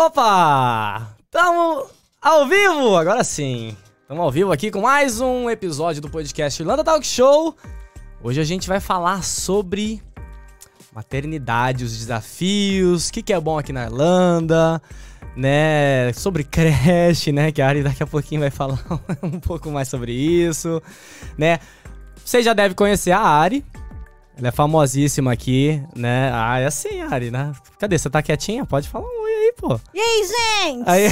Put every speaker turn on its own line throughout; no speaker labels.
Opa! Tamo ao vivo! Agora sim. Estamos ao vivo aqui com mais um episódio do podcast Irlanda Talk Show. Hoje a gente vai falar sobre maternidade, os desafios, o que, que é bom aqui na Irlanda, né? Sobre creche, né? Que a Ari daqui a pouquinho vai falar um pouco mais sobre isso, né? Você já deve conhecer a Ari, ela é famosíssima aqui, né? Ah, é assim, Ari, né? Cadê? Você tá quietinha? Pode falar um oi aí, pô.
E aí, gente?
Aí...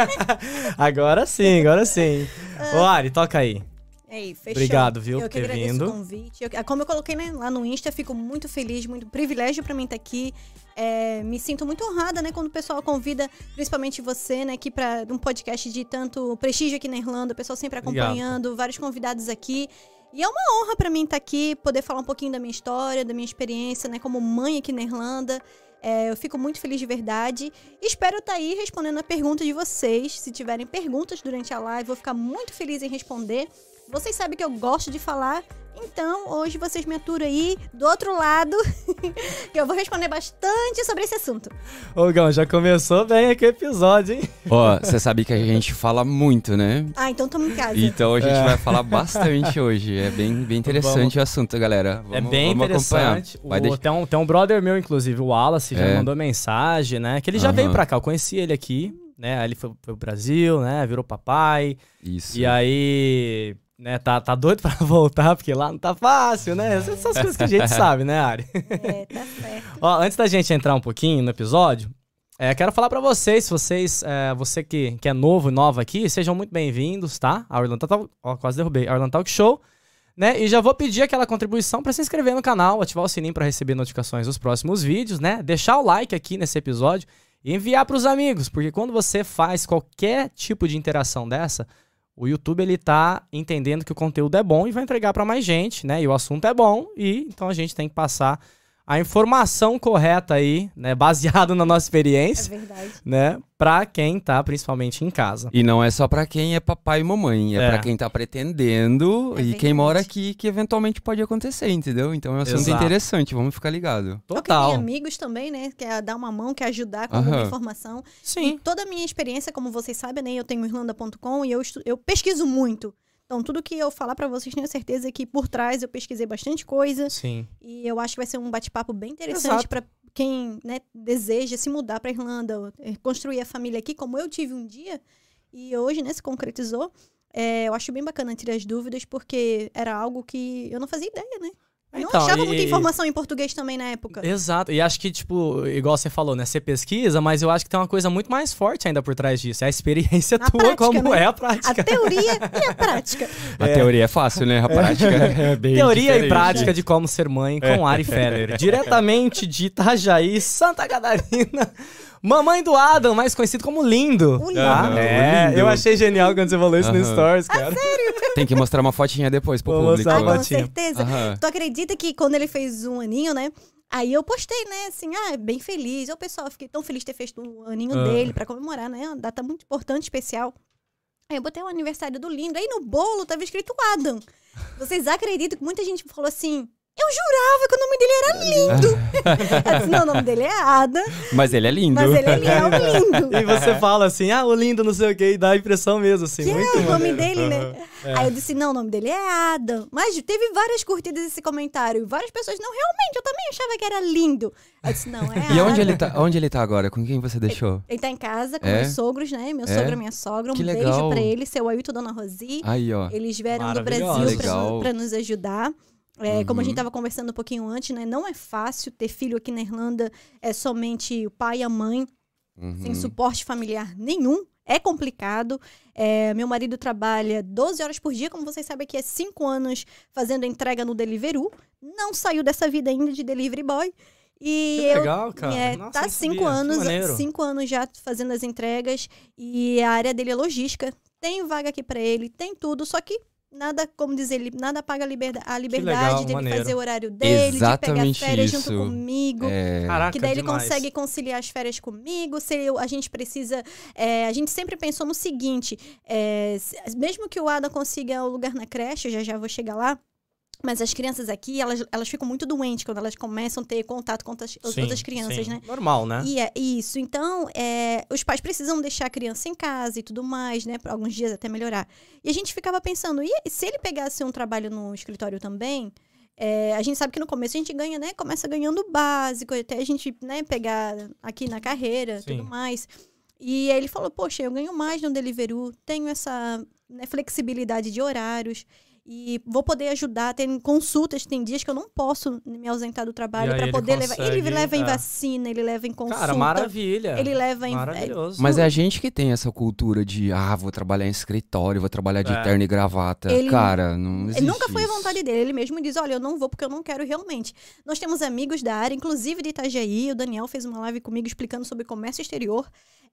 agora sim, agora sim. Ô, Ari, toca aí.
Aí, fechou.
Obrigado, viu,
eu
por
que
ter vindo.
o convite. Eu- como eu coloquei né, lá no Insta, fico muito feliz, muito privilégio pra mim estar aqui. É, me sinto muito honrada, né, quando o pessoal convida, principalmente você, né, aqui para um podcast de tanto prestígio aqui na Irlanda, o pessoal sempre
Obrigado.
acompanhando, vários convidados aqui. E é uma honra pra mim estar aqui, poder falar um pouquinho da minha história, da minha experiência, né, como mãe aqui na Irlanda. É, eu fico muito feliz de verdade. Espero estar aí respondendo a pergunta de vocês. Se tiverem perguntas durante a live, vou ficar muito feliz em responder. Vocês sabem que eu gosto de falar, então hoje vocês me aturam aí do outro lado, que eu vou responder bastante sobre esse assunto.
Ô, Gão, já começou bem aqui o episódio, hein?
Ó, você sabe que a gente fala muito, né?
Ah, então tamo em casa.
Então a gente
É.
vai falar bastante hoje. É bem, bem interessante o assunto, galera.
é
Vamos-
bem
vamos acompanhar.
interessante.
Vai
O-
deixar-
tem, um, tem um brother meu, inclusive, o Wallace, já
É.
mandou mensagem, né? Que ele já
Aham.
veio pra cá. Eu conheci ele aqui, né? Aí ele foi, foi pro Brasil, né? Virou papai.
Isso.
E aí, né, tá, tá doido pra voltar, porque lá não tá fácil, né? Essas são as coisas que a gente sabe, né, Ari?
É, tá certo.
Ó, antes da gente entrar um pouquinho no episódio, é, quero falar pra vocês, se vocês, é, você que, que é novo e nova aqui, sejam muito bem-vindos, tá? A Orlando Talk, ó, quase derrubei, a Orlando Talk Show, né? E já vou pedir aquela contribuição pra se inscrever no canal, ativar o sininho pra receber notificações dos próximos vídeos, né? Deixar o like aqui nesse episódio e enviar pros amigos, porque quando você faz qualquer tipo de interação dessa, o YouTube ele tá entendendo que o conteúdo é bom e vai entregar pra mais gente, né? E o assunto é bom e então a gente tem que passar a informação correta aí, né, baseado na nossa
É
experiência,
verdade.
né, para quem tá principalmente em casa.
E não é só pra quem é papai e mamãe, é,
É.
pra quem tá pretendendo
É
e
verdade.
quem mora aqui, que eventualmente pode acontecer, entendeu? Então é um assunto
Exato.
interessante, vamos ficar ligado.
Total.
tem amigos também, né? Quer dar uma mão, quer ajudar com alguma informação.
Sim.
E toda a minha experiência, como vocês sabem, né? Eu tenho irlanda.com e eu, eu pesquiso muito. Então, tudo que eu falar pra vocês, tenho certeza que por trás eu pesquisei bastante coisa.
Sim.
E eu acho que vai ser um bate-papo bem interessante para quem né, deseja se mudar para Irlanda, eh, construir a família aqui, como eu tive um dia. E hoje, né, se concretizou. É, eu acho bem bacana tirar as dúvidas, porque era algo que eu não fazia ideia, né? Eu não
Então,
achava
e-
muita informação em português também na época.
Exato. E acho que, tipo, igual você falou, né? Você pesquisa, mas eu acho que tem uma coisa muito mais forte ainda por trás disso. É a experiência
A
tua,
prática,
como
né?
é a
A
prática.
teoria e a prática.
A teoria é fácil, né? A prática é bem
Teoria e
diferente.
prática de como ser mãe com Ari Feller. Diretamente de Itajaí, Santa Catarina. Mamãe do Adam, mais conhecido como Lindo.
O
tá?
Lindo.
É,
O Lindo.
eu achei genial quando você falou isso no
Aham.
Stories, cara.
Tem que mostrar uma fotinha depois pro
Vou
público.
mostrar
Ah, com certeza.
Aham.
Tu acredita que quando ele fez um aninho, né? Aí eu postei, né, assim, ah, bem feliz. Ô, pessoal, fiquei tão feliz de ter feito o aninho
Ah.
dele pra comemorar, né? Uma data muito importante, especial. Aí eu botei o aniversário do lindo. Aí no bolo tava escrito Adam. Vocês acreditam que muita gente falou assim? Eu jurava que o nome dele era lindo. eu disse, não, o nome dele é Adam,
Mas ele é lindo.
mas ele, ele é o lindo.
E você fala assim, ah, o lindo, não sei o que, e dá a impressão mesmo, assim.
Que
muito
é o nome
maneiro.
dele, né?
É.
Aí eu disse, não, o nome dele é Adam. Mas teve várias curtidas esse comentário. Várias pessoas, não, realmente, eu também achava que era lindo. Eu disse, não, é
E onde
Adam.
ele, tá, onde ele tá agora? Com quem você deixou?
Ele tá em casa com
É?
meus sogros, né? Meu
É?
sogro e minha sogra. Um
Que
beijo
legal.
pra ele, seu Ailton e Dona Rosi.
Aí, ó.
Eles vieram do. Brasil pra, pra nos ajudar. É, Como a
Uhum.
gente tava conversando um pouquinho antes, né? Não é fácil ter filho aqui na Irlanda. É somente o pai e a mãe, sem
Uhum.
suporte familiar nenhum. É complicado. É, meu marido trabalha 12 horas por dia, como vocês sabem aqui, é 5 anos fazendo entrega no Deliveroo. Não saiu dessa vida ainda de delivery boy. E
Que
eu
legal, cara.
é,
Nossa,
tá cinco
sabia.
Anos, cinco anos já fazendo as entregas e a área dele é logística. Tem vaga aqui pra ele, tem tudo, só que nada, como dizer, ele nada paga a, liberda- a liberdade
legal,
dele
maneiro.
fazer o horário dele,
Exatamente
de pegar férias
isso.
junto comigo.
É,
Caraca,
Que daí ele
demais.
consegue conciliar as férias comigo. Se eu- a gente precisa. é, a gente sempre pensou no seguinte: é, mesmo que o Adam consiga o lugar na creche, eu já já vou chegar lá. Mas as crianças aqui, elas, elas ficam muito doentes quando elas começam a ter contato com outras,
Sim,
outras crianças,
sim.
né?
Normal, né?
E é isso. Então, é, os pais precisam deixar a criança em casa e tudo mais, né? Por alguns dias até melhorar. E a gente ficava pensando, e se ele pegasse um trabalho no escritório também? é, a gente sabe que no começo a gente ganha, né? Começa ganhando o básico, até a gente, né, pegar aqui na carreira,
Sim.
tudo mais. E aí ele falou, poxa, eu ganho mais no Deliveroo, tenho essa né, flexibilidade de horários e vou poder ajudar. Tem consultas, tem dias que eu não posso me ausentar do trabalho para
ele
poder levar. Ele
consegue,
leva em
é.
vacina, ele leva em consulta.
Cara, maravilha.
Ele leva em.
Maravilhoso.
Mas é a gente que tem essa cultura de, ah, vou trabalhar em escritório, vou trabalhar de
É.
terno e gravata.
Ele-
Cara, não existe
Ele nunca foi a vontade dele. Ele mesmo diz: Olha, eu não vou porque eu não quero realmente. Nós temos amigos da área, inclusive de Itajaí. O Daniel fez uma live comigo explicando sobre comércio exterior.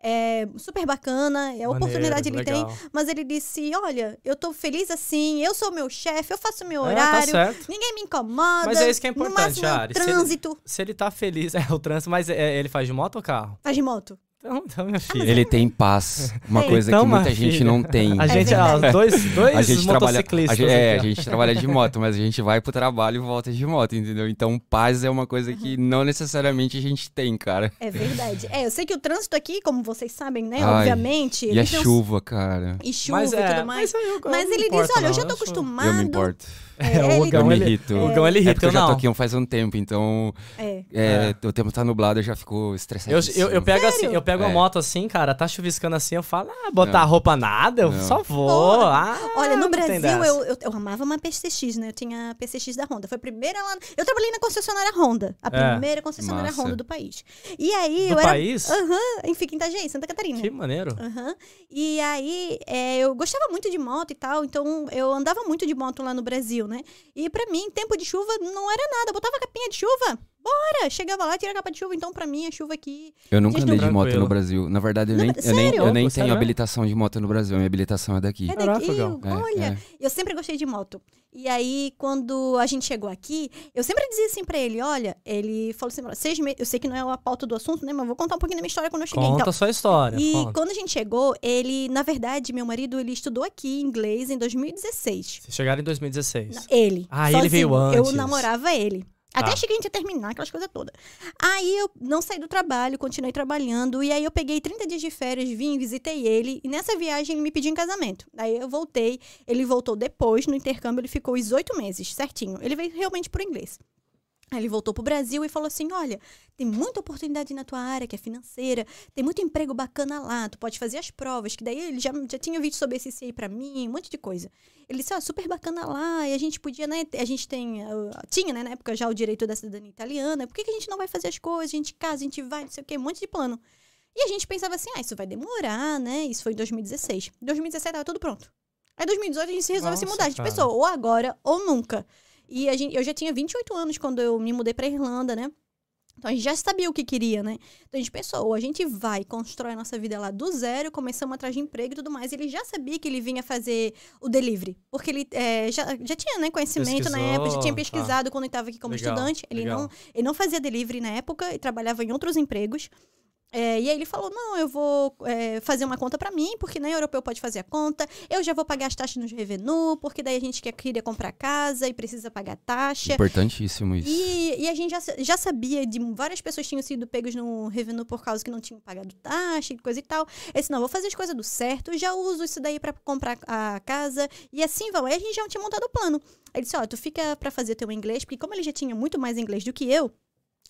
É super bacana, é a
Maneiro,
oportunidade ele tem.
legal.
Mas ele disse: Olha, eu tô feliz assim, eu sou meu chefe, eu faço meu
É, tá
horário,
certo.
ninguém me incomoda.
Mas é isso que é importante,
é
Ari. Se ele-
trânsito.
Se ele tá feliz, é o trânsito, mas é- ele faz de moto ou carro?
Faz de moto.
Então, então minha filha.
Ele tem paz. Uma
Tem.
coisa
Então,
que muita gente
filha,
não tem.
A
É
gente,
verdade.
ó, dois, dois
A gente trabalha, a
motociclistas.
gente, é, a gente trabalha de moto, mas a gente vai pro trabalho e volta de moto, entendeu? Então, paz é uma coisa que não necessariamente a gente tem, cara.
É verdade. É, eu sei que o trânsito aqui, como vocês sabem, né?
Ai,
Obviamente.
E a
não-
chuva, cara.
E chuva
Mas
e
é,
tudo mais.
mas, eu- eu
Mas
não
ele
importo,
diz: Olha, eu já
não,
tô acostumado.
Eu me importo.
É, o
Eu
Gão,
me
ele,
irrito.
o Gão, ele
É
irrita,
porque eu
eu
já tô aqui faz um tempo, então
É.
é, o tempo tá nublado, eu já fico
Eu,
estressadíssimo.
eu, eu pego assim,
Sério?
eu pego a
É.
moto assim, cara, tá chuviscando assim, eu falo, ah, botar
Não.
roupa nada, eu
Não.
só vou. Ah,
Olha, no Brasil eu, eu, eu amava uma PCX, né? Eu tinha a PCX da Honda. Foi a primeira lá. Eu trabalhei na concessionária Honda. A
É.
primeira concessionária
Massa.
Honda do país. E aí
Do
eu era.
país?
Aham, em fica em Itajaí, Santa Catarina.
Que maneiro.
Aham. E aí, é, eu gostava muito de moto e tal, então eu andava muito de moto lá no Brasil, né? E pra mim, tempo de chuva não era nada. Eu botava capinha de chuva, bora! Chegava lá, tirava a capa de chuva. Então, pra mim, a chuva aqui.
Eu nunca andei de moto no Brasil. Na verdade, eu
Não,
nem, eu nem, eu nem tenho
é?
habilitação de moto no Brasil. Minha habilitação é daqui.
É
Caraca,
daqui,
Gão.
É,
olha.
é.
Eu sempre gostei de moto. E aí, quando a gente chegou aqui, eu sempre dizia assim pra ele: olha, ele falou assim: seis meses. Eu sei que não é a pauta do assunto, né? Mas vou contar um pouquinho da minha história quando eu cheguei.
Conta
então.
a sua história.
E
conta.
quando a gente chegou, ele, na verdade, meu marido, ele estudou aqui inglês em 2016.
Vocês chegaram em 2016.
Na- Ele.
Ah, ele veio
sozinho. Eu
antes.
namorava ele. Até
Tá.
cheguei a terminar aquelas coisas todas. Aí eu não saí do trabalho, continuei trabalhando. E aí eu peguei 30 dias de férias, vim, visitei ele. E nessa viagem ele me pediu em casamento. Aí eu voltei. Ele voltou depois, no intercâmbio, ele ficou os oito meses, certinho. Ele veio realmente pro inglês. Aí ele voltou pro Brasil e falou assim: olha, tem muita oportunidade na tua área, que é financeira, tem muito emprego bacana lá, tu pode fazer as provas, que daí ele já, já tinha visto sobre esse CI pra mim, um monte de coisa. Ele disse, ó, super bacana lá, e a gente podia, né, a gente tem, tinha, né, na época já o direito da cidadania italiana, por que, que a gente não vai fazer as coisas, a gente casa, a gente vai, não sei o quê, um monte de plano. E a gente pensava assim, ah, isso vai demorar, né, isso foi em 2016. Em 2017 tava tudo pronto. Aí em 2018 a gente se resolveu se
Nossa,
mudar, a gente
cara.
pensou, ou agora ou nunca. E a gente, eu já tinha 28 anos quando eu me mudei pra Irlanda, né? Então a gente já sabia o que queria, né? Então a gente pensou, ou a gente vai, constrói a nossa vida lá do zero, começamos atrás de emprego e tudo mais. Ele já sabia que ele vinha fazer o delivery, porque ele é, já, já tinha né, conhecimento na
Pesquisou,
época, já tinha
tá.
pesquisado quando ele estava aqui como
Legal,
estudante. Ele
legal.
não, ele não fazia delivery na época e trabalhava em outros empregos. É, e aí ele falou, não, eu vou é, fazer uma conta pra mim, porque nem europeu pode fazer a conta. Eu já vou pagar as taxas nos revenue, porque daí a gente quer, queria comprar casa e precisa pagar taxa.
Importantíssimo isso.
E, e a gente já, já sabia de várias pessoas tinham sido pegas no revenue por causa que não tinham pagado taxa e coisa e tal. Eu disse, não, vou fazer as coisas do certo, já uso isso daí pra comprar a casa. E assim vão. Aí a gente já tinha montado o plano. Ele disse, ó, tu fica pra fazer teu inglês, porque como ele já tinha muito mais inglês do que eu,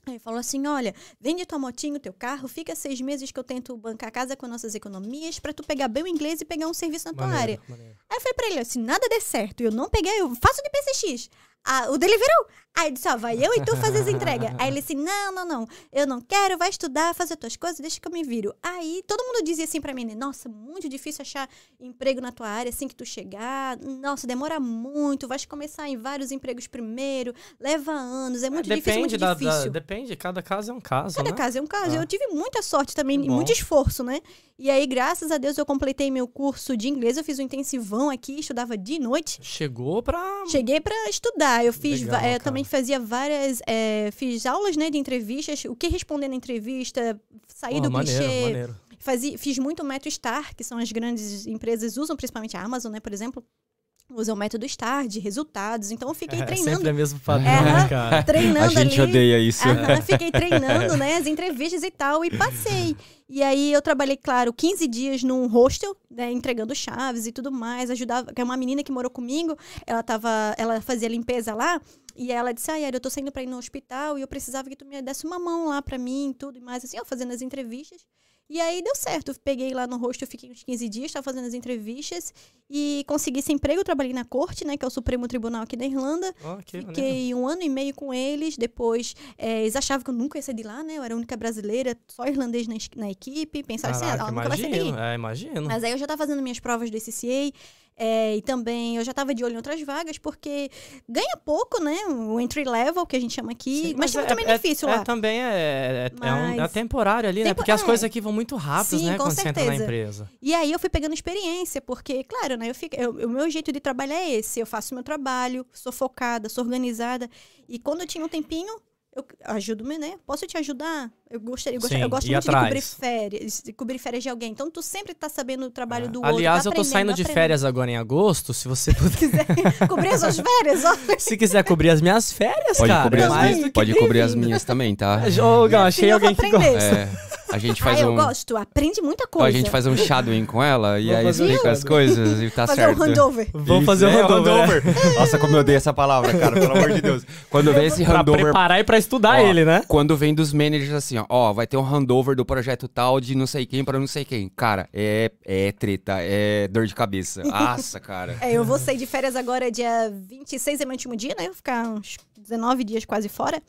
Aí falou assim: olha, vende tua motinho, teu carro, fica seis meses que eu tento bancar a casa com nossas economias pra tu pegar bem o inglês e pegar um serviço na tua
Maneiro,
área.
maneiro.
Aí eu falei pra ele, se nada der certo e eu não peguei, eu faço de PCX. Ah, o Deliveroo. Aí ele disse, ó, vai eu e tu fazer as entregas. Aí ele disse, não, não, não, eu não quero, vai estudar, fazer tuas coisas, deixa que eu me viro. Aí todo mundo dizia assim pra mim, né, nossa, muito difícil achar emprego na tua área assim que tu chegar. Nossa, demora muito, vais começar em vários empregos primeiro, leva anos, é muito
É,
difícil, muito
da, da-
difícil.
depende, cada caso é um caso,
Cada
né?
caso é um caso.
Ah.
Eu tive muita sorte também
bom.
muito esforço, né? E aí, graças a Deus, eu completei meu curso de inglês. Eu fiz um intensivão aqui, estudava de noite.
Chegou pra...
Cheguei pra estudar. Eu fiz,
Legal, cara.
também fazia várias, eh, fiz aulas, né, de entrevistas, o que responder na entrevista, sair
Porra,
do
maneiro,
clichê.
maneiro.
Fazia, fiz muito Metro Star, que são as grandes empresas usam, principalmente a Amazon, né, por exemplo. Usa o método STAR de resultados. Então eu fiquei
É,
treinando.
sempre é mesmo padrão,
É,
né, cara?
Treinando
A gente
ali.
odeia isso.
Aham, fiquei treinando, né, as entrevistas e tal, e passei. E aí eu trabalhei, claro, 15 dias num hostel, né, entregando chaves e tudo mais, ajudava, que é uma menina que morou comigo, ela tava, ela fazia limpeza lá, e ela disse, ah, Yara, eu tô saindo pra ir no hospital, e eu precisava que tu me desse uma mão lá pra mim, e tudo e mais, assim, ó, fazendo as entrevistas. E aí deu certo, eu peguei lá no hostel, fiquei uns 15 dias, tava fazendo as entrevistas, e consegui esse emprego, eu trabalhei na corte, né, que é o Supremo Tribunal aqui da Irlanda,
maneiro.
Fiquei um ano e meio com eles. Depois, eh, eles achavam que eu nunca ia ser de lá, né? Eu era a única brasileira, só irlandês na, na equipe. Pensaram assim, ah,
Caraca,
ela nunca vai ser
imagino.
daqui.
É, imagino.
Mas aí eu já tava fazendo minhas provas do SCA. Eh, e também eu já tava de olho em outras vagas, porque ganha pouco, né? O entry level, que a gente chama aqui.
Sim,
mas tem
é-
muito
é-
benefício
é,
lá.
também é, é, é um- é
Mas-
temporário ali, né?
Tempo-
Porque as
é.
coisas aqui vão muito rápido,
Sim,
né?
com
Quando você entra na
certeza.
empresa.
E aí eu fui pegando experiência, porque, claro, né, eu fico, eu- o meu jeito de trabalhar é esse. Eu faço meu trabalho, sou focada, sou organizada. E quando eu tinha um tempinho, eu ajudo, né? Posso te ajudar? Eu gostaria, eu, gostaria-
Sim,
eu gosto muito de cobrir
atrás.
férias, de cobrir férias de alguém. Então tu sempre tá sabendo o trabalho
É.
do outro.
Aliás,
tá
eu tô saindo de férias agora em agosto. Se você puder,
Cobrir as suas férias, ó.
se quiser cobrir as minhas férias,
Pode
cara,
cobrir,
é
as
mais
minhas,
do que
pode cobrir as minhas também, tá?
Ô, Gão, achei alguém que gosta.
É, a gente
Ah,
faz
eu
um.
gosto. Aprende muita coisa.
a gente faz um shadowing com ela e
Vou
aí
fazer um
explica as coisas e tá
Fazer
certo.
um handover.
Vamos fazer o
é,
handover.
Nossa, como eu odeio essa palavra, cara, pelo amor de Deus. Quando vem esse
Pra
handover.
preparar e pra estudar
ó,
ele, né?
Quando vem dos managers assim, ó, ó, vai ter um handover do projeto tal de não sei quem pra não sei quem. Cara, é, é treta, é dor de cabeça. Nossa, cara.
É, eu vou sair de férias agora, dia 26 é meu último dia, né? Eu vou ficar uns 19 dias quase fora.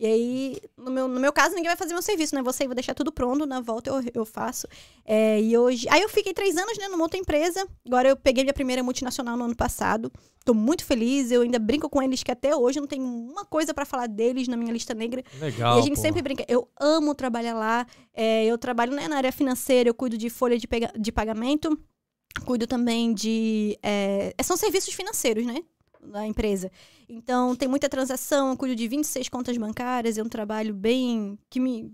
E aí, no meu, no meu caso, ninguém vai fazer meu serviço, né? Sair, vou deixar tudo pronto, na volta eu, eu faço. É, e hoje. Aí eu fiquei três anos, né, numa outra empresa. Agora eu peguei minha primeira multinacional no ano passado. Tô muito feliz, eu ainda brinco com eles que até hoje não tenho uma coisa pra falar deles na minha lista negra.
Legal.
e a gente sempre brinca. Eu amo trabalhar lá. É, eu trabalho né, na área financeira, eu cuido de folha de, pega- de pagamento, cuido também de. é, são serviços financeiros, né? Da empresa. Então, tem muita transação, eu cuido de 26 contas bancárias, é um trabalho bem. que me.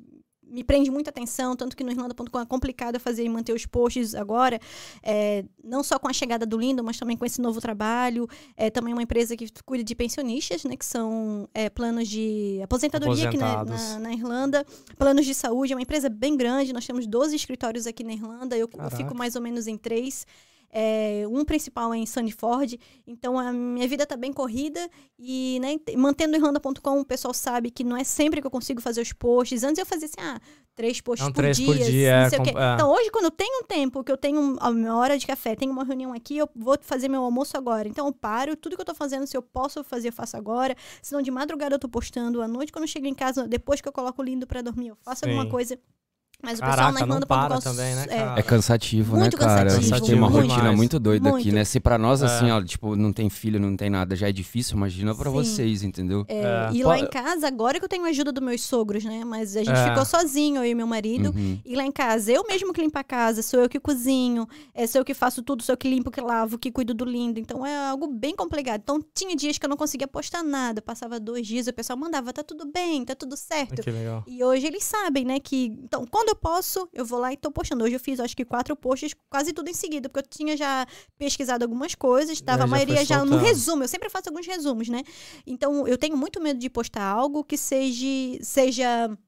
Me prende muita atenção, tanto que no Irlanda.com é complicado fazer e manter os posts agora, é, não só com a chegada do Lindo, mas também com esse novo trabalho. É também uma empresa que cuida de pensionistas, né? Que são é, planos de aposentadoria aqui na, na, na Irlanda. Planos de saúde, é uma empresa bem grande. Nós temos 12 escritórios aqui na Irlanda. Eu, eu fico mais ou menos em três. É, um principal é em Sunnyford. Então a minha vida tá bem corrida. E né, te- mantendo Irlanda.com, o pessoal sabe que não é sempre que eu consigo fazer os posts. Antes eu fazia assim, ah, três posts
Não,
por
três
dia.
por dia,
não
é com- é.
Então hoje, quando eu tenho um tempo, que eu tenho a minha hora de café, tenho uma reunião aqui, eu vou fazer meu almoço agora. Então eu paro, tudo que eu tô fazendo, se eu posso fazer, eu faço agora. Se não, de madrugada eu tô postando. À noite, quando eu chego em casa, depois que eu coloco o lindo pra dormir, eu faço alguma
Sim.
coisa. Mas o pessoal
Caraca,
na
não
Irlanda.com
para também, né,
é,
cara?
É cansativo,
Muito
né, cara?
cansativo,
a gente tem uma rotina muito doida aqui,
Muito.
né? Se pra nós, assim,
É.
ó, tipo, não tem filho, não tem nada, já é difícil, imagina pra
Sim.
vocês, entendeu?
É,
É,
e lá em casa, agora que eu tenho a ajuda dos meus sogros, né? Mas a gente
É.
ficou sozinho, eu e meu marido.
Uhum.
E lá em casa, eu mesmo que limpo a casa, sou eu que cozinho, é, sou eu que faço tudo, sou eu que limpo, que lavo, que cuido do lindo. Então é algo bem complicado. Então tinha dias que eu não conseguia postar nada, passava dois dias, o pessoal mandava, tá tudo bem, tá tudo certo.
Que legal.
E hoje eles sabem, né, que... Então, quando eu posso, eu vou lá e tô postando. Hoje eu fiz, acho que quatro posts, quase tudo em seguida, porque eu tinha já pesquisado algumas coisas, tava
já
a maioria já no resumo. Eu sempre faço alguns resumos, né? Então, eu tenho muito medo de postar algo que seja... seja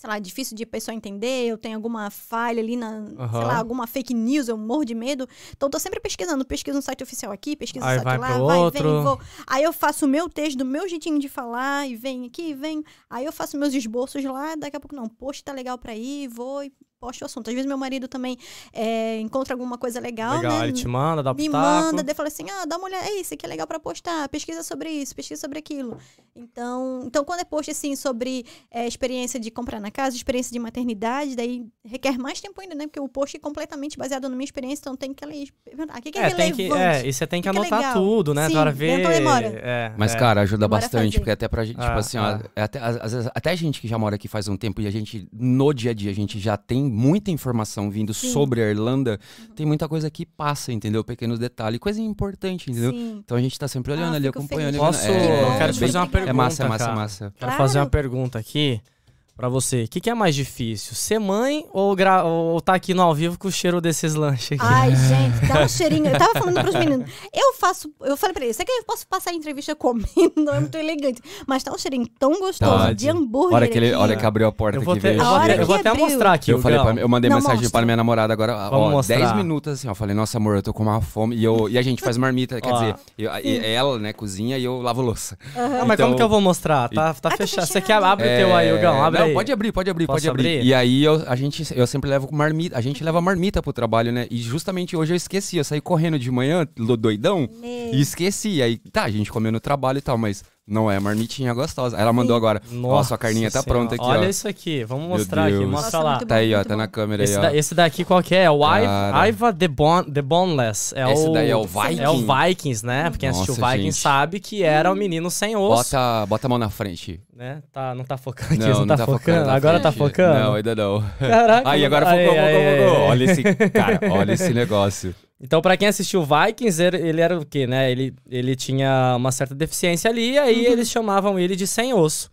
sei lá, difícil de pessoa entender, eu tenho alguma falha ali na, sei
Aham.
lá, alguma fake news, eu morro de medo. Então eu tô sempre pesquisando, pesquiso no site oficial aqui, pesquiso no site
vai
lá, vai,
outro.
vem, vou. Aí eu faço o meu texto do meu jeitinho de falar e vem aqui, vem. Aí eu faço meus esboços lá, daqui a pouco não, post tá legal pra ir, vou e posto o assunto. Às vezes meu marido também é, encontra alguma coisa legal,
Legal,
né?
ele te manda, dá
me
pitaco.
manda, daí fala assim, ah, dá uma olhada, é isso aqui é legal pra postar, pesquisa sobre isso, pesquisa sobre aquilo. Então, então quando é post assim sobre é, experiência de comprar na casa, experiência de maternidade, daí requer mais tempo ainda, né? Porque o post é completamente baseado na minha experiência, então tem que ali perguntar, o que, que é,
É, tem que,
relevante?
é, e você tem que
Que que é
anotar tudo, né?
Sim,
ver.
então demora.
É,
Mas,
é.
cara, ajuda
Demora
bastante, porque até pra gente, tipo
Ah,
assim, ó,
ah.
é até, às às vezes, até a gente que já mora aqui faz um tempo e a gente, no dia a dia, a gente já tem muita informação vindo
Sim.
sobre a Irlanda, tem muita coisa que passa, entendeu? Pequenos detalhes, coisa importante, entendeu?
Sim.
Então a gente tá sempre olhando
Ah,
ali, acompanhando.
feliz.
e vendo.
Posso-
É,
eu quero
é
te fazer uma
É massa, é
pergunta,
massa, é
cara.
massa.
Quero
Claro.
fazer uma pergunta aqui. Pra você, o que, que é mais difícil? Ser mãe ou, gra- ou tá aqui no ao vivo com o cheiro desses lanches aqui?
Ai, gente, dá um cheirinho. Eu tava falando pros meninos. Eu faço. Eu falei pra eles, você que eu posso passar a entrevista comendo, não é muito elegante. Mas tá um cheirinho tão gostoso
Tá.
de hambúrguer.
Hora que, ele,
aqui.
hora que abriu a porta
eu vou,
que
ter, eu,
veio.
vou,
A hora
ter- eu vou até mostrar aqui.
Eu, falei pra, eu mandei
Não,
mensagem
mostra.
para minha namorada agora,
Vamos
ó,
mostrar.
10 minutos assim, ó. Falei, nossa, amor, eu tô com uma fome. E, eu, e a gente faz marmita, quer
Ó.
dizer, eu- e- ela, né, cozinha e eu lavo louça.
Ah, mas
Então-
como que eu vou mostrar? Tá, tá
tá
fechado. Você quer abre o teu aí, Gão? Abre
É, não, pode abrir, pode abrir,
Posso
pode abrir.
abrir?
E aí eu, a gente, eu sempre levo marmita, a gente leva marmita pro trabalho, né? E justamente hoje eu esqueci, eu saí correndo de manhã, lo- doidão,
Meu.
e esqueci. Aí, tá, a gente comeu no trabalho e tal, mas não é marmitinha gostosa. Ela mandou agora, ó, sua carninha tá pronta aqui,
Olha
ó.
isso aqui, vamos
Meu
mostrar aqui. Mostra
Nossa,
lá.
Tá aí, ó, tá
bom.
na câmera
Esse,
aí, ó.
da- esse daqui qual que é? É o Aiva,
Cara.
Aiva the, bon, the Boneless. É
Esse
o,
daí é o Viking?
É o Vikings, né? Porque quem assistiu
Nossa,
Vikings
gente.
sabe que era o menino sem osso.
Bota, bota a mão na frente.
Né? Tá, não tá focando aqui, não, tá, focando.
focando na
Agora tá focando?
Não, ainda não.
Caraca.
Aí, agora
aí,
focou, focou, focou. Olha esse, cara, olha esse negócio.
Então, pra quem assistiu Vikings, ele, era o quê, né? Ele, ele tinha uma certa deficiência ali, e aí
Uhum.
eles chamavam ele de sem osso,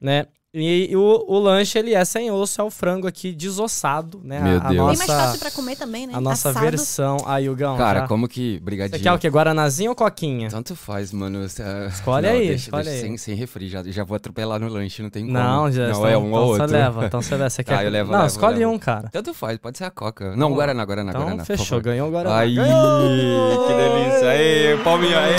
né? E, o, o lanche, ele é sem osso, é o frango aqui desossado, né?
Meu
a, a
Deus.
Bem
nossa,
mais fácil pra comer também, né?
a nossa
Assado.
versão. Aí, Hugão,
Cara,
já-
como que.
Você
Brigadinho.
quer o quê? Guaranazinho ou coquinha?
Tanto faz, mano. Escolhe
Escolhe aí,
deixa,
escolhe
deixa
aí.
Sem, sem refri, já, já vou atropelar no lanche, não tem como.
Não, já
Não,
então,
é um
então
ou
você
outro.
leva. Então você leva. Você quer...
Ah, eu levo,
Não,
levo,
escolhe
levo.
um, cara.
Tanto faz, pode ser a Coca. Não, Guaraná, Guaraná,
Então,
Guaraná.
fechou. Ganhou o Guaraná.
Aí,
Ganhou!
que delícia. Aí, palminha, aí.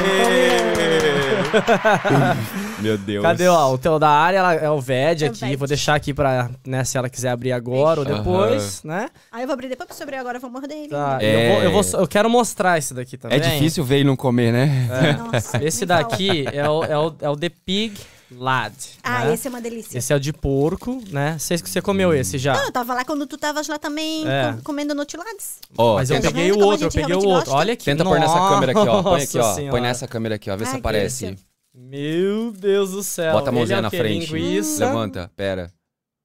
Meu Deus.
Cadê, ó? O teu da área ela é o VED
É
aqui.
VED.
Vou deixar aqui pra, né, se ela quiser abrir agora ou
Aham.
depois, né?
Aí eu vou abrir depois pra você abrir agora, eu vou morder ele.
Tá.
É.
Eu, vou, eu, vou só- eu quero mostrar esse daqui também.
É difícil ver e não comer, né?
Nossa,
Esse
fala.
daqui é o, é, o, é o The Pig Lad.
Ah,
né?
esse é uma delícia.
Esse é o de porco, né? Sei que você comeu esse já.
Não, eu tava lá quando tu tavas lá também
É.
com- comendo Nutilades.
Ó,
Mas eu
tenta,
peguei o outro, eu peguei o outro.
gosta?
Olha aqui.
tenta pôr nessa câmera aqui, ó. Põe aqui, ó. Põe nessa câmera aqui, ó. Vê
Ai,
se aparece.
delícia.
Meu Deus do céu.
Bota a mãozinha
Ele é
na frente.
Linguiça.
Levanta, pera.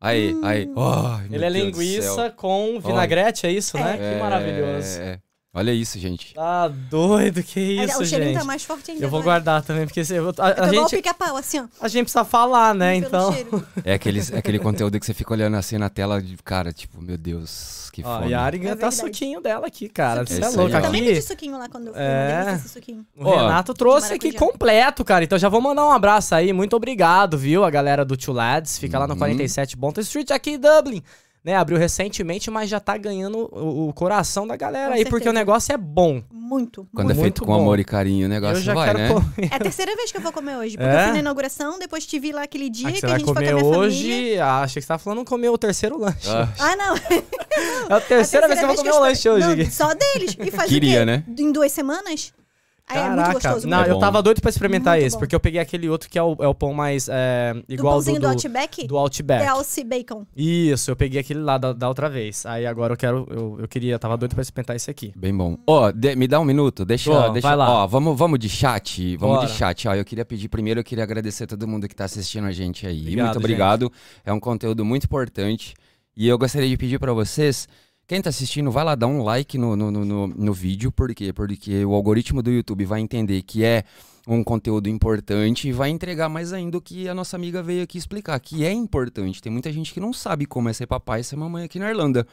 Aí, aí. Meu
Ele é linguiça com vinagrete, é isso, né?
É,
Que maravilhoso.
é. Olha isso, gente.
Tá doido, que isso,
o cheirinho
gente.
tá mais forte ainda.
Eu vou guardar também, porque eu- a, a
É igual o
gente,
pica-pau, assim, ó.
a gente precisa falar, né?
pelo
Então.
cheiro.
É, aqueles, é aquele conteúdo que você fica olhando assim na tela de cara, tipo, meu Deus, que
Ó,
fome.
e a Ari
É
tá
verdade.
suquinho dela aqui, cara.
Suquinho.
Você é
Isso
louco.
aí, ó.
Também
Aqui,
pedi suquinho lá quando eu fui.
É.
É. Suquinho.
o
Ó,
Renato trouxe aqui completo, cara. Então já vou mandar um abraço aí. Muito obrigado, viu? A galera do Two Lads. Fica lá no
Uhum.
47 Bonta Street, aqui em Dublin. Né, abriu recentemente, mas já tá ganhando o, o coração da galera
Com
aí, porque
certeza.
o negócio é bom.
Muito.
Quando é
Muito
feito com
bom.
amor e carinho, o negócio
Eu já
vai,
quero
né?
comer.
É a terceira vez que eu vou comer hoje. Porque
É?
eu fui na inauguração, depois te vi lá aquele dia
Ah, que
que, a gente foi com a
comer
minha
hoje.
família.
Ah, achei que você tava falando comer o terceiro lanche.
Ah,
Ah, não.
É a terceira, vez que eu vou comer o lanche hoje.
Não, só deles. E faz
Queria,
o quê?
né?
Em duas semanas? Aí é muito gostoso.
Não,
É
eu tava doido pra experimentar
Muito
esse,
bom.
porque eu peguei aquele outro que é o, é o pão mais é, igual ao do,
pãozinho do,
do,
Outback,
do Outback.
é Alce Bacon.
Isso, eu peguei aquele lá da, da outra vez. Aí agora eu quero, eu, eu queria, tava doido pra experimentar esse aqui.
Bem bom. Ó, de- me dá um minuto, deixa,
Ó,
deixa.
vai lá.
Ó, vamos, vamos de chat, vamos
Bora.
de chat. Ó, eu queria pedir primeiro, eu queria agradecer a todo mundo que tá assistindo a gente aí.
Obrigado,
muito obrigado. É um conteúdo muito importante. E eu gostaria de pedir pra vocês, quem tá assistindo, vai lá dar um like no, no, no, no, vídeo, por quê? Porque o algoritmo do YouTube vai entender que é um conteúdo importante e vai entregar mais ainda o que a nossa amiga veio aqui explicar, que é importante. Tem muita gente que não sabe como é ser papai e ser mamãe aqui na Irlanda.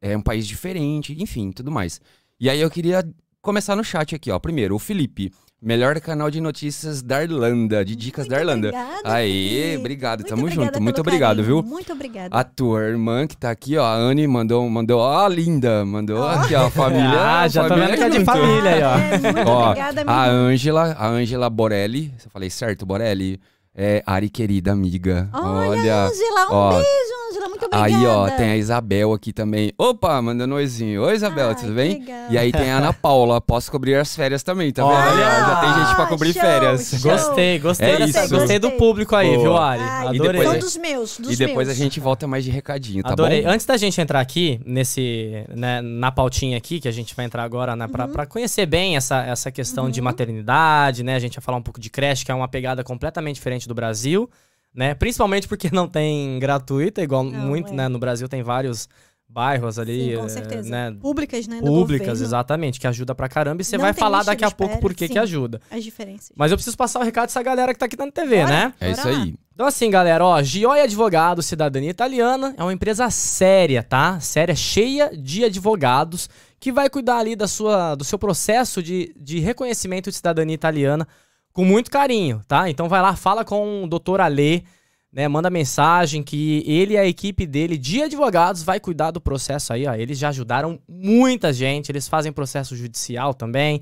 É um país diferente, enfim, tudo mais. E aí eu queria começar no chat aqui, ó. Primeiro, o Felipe, melhor canal de notícias da Irlanda, de dicas da Irlanda.
Obrigada,
Aê, obrigado,
Muito
tamo junto. Muito obrigado,
carinho.
viu?
Muito obrigada.
A tua irmã que tá aqui, ó, a Anne mandou, mandou, ó, a linda, mandou aqui, ó, a família.
Ah, já tô
família
vendo que é de família aí, ó.
É, muito
Ó,
obrigada,
a
amigo.
Ângela, a Ângela Borelli, se eu falei certo, Borelli, é Ari querida amiga.
Olha,
Olha,
Ângela, um
ó,
beijo, Ângela. Muito obrigada.
Aí, ó, tem a Isabel aqui também. Opa, mandando um oizinho. Oi, Isabel,
Ai,
tudo bem?
legal.
E aí tem a Ana Paula, posso cobrir as férias também, tá vendo?
Olha!
Ó, Já tem gente pra cobrir
Show,
férias.
show.
Gostei, gostei.
É isso.
Gostei do público aí,
Boa.
viu, Ari?
Ai,
Adorei.
depois
São dos meus, dos
E depois
meus.
a gente volta mais de recadinho, tá
Adorei.
bom?
Antes da gente entrar aqui, nesse, né, na pautinha aqui, que a gente vai entrar agora, né, pra, pra conhecer bem essa, essa questão de maternidade, né? A gente vai falar um pouco de creche, que é uma pegada completamente diferente do Brasil, né? Principalmente porque não tem gratuita, igual
Não,
muito,
é.
né? No Brasil tem vários, bairros ali,
Sim, com
eh,
certeza.
né?
Públicas, né? do
Públicas,
governo,
exatamente, que ajuda pra caramba. E você
Não
vai falar daqui a pouco por que que ajuda.
As diferenças.
Mas eu preciso passar o recado dessa galera que tá aqui na TV,
Bora.
né?
É isso aí.
Então assim, galera, ó, Gioi Advogado Cidadania Italiana é uma empresa séria, tá? Séria, cheia de advogados que vai cuidar ali da sua, do seu processo de, de reconhecimento de cidadania italiana com muito carinho, tá? Então vai lá, fala com o doutor Alê, né? Manda mensagem que ele e a equipe dele de advogados vai cuidar do processo aí, ó. Eles já ajudaram muita gente, eles fazem processo judicial também.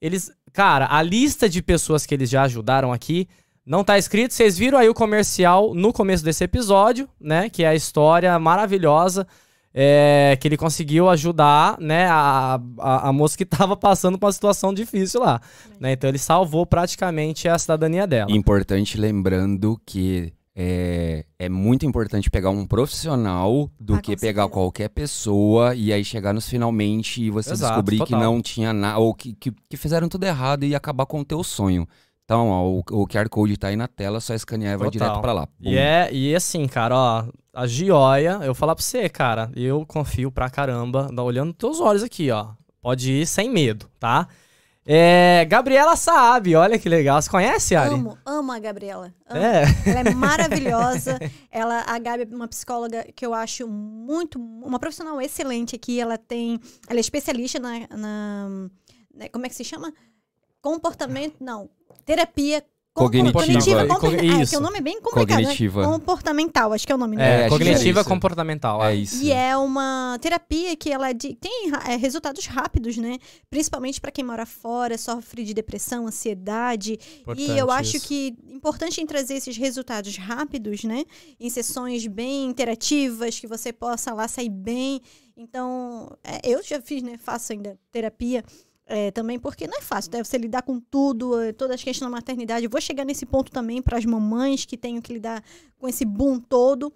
Eles, cara, a lista de pessoas que eles já ajudaram aqui não tá escrito. Vocês viram aí o comercial no começo desse episódio, né? Que é a história maravilhosa é, que ele conseguiu ajudar, né? A, a, a moça que tava passando por uma situação difícil lá. Né? Então ele salvou praticamente a cidadania dela.
Importante lembrando que é, é muito importante pegar um profissional do
Ah,
que pegar
certeza.
qualquer pessoa e aí chegar nos finalmente e você
Exato,
descobrir que
total.
não tinha nada, ou que, que, que fizeram tudo errado e acabar com o teu sonho. Então, ó, o, o QR Code tá aí na tela, só escanear e vai
Total.
direto pra lá.
E, é, e assim, cara, ó, a Gioia, eu vou falar pra você, cara, eu confio pra caramba, olhando teus olhos aqui, ó. Pode ir sem medo, tá? É, Gabriela Saab, olha que legal. Você conhece, Ari?
Amo, amo a Gabriela. Amo.
É.
Ela é maravilhosa. Ela, a Gabi é uma psicóloga que eu acho muito, uma profissional excelente aqui. Ela tem, ela é especialista na, na- né, como é que se chama? Comportamento, não, terapia
Cognitiva.
cognitiva
Cognitiva.
compor- é,
Isso.
que o nome é bem complicado, né?
Cognitiva.
comportamental, acho que é o nome,
É,
né?
cognitiva
é isso.
comportamental.
É
é.
isso.
E é uma terapia que ela de- tem é, resultados rápidos, né? Principalmente para quem mora fora, sofre de depressão, ansiedade.
Importante
e eu acho
isso.
que importante em trazer esses resultados rápidos, né? Em sessões bem interativas, que você possa lá sair bem. Então, é, eu já fiz, né? Faço ainda terapia. É, também porque não é fácil? Você lidar com tudo, é, todas as questões da maternidade. Eu vou chegar nesse ponto também para as mamães que tenham que lidar com esse boom todo.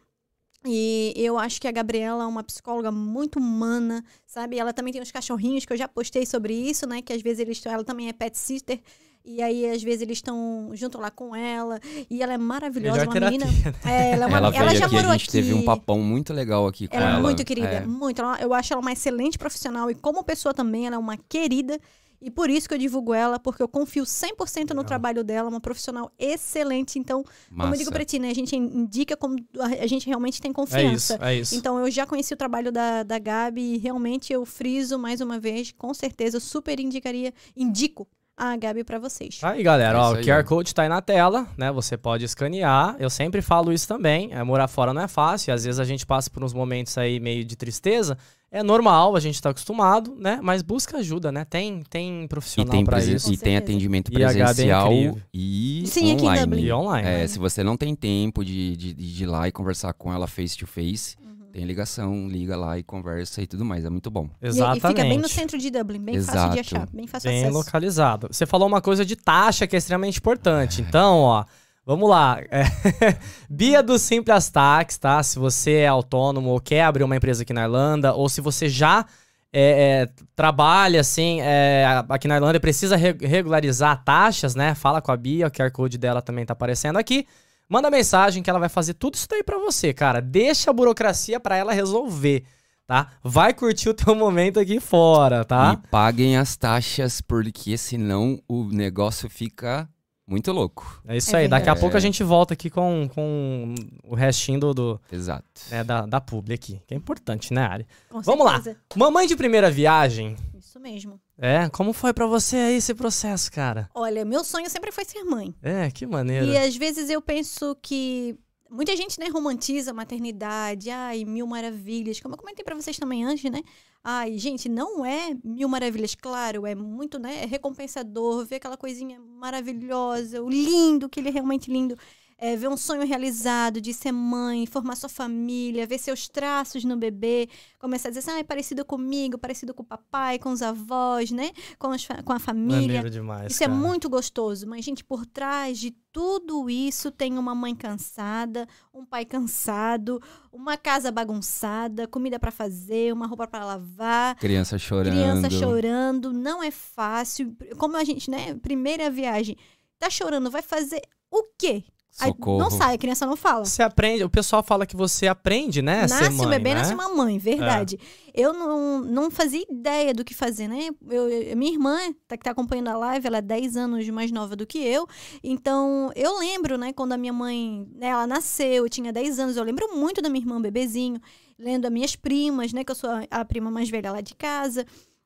E eu acho que a Gabriela é uma psicóloga muito humana, sabe? Ela também tem uns cachorrinhos que eu já postei sobre isso, né? Que às vezes eles ela também é pet sister. E aí, às vezes, eles estão junto lá com ela. E ela é maravilhosa,
Melhor
uma menina. É, ela, é uma,
Ela
ela, já
aqui, a
morou
gente teve um papão muito legal aqui com
ela
ela.
é muito querida,
É.
muito. Ela- eu acho ela uma excelente profissional e como pessoa também, ela é uma querida. E por isso que eu divulgo ela, porque eu confio 100% no
Legal.
trabalho dela, uma profissional excelente. Então, como eu digo
Massa.
pra ti, né? A gente indica como a a gente realmente tem
É
confiança.
isso, é isso.
Então, eu já conheci o trabalho da, da Gabi e realmente eu friso mais uma vez, com certeza, eu super indicaria, indico a Gabi pra vocês.
Tá Aí, galera,
É
ó,
isso
o
aí,
QR. Code tá aí na tela, né? Você pode escanear. Eu sempre falo isso também. É, morar fora não é fácil. Às vezes a gente passa por uns momentos aí meio de tristeza. É normal, a gente tá acostumado, né? Mas busca ajuda, né? Tem, tem
E
profissional
tem,
pra
presen-
isso.
E tem atendimento
E é
presencial
incrível.
e
Sim, aqui em
online.
Dublin.
E online.
É, se você não tem tempo de, de, de ir lá e conversar com ela face to face. Tem ligação, liga lá e conversa e tudo mais. É muito bom.
E-
Exatamente.
E, fica bem no centro de Dublin, bem fácil de
Exato.
achar, bem fácil
Bem
acesso.
localizado. Você falou uma coisa de taxa que é extremamente importante. Então, ó, vamos lá. É, Bia do Simples Tax, tá? Se você é autônomo ou quer abrir uma empresa aqui na Irlanda, ou se você já é, é, trabalha assim é, aqui na Irlanda e precisa re- regularizar taxas, né? Fala com a Bia, o QR Code dela também tá aparecendo aqui. Manda mensagem que ela vai fazer tudo isso daí pra você, cara. Deixa a burocracia pra ela resolver, tá? Vai curtir o teu momento aqui fora, tá?
E paguem as taxas, porque senão o negócio fica muito louco.
É isso
É
aí. Daqui a
verdade.
pouco a gente volta aqui com, com o restinho do, do,
Exato.
né, da, da publi aqui, que é importante, né, Ari?
Com
Vamos lá.
certeza.
Mamãe de primeira viagem.
Isso mesmo.
É, como foi pra você aí esse processo, cara?
Olha, meu sonho sempre foi ser mãe.
É, que maneiro.
E às vezes eu penso que muita gente né, romantiza a maternidade, ai, mil maravilhas. Como eu comentei pra vocês também antes, né? Ai, gente, não é mil maravilhas, claro, é muito, né? É recompensador ver aquela coisinha maravilhosa, o lindo, que ele é realmente lindo. É, ver um sonho realizado de ser mãe, formar sua família, ver seus traços no bebê, começar a dizer assim, ah, é parecido comigo, parecido com o papai, com os avós, né? Com, as com a família.
Maneiro demais.
Isso é
cara.
muito gostoso, mas, gente, por trás de tudo isso tem uma mãe cansada, um pai cansado, uma casa bagunçada, comida pra fazer, uma roupa pra lavar,
Criança chorando.
criança chorando. Não é fácil. Como a gente, né? Primeira viagem, tá chorando, vai fazer o quê? Aí
Socorro.
não sai, a criança não fala.
Você aprende, o pessoal fala que você aprende, né?
Nasce
mãe,
um bebê,
né?
nasce uma mãe, verdade. Eu não, não fazia ideia do que fazer, né? Eu, eu- minha irmã, tá, que tá acompanhando a live, ela é 10 anos mais nova do que eu. Então, eu lembro, né, quando a minha mãe, né, ela nasceu, eu tinha 10 anos, eu lembro muito da minha irmã bebezinho, lendo as minhas primas, né, que eu sou a, a prima mais velha lá de casa.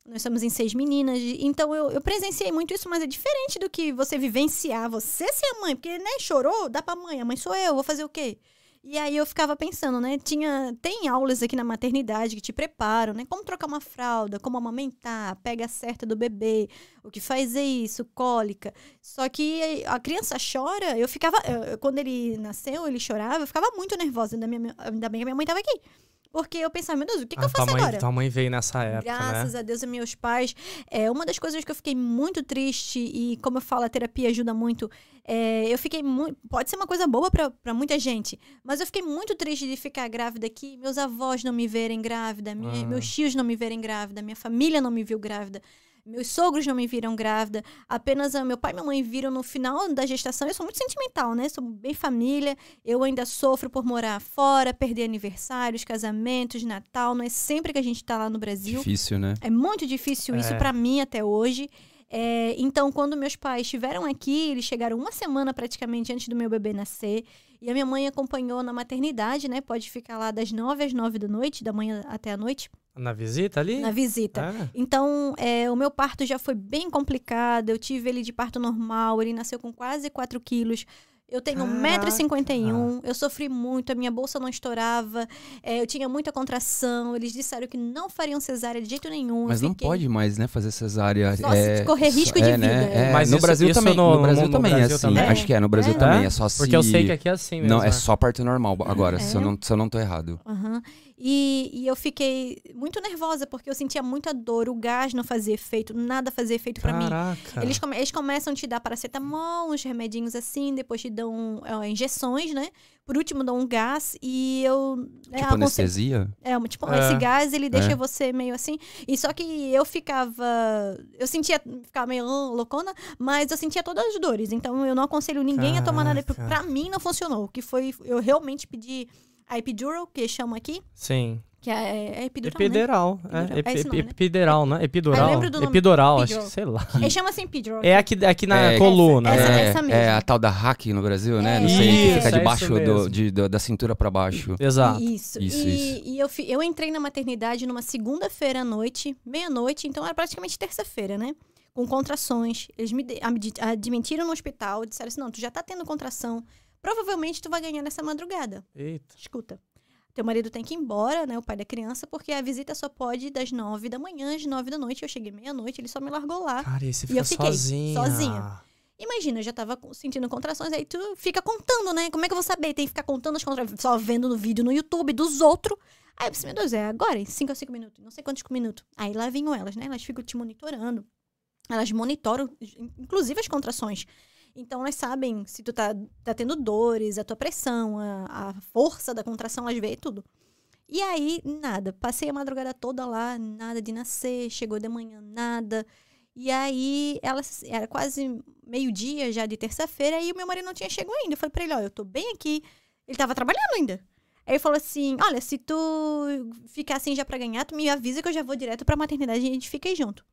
Nós somos em seis meninas, então eu, eu presenciei muito isso, mas é diferente do que você vivenciar, você ser a mãe, porque, né, chorou, dá pra mãe, a mãe sou eu, vou fazer o quê? E aí eu ficava pensando, né? Tinha, tem aulas aqui na maternidade que te preparam, né? Como trocar uma fralda, como amamentar, pega certa do bebê, o que faz isso, cólica. Só que a criança chora, eu ficava. eu- Quando ele nasceu, ele chorava, eu ficava muito nervosa. Ainda, minha, ainda bem que minha mãe tava aqui. Porque eu pensava, meu Deus, o que, que
Ah,
eu faço
tua, mãe,
agora?
tua mãe veio nessa época,
Graças
né?
a Deus e meus pais. É, uma das coisas que eu fiquei muito triste, e como eu falo, a terapia ajuda muito. é, eu fiquei muito. Pode ser uma coisa boa pra pra muita gente, mas eu fiquei muito triste de ficar grávida aqui, meus avós não me verem grávida, minha- meus tios não me verem grávida, minha família não me viu grávida. Meus sogros não me viram grávida, apenas meu pai e minha mãe viram no final da gestação. Eu sou muito sentimental, né? Sou bem família. Eu ainda sofro por morar fora, perder aniversários, casamentos, Natal. Não é sempre que a gente tá lá no Brasil.
Difícil, né?
É muito difícil isso
É.
pra mim até hoje. É, então, quando meus pais estiveram aqui, eles chegaram uma semana praticamente antes do meu bebê nascer. E a minha mãe acompanhou na maternidade, né? Pode ficar lá das nove às nove da noite, da manhã até a noite,
Na visita ali?
na visita.
É.
Então, é, o meu parto já foi bem complicado. Eu tive ele de parto normal, ele nasceu com quase 4 quilos. Eu tenho
Caraca.
1,51m, eu sofri muito, a minha bolsa não estourava, é, eu tinha muita contração. Eles disseram que não fariam cesárea de jeito nenhum.
Mas não
fiquei-
pode mais, né, fazer cesárea.
Só se
é,
correr risco
é,
de
né?
vida,
É,
é.
Mas
no
isso-
Brasil
isso
também,
no-
no, Brasil
no
também é
Brasil
assim.
também?
Acho que é, no Brasil
É?
também. É só se...
Porque eu sei que aqui é assim mesmo.
Não, é
né?
só parto normal agora, se, eu
É?
não, se eu não tô errado.
Aham. E, e eu fiquei muito nervosa, porque eu sentia muita dor, o gás não fazia efeito, nada fazia efeito pra mim.
Caraca.
Eles, come- eles começam a te dar paracetamol, uns remedinhos assim, depois te dão é, injeções, né? Por último, dão um gás e eu. né,
Tipo
aconselho-
anestesia?
É, tipo,
É.
esse gás, ele deixa
É.
você meio assim. E só que eu ficava. Eu sentia. Ficava meio loucona, mas eu sentia todas as dores. Então eu não aconselho ninguém a tomar nada.
Caraca.
Pra mim não funcionou. O que foi. Eu realmente pedi a epidural, que chamam aqui.
Sim.
Que é, é epidural, né?
Epidural.
Epidural.
É,
É né?
epidural, né? Epidural.
lembro do nome.
Epidural, acho que, sei lá.
Ele chama assim epidural.
É aqui, aqui na
É,
coluna.
essa-
né?
é,
essa mesmo.
é a tal da hack no Brasil, né?
É.
Não sei, que
Isso,
fica
é
debaixo do, de- do- da cintura pra baixo.
Exato.
Isso.
Isso,
e,
isso.
e eu, eu entrei na maternidade numa segunda-feira à noite, meia-noite, então era praticamente terça-feira, né? Com contrações. Eles me admitiram no hospital, disseram assim: não, tu já tá tendo contração. Provavelmente tu vai ganhar nessa madrugada.
Eita.
Escuta. Teu marido tem que ir embora, né? O pai da criança, porque a visita só pode das nove da manhã às nove da noite. Eu cheguei meia-noite, ele só me largou lá.
Cara, e você
E
fica
eu fiquei
sozinha.
sozinha. Imagina, eu já tava sentindo contrações, aí tu fica contando, né? Como é que eu vou saber? Tem que ficar contando as contrações, só vendo no vídeo no YouTube dos outros. Aí eu pensei, meu Deus, é agora, em 5 a 5 minutos, não sei quantos minutos. Aí lá vinham elas, né? Elas ficam te monitorando. Elas monitoram, inclusive as contrações. Então elas sabem se tu tá, tá tendo dores, a tua pressão, a, a força da contração, elas veem tudo. E aí, nada. Passei a madrugada toda lá, nada de nascer, chegou de manhã, nada. E aí, ela era quase meio-dia já de terça-feira, e o meu marido não tinha chegado ainda. Eu falei pra ele, ó, eu tô bem aqui. Ele tava trabalhando ainda. Aí ele falou assim, olha, se tu ficar assim já pra ganhar, tu me avisa que eu já vou direto pra maternidade e a gente fica aí junto.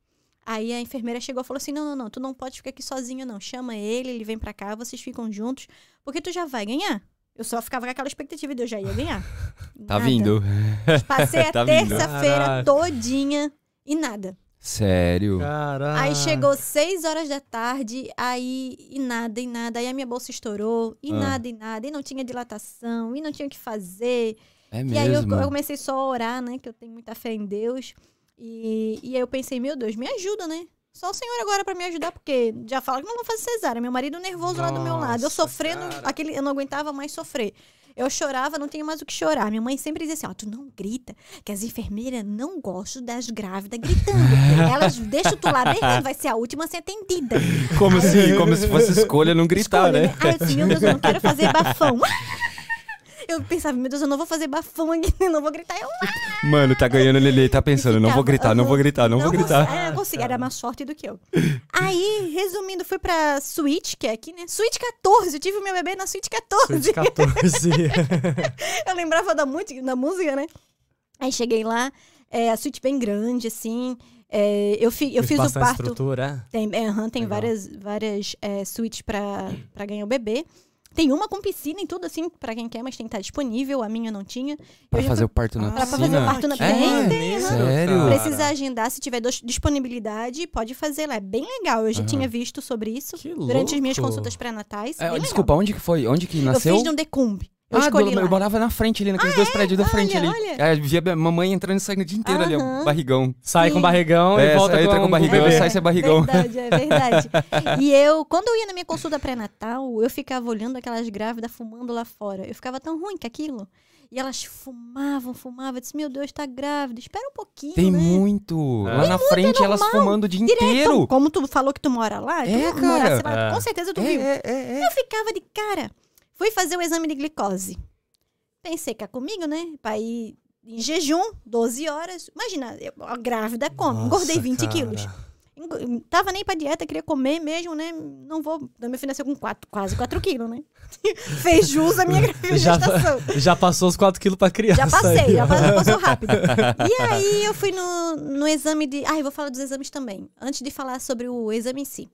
Aí a enfermeira chegou e falou assim, não, não, não, tu não pode ficar aqui sozinha não. Chama ele, ele vem pra cá, vocês ficam juntos, porque tu já vai ganhar. Eu só ficava com aquela expectativa de eu já ia ganhar.
Tá
Nada.
vindo.
Passei a
Tá
terça-feira todinha e nada.
Sério.
Caraca.
Aí chegou seis horas da tarde, aí e nada, e nada. Aí a minha bolsa estourou, e
Ah.
nada, e nada. E não tinha dilatação, e não tinha o que fazer.
É
E aí eu,
mesmo.
eu comecei só a orar, né? Que eu tenho muita fé em Deus. E, e aí eu pensei, meu Deus, me ajuda, né? Só o Senhor agora pra me ajudar, porque já fala que não vou fazer cesárea. Meu marido nervoso lá do meu lado. Eu
Nossa,
sofrendo,
cara.
aquele, eu não aguentava mais sofrer. Eu chorava, não tinha mais o que chorar. Minha mãe sempre dizia assim: ó, tu não grita, que as enfermeiras não gostam das grávidas gritando. Elas deixam tu lá berrando, vai ser a última a ser atendida.
Como se, como se fosse escolha não gritar,
Escolha,
né?
Aí eu disse, meu Deus, eu não quero fazer bafão. Eu pensava, meu Deus, eu não vou fazer bafão aqui, não vou gritar. Eu
Mano, tá ganhando ele tá pensando, não vou gritar, não vou gritar, não vou gritar.
consegui- É, eu consegui, era mais forte do que eu. Aí, resumindo, fui pra suíte, que é aqui, né? Suíte 14, eu tive o meu bebê na suíte 14.
Suíte 14.
Eu lembrava da, música- da música, né? Aí cheguei lá, é, a suíte bem grande, assim. é, eu fi- eu fiz o parto.
estrutura?
Tem, é, tem
Legal.
várias, várias é, suítes pra ganhar o bebê. Tem uma com piscina e tudo, assim, pra quem quer, mas tem que estar disponível. A minha não tinha.
Pra
Eu
fazer
fui-
o parto na
Ah,
pra
piscina?
fazer o parto na
que
Tem, tem,
maneiro,
aham.
Sério?
cara.
Precisa agendar, se tiver disponibilidade, pode fazer lá. É bem legal. Eu já
Aham.
tinha visto sobre isso
Que
durante as minhas
louco.
consultas pré-natais.
É, desculpa, onde que foi? Onde que nasceu?
Eu fiz no. Eu
ah, do, eu morava na frente ali, naqueles dois prédios da frente ali.
olha.
É, via a mamãe entrando e saindo o dia inteiro ali, ó, barrigão.
Sai com
Sim.
barrigão
É,
e volta
sai, entra com barrigão e sai sem barrigão.
Verdade, é verdade. e eu, quando eu ia na minha consulta pré-natal, eu ficava olhando aquelas grávidas fumando lá fora. Eu ficava tão ruim que aquilo. E elas fumavam, fumavam. Eu disse, meu Deus, tá grávida. Espera um pouquinho,
Tem
né?
muito.
É.
Lá na frente, elas fumando o dia
Direto.
inteiro.
Como tu falou que tu mora lá,
É,
tu
cara.
morasse lá,
É.
com certeza tu
É,
viu.
é, é, é.
Eu ficava de cara. Fui fazer o exame de glicose. Pensei que é comigo, né? Pra ir em jejum, 12 horas. Imagina, eu, a grávida come.
Nossa,
Engordei 20
cara.
quilos. Tava nem pra dieta, queria comer mesmo, né? Não vou. Meu filho nasceu com quatro, quase 4 quilos, né? Fez jus à minha
Já,
gestação.
já passou os 4 quilos pra criança.
Já passei,
aí.
já passei, passou rápido. E aí eu fui no, no exame de. Ah, eu vou falar dos exames também. Antes de falar sobre o exame em si.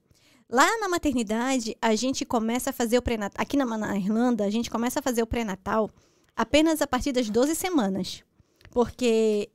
Lá na maternidade, a gente começa a fazer o pré-natal. Aqui na, na Irlanda, a gente começa a fazer o pré-natal apenas a partir das 12 semanas. Porque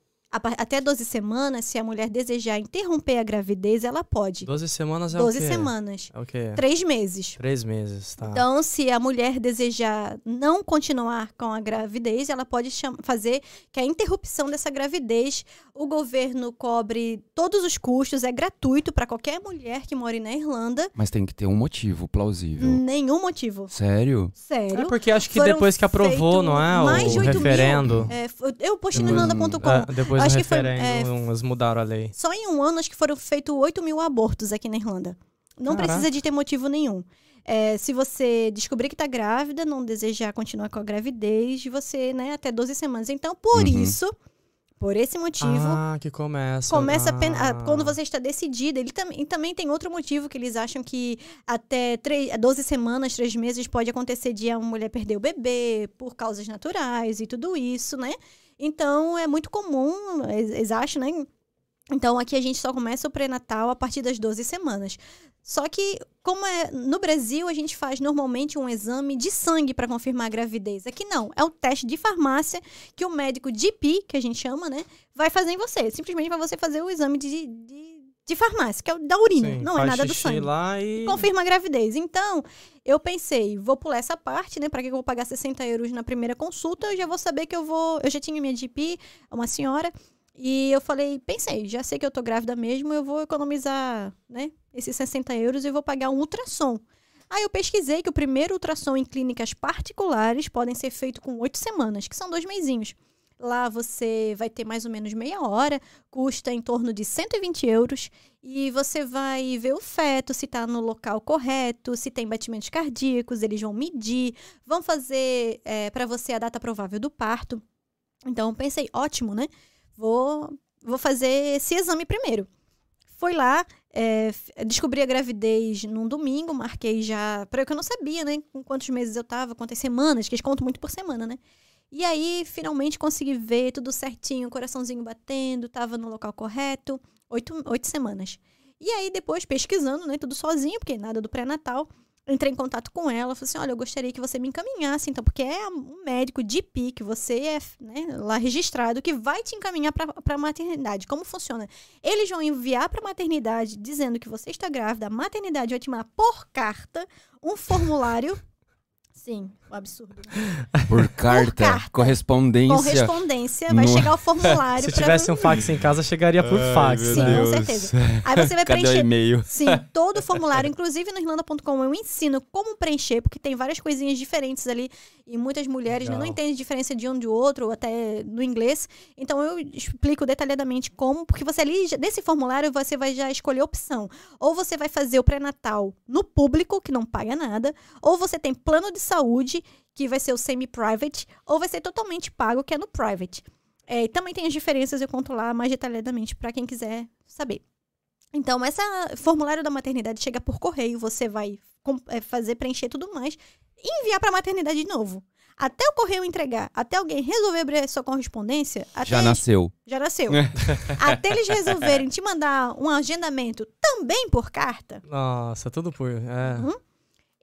até 12 semanas, se a mulher desejar interromper a gravidez, ela pode.
12 semanas é
12
o quê?
semanas.
É o quê?
Três meses.
Três meses, tá.
Então, se a mulher desejar não continuar com a gravidez, ela pode fazer que a interrupção dessa gravidez, o governo cobre todos os custos, é gratuito para qualquer mulher que mora na Irlanda,
Mas tem que ter um motivo plausível.
nenhum motivo.
Sério?
Sério.
É porque acho que
Foram
depois que aprovou, não é?
mais de
o
8 mil.
referendo.
É, f- eu postei no
Hum,
irlanda.com.
É, depois
Acho que foi, é,
eles mudaram a lei.
Só em um ano, acho que foram feitos 8 mil abortos aqui na Irlanda. Não
Caraca.
precisa de ter motivo nenhum. É, se você descobrir que tá grávida, não desejar continuar com a gravidez, você, né, até 12 semanas. Então, por
Uhum.
isso, por esse motivo,
Ah, que começa.
começa
ah.
apenas- ah, quando você está decidida. Ele também, e também tem outro motivo que eles acham que até três- 12 semanas, 3 meses, pode acontecer de a mulher perder o bebê por causas naturais e tudo isso, né? Então, é muito comum, eles acham, né? Então, aqui a gente só começa o pré-natal a partir das 12 semanas. Só que, como é no Brasil, a gente faz normalmente um exame de sangue para confirmar a gravidez. Aqui não, é o teste de farmácia que o médico GP, que a gente chama, né, vai fazer em você. Simplesmente para você fazer o exame de, de, de farmácia, que é o da urina,
Sim,
não é nada do sangue.
lá e...
Confirma a gravidez. Então, eu pensei, vou pular essa parte, né? Pra que eu vou pagar 60 euros na primeira consulta? Eu já vou saber que eu vou. Eu já tinha minha GP, uma senhora, e eu falei, pensei, já sei que eu tô grávida mesmo, eu vou economizar, né? Esses 60 euros e vou pagar um ultrassom. Aí eu pesquisei que o primeiro ultrassom em clínicas particulares podem ser feito com oito semanas, que são dois meizinhos. Lá você vai ter mais ou menos meia hora, custa em torno de 120 euros e você vai ver o feto, se está no local correto, se tem batimentos cardíacos, eles vão medir, vão fazer para você a data provável do parto. Então pensei, ótimo, né? Vou, vou fazer esse exame primeiro. Fui lá, é, descobri a gravidez num domingo, marquei já, para eu que eu não sabia, né? Com quantos meses eu tava, quantas semanas, que eles contam muito por semana, né? E aí, finalmente consegui ver tudo certinho, coraçãozinho batendo, tava no local correto, oito, oito semanas. E aí, depois, pesquisando, né, tudo sozinho, porque nada do pré-natal, entrei em contato com ela, falei assim, olha, eu gostaria que você me encaminhasse, então, porque é um médico de PI, que você é né, lá registrado, que vai te encaminhar para a maternidade. Como funciona? Eles vão enviar para a maternidade dizendo que você está grávida, a maternidade vai te mandar por carta um formulário. Sim, um absurdo. né?
Por carta,
carta.
correspondência.
Correspondência, vai
No-
chegar o formulário.
Se tivesse um fax em casa, chegaria por fax,
Sim,
né?
com certeza. Aí você vai
Cadê o
preencher
e-mail?
Sim, todo o formulário, inclusive no irlanda.com eu ensino como preencher, porque tem várias coisinhas diferentes ali e muitas mulheres né, não entendem a diferença de um de outro, ou até no inglês. Então eu explico detalhadamente como, porque você ali, nesse formulário, você vai já escolher a opção. Ou você vai fazer o pré-natal no público, que não paga nada, ou você tem plano de saúde que vai ser o semi-private, ou vai ser totalmente pago, que é no private. É, e também tem as diferenças, eu conto lá mais detalhadamente para quem quiser saber. Então, esse formulário da maternidade chega por correio, você vai é, fazer, preencher tudo mais e enviar para a maternidade de novo. Até o correio entregar, até alguém resolver abrir a sua correspondência, até
Já nasceu.
já nasceu. até eles resolverem te mandar um agendamento também por carta,
Nossa, tudo por. É.
Uhum.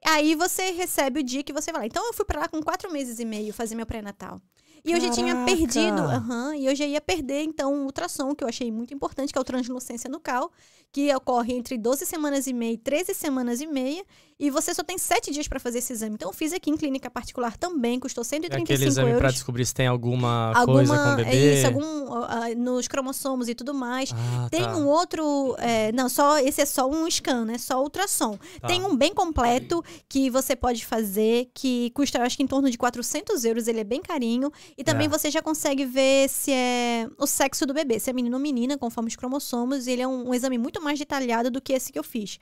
Aí você recebe o dia que você vai lá. Então eu fui pra lá com quatro meses e meio fazer meu pré-natal. E eu já tinha perdido, aham, e eu já ia perder, então, o ultrassom, que eu achei muito importante, que é o translucência nucal, que ocorre entre 12 semanas e meia e 13 semanas e meia, e você só tem sete dias pra fazer esse exame. Então, eu fiz aqui em clínica particular também, custou
É
135
aquele exame pra
euros.
descobrir se tem alguma,
Alguma,
coisa com o bebê.
é isso, algum, ah, nos cromossomos e tudo mais.
Ah,
Tem
tá.
um outro. é, não, só esse é só um scan, né? Só ultrassom.
Tá.
Tem um bem completo que você pode fazer, que custa, eu acho que em torno de 400 euros. Ele é bem carinho. E também
É.
você já consegue ver se é o sexo do bebê, se é menino ou menina, conforme os cromossomos. E ele é um, um exame muito mais detalhado do que esse que eu fiz.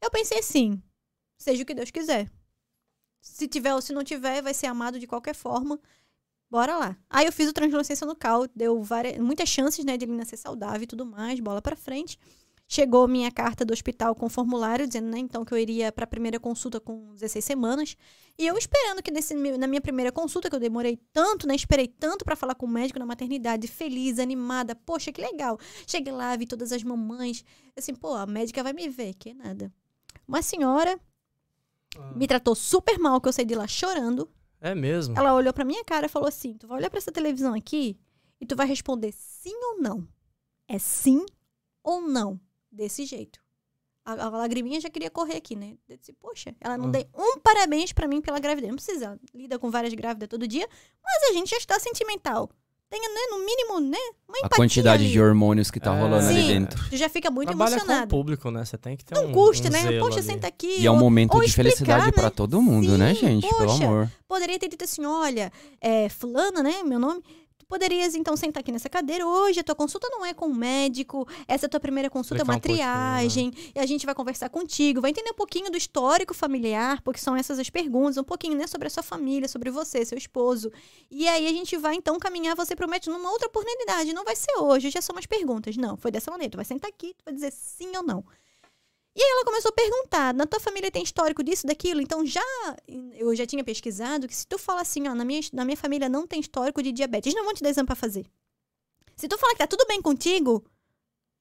Eu pensei assim: seja o que Deus quiser. Se tiver ou se não tiver, vai ser amado de qualquer forma. Bora lá. Aí eu fiz o translucência nucal, deu várias, muitas chances, né, de ele nascer saudável e tudo mais, bola pra frente. Chegou minha carta do hospital com formulário, dizendo, né, então, que eu iria pra primeira consulta com 16 semanas. E eu esperando que nesse, na minha primeira consulta, que eu demorei tanto, né, esperei tanto pra falar com o médico na maternidade, feliz, animada, poxa, que legal. Cheguei lá, vi todas as mamães, assim, pô, a médica vai me ver, que nada. Uma senhora
Ah.
me tratou super mal, que eu saí de lá chorando.
É mesmo.
Ela olhou pra minha cara e falou assim: Tu vai olhar pra essa televisão aqui e tu vai responder sim ou não. É sim ou não. Desse jeito. A, a lagriminha já queria correr aqui, né? Eu disse, Poxa, ela não
Ah.
deu um parabéns pra mim pela gravidez. Não precisa, ela lida com várias grávidas todo dia, mas a gente já está sentimental. Tenha, né, no mínimo, né, uma
A quantidade
ali.
de hormônios que tá
É.
rolando ali
Sim.
dentro.
Tu já fica muito
Trabalha com o
emocionado.
público, né? Você tem que ter
Não
um,
custa,
um
né?
zelo
Poxa,
ali.
senta aqui.
E é um
ou-
momento
ou
de
explicar,
felicidade pra
né?
todo mundo, né,
Sim,
gente? Pelo
poxa.
amor.
poderia ter dito assim: olha, é, fulana, né? Meu nome. Poderias então sentar aqui nessa cadeira. Hoje a tua consulta não é com o médico, essa é a tua primeira consulta, é uma
um pouquinho,
triagem, e a gente vai conversar contigo, vai entender um pouquinho do histórico familiar, porque são essas as perguntas, um pouquinho, né, sobre a sua família, sobre você, seu esposo. E aí a gente vai então caminhar você pro médico numa outra oportunidade. Não vai ser hoje, já são umas perguntas. Não, foi dessa maneira. Tu vai sentar aqui, tu vai dizer sim ou não. E aí ela começou a perguntar, na tua família tem histórico disso, daquilo? Então já, eu já tinha pesquisado que se tu fala assim, ó, na minha, na minha família não tem histórico de diabetes, eles não vão te dar exame pra fazer. Se tu falar que tá tudo bem contigo,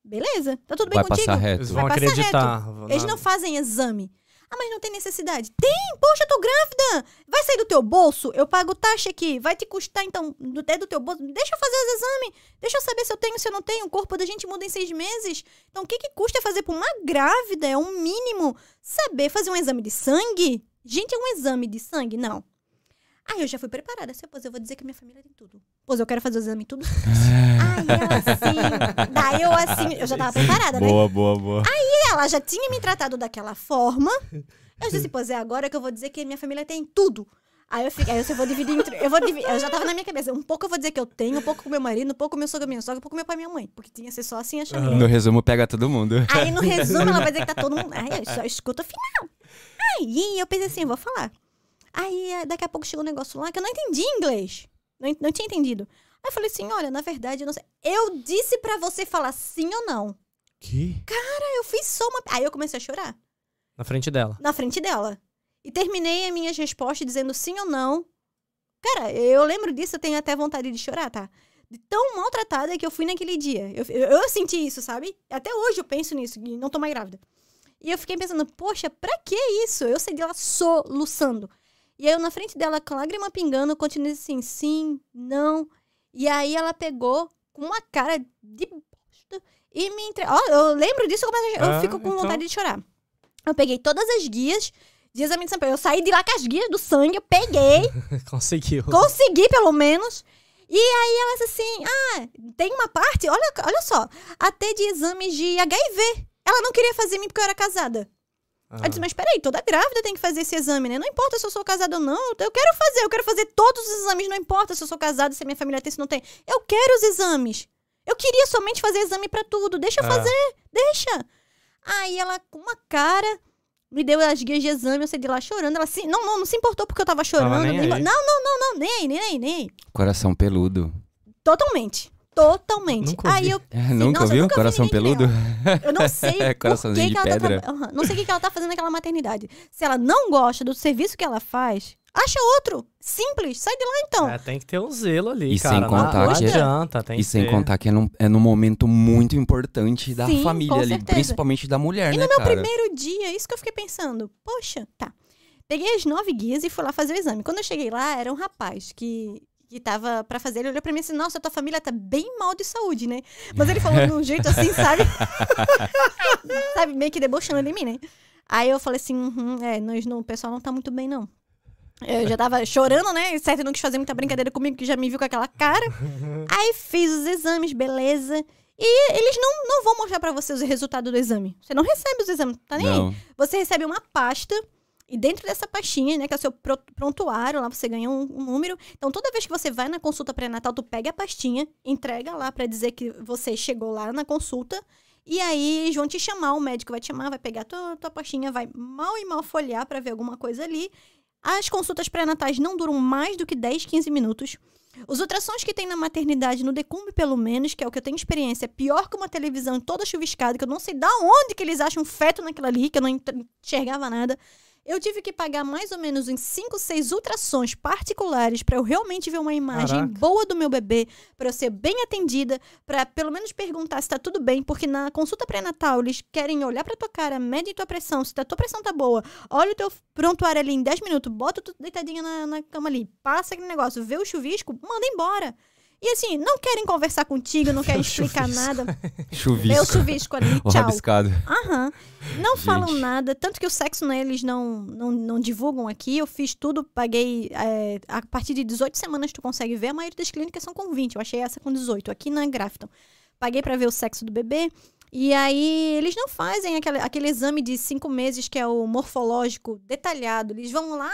beleza, tá tudo bem
Vai
contigo.
passar reto.
Eles vão
Vai passar
acreditar.
Eles
na-
não fazem exame. Ah, mas não tem necessidade. Tem! Poxa, eu tô grávida! Vai sair do teu bolso? Eu pago taxa aqui. Vai te custar, então, é do teu bolso. Deixa eu fazer os exames. Deixa eu saber se eu tenho, se eu não tenho. O corpo da gente muda em seis meses. Então, o que, que custa fazer pra uma grávida? É um mínimo. Saber fazer um exame de sangue? Gente, é um exame de sangue? Não. Aí eu já fui preparada. Assim, pois eu vou dizer que minha família tem tudo. Pois eu quero fazer o exame tudo. Aí ela assim. Daí eu assim, eu já tava preparada, né?
boa, boa.
ela já tinha me tratado daquela forma. Eu disse, pois é, agora que eu vou dizer que minha família tem tudo. Aí eu fiquei, aí eu vou dividir entre. Eu, vou dividir, eu já tava na minha cabeça. Um pouco eu vou dizer que eu tenho, um pouco com meu marido, um pouco com meu sogro, minha sogra, um pouco com meu pai e minha mãe. Porque tinha que ser só assim a família.
No resumo, pega todo mundo.
Aí no resumo ela vai dizer que tá todo mundo. Aí eu só escuta o final. Aí eu pensei assim, eu vou falar. Aí eh, daqui a pouco chegou um negócio lá que eu não entendi inglês. Não, não tinha entendido. Aí eu falei assim: olha, na verdade, eu não sei. Eu disse pra você falar sim ou não.
Que?
Aí eu fiz só uma. Aí eu comecei a chorar.
Na frente dela.
na frente dela. E terminei as minhas respostas dizendo sim ou não. Cara, eu lembro disso, eu tenho até vontade de chorar, tá? De tão maltratada que eu fui naquele dia. Eu, eu, eu senti isso, sabe? Até hoje eu penso nisso, e não tô mais grávida. E eu fiquei pensando, poxa, pra que isso? Eu saí de lá soluçando. E aí eu na frente dela, com lágrima pingando, continuei assim, sim, não. E aí ela pegou com uma cara de bosta e me entregou. Ó, eu lembro disso, eu, começo a- eu
Ah,
fico com
então.
vontade de chorar. Eu peguei todas as guias de exame de sangue. Eu saí de lá com as guias do sangue, eu peguei,
Conseguiu.
consegui pelo menos. E aí ela disse assim: ah, tem uma parte, olha, olha só, até de exames de HIV. Ela não queria fazer em mim porque eu era casada.
Ah.
Eu disse, mas peraí, toda grávida tem que fazer esse exame, né? Não importa se eu sou casada ou não, eu quero fazer, eu quero fazer todos os exames, não importa se eu sou casada, se a minha família tem, se não tem. Eu quero os exames. Eu queria somente fazer exame pra tudo, deixa eu
Ah.
fazer, deixa. Aí ela, com uma cara, me deu as guias de exame, eu saí de lá chorando. Ela assim, não, não, não se importou porque eu tava chorando.
nem
nem-
aí.
não, não, não, não, nem aí, nem aí, nem aí.
Coração peludo.
Totalmente. Totalmente.
Nunca
aí eu,
É, nunca
nossa,
viu?
nunca vi
Coração
que
peludo?
eu não sei por
Coraçãozinho
que,
de
que ela
pedra.
tá tra- Não sei o que, que ela tá fazendo naquela maternidade. Se ela não gosta do serviço que ela faz, acha outro. Simples. Sai de lá então.
É, tem que ter um zelo ali,
E
cara.
sem
não-
contar
não
que-
adianta, tem
E
que
sem
ter.
contar que é num, é num momento muito importante da
Sim,
família ali, principalmente da mulher,
E
né,
no meu
cara?
primeiro dia, isso que eu fiquei pensando. Poxa, tá. Peguei as nove guias e fui lá fazer o exame. Quando eu cheguei lá, era um rapaz que, que tava pra fazer. Ele olhou pra mim e disse: Nossa, tua família tá bem mal de saúde, né? Mas ele falou de um jeito assim, sabe? sabe, meio que debochando de mim, né? Aí eu falei assim: uhum, É, nós não, o pessoal não tá muito bem, não. Eu já tava chorando, né? E certo não quis fazer muita brincadeira comigo, que já me viu com aquela cara. Aí fiz os exames, beleza. E eles não, não vão mostrar pra você os resultados do exame. Você não recebe os exames, tá nem. Você recebe uma pasta e dentro dessa pastinha, né, que é o seu pro- prontuário, lá você ganha um, um número. Então, toda vez que você vai na consulta pré-natal, tu pega a pastinha, entrega lá pra dizer que você chegou lá na consulta. E aí, eles vão te chamar, o médico vai te chamar, vai pegar tua, tua pastinha, vai mal e mal folhear pra ver alguma coisa ali. As consultas pré-natais não duram mais do que 10, 15 minutos. Os ultrassons que tem na maternidade, no Decumbe pelo menos, que é o que eu tenho experiência, é pior que uma televisão toda chuviscada, que eu não sei da onde que eles acham feto naquilo ali, que eu não enxergava nada. Eu tive que pagar mais ou menos uns 5, 6 ultrassons particulares para eu realmente ver uma imagem
Caraca.
boa do meu bebê, para eu ser bem atendida, para pelo menos perguntar se tá tudo bem, porque na consulta pré-natal eles querem olhar pra tua cara, medem tua pressão, se a tua pressão tá boa, olha o teu prontuário ali em 10 minutos, bota tu deitadinha na, na cama ali, passa aquele negócio, vê o chuvisco, manda embora. E assim, não querem conversar contigo, não querem explicar
chuvisco.
nada. Vê o
Chuvisco.
chuvisco ali, tchau.
rabiscado.
Aham. Não falam
Gente.
nada. Tanto que o sexo, né, eles não, não, não divulgam aqui. Eu fiz tudo, paguei. é, a partir de 18 semanas tu consegue ver. A maioria das clínicas são com 20. Eu achei essa com 18, aqui na Grafton. Paguei pra ver o sexo do bebê. E aí, eles não fazem aquele, aquele exame de cinco meses que é o morfológico detalhado. Eles vão lá.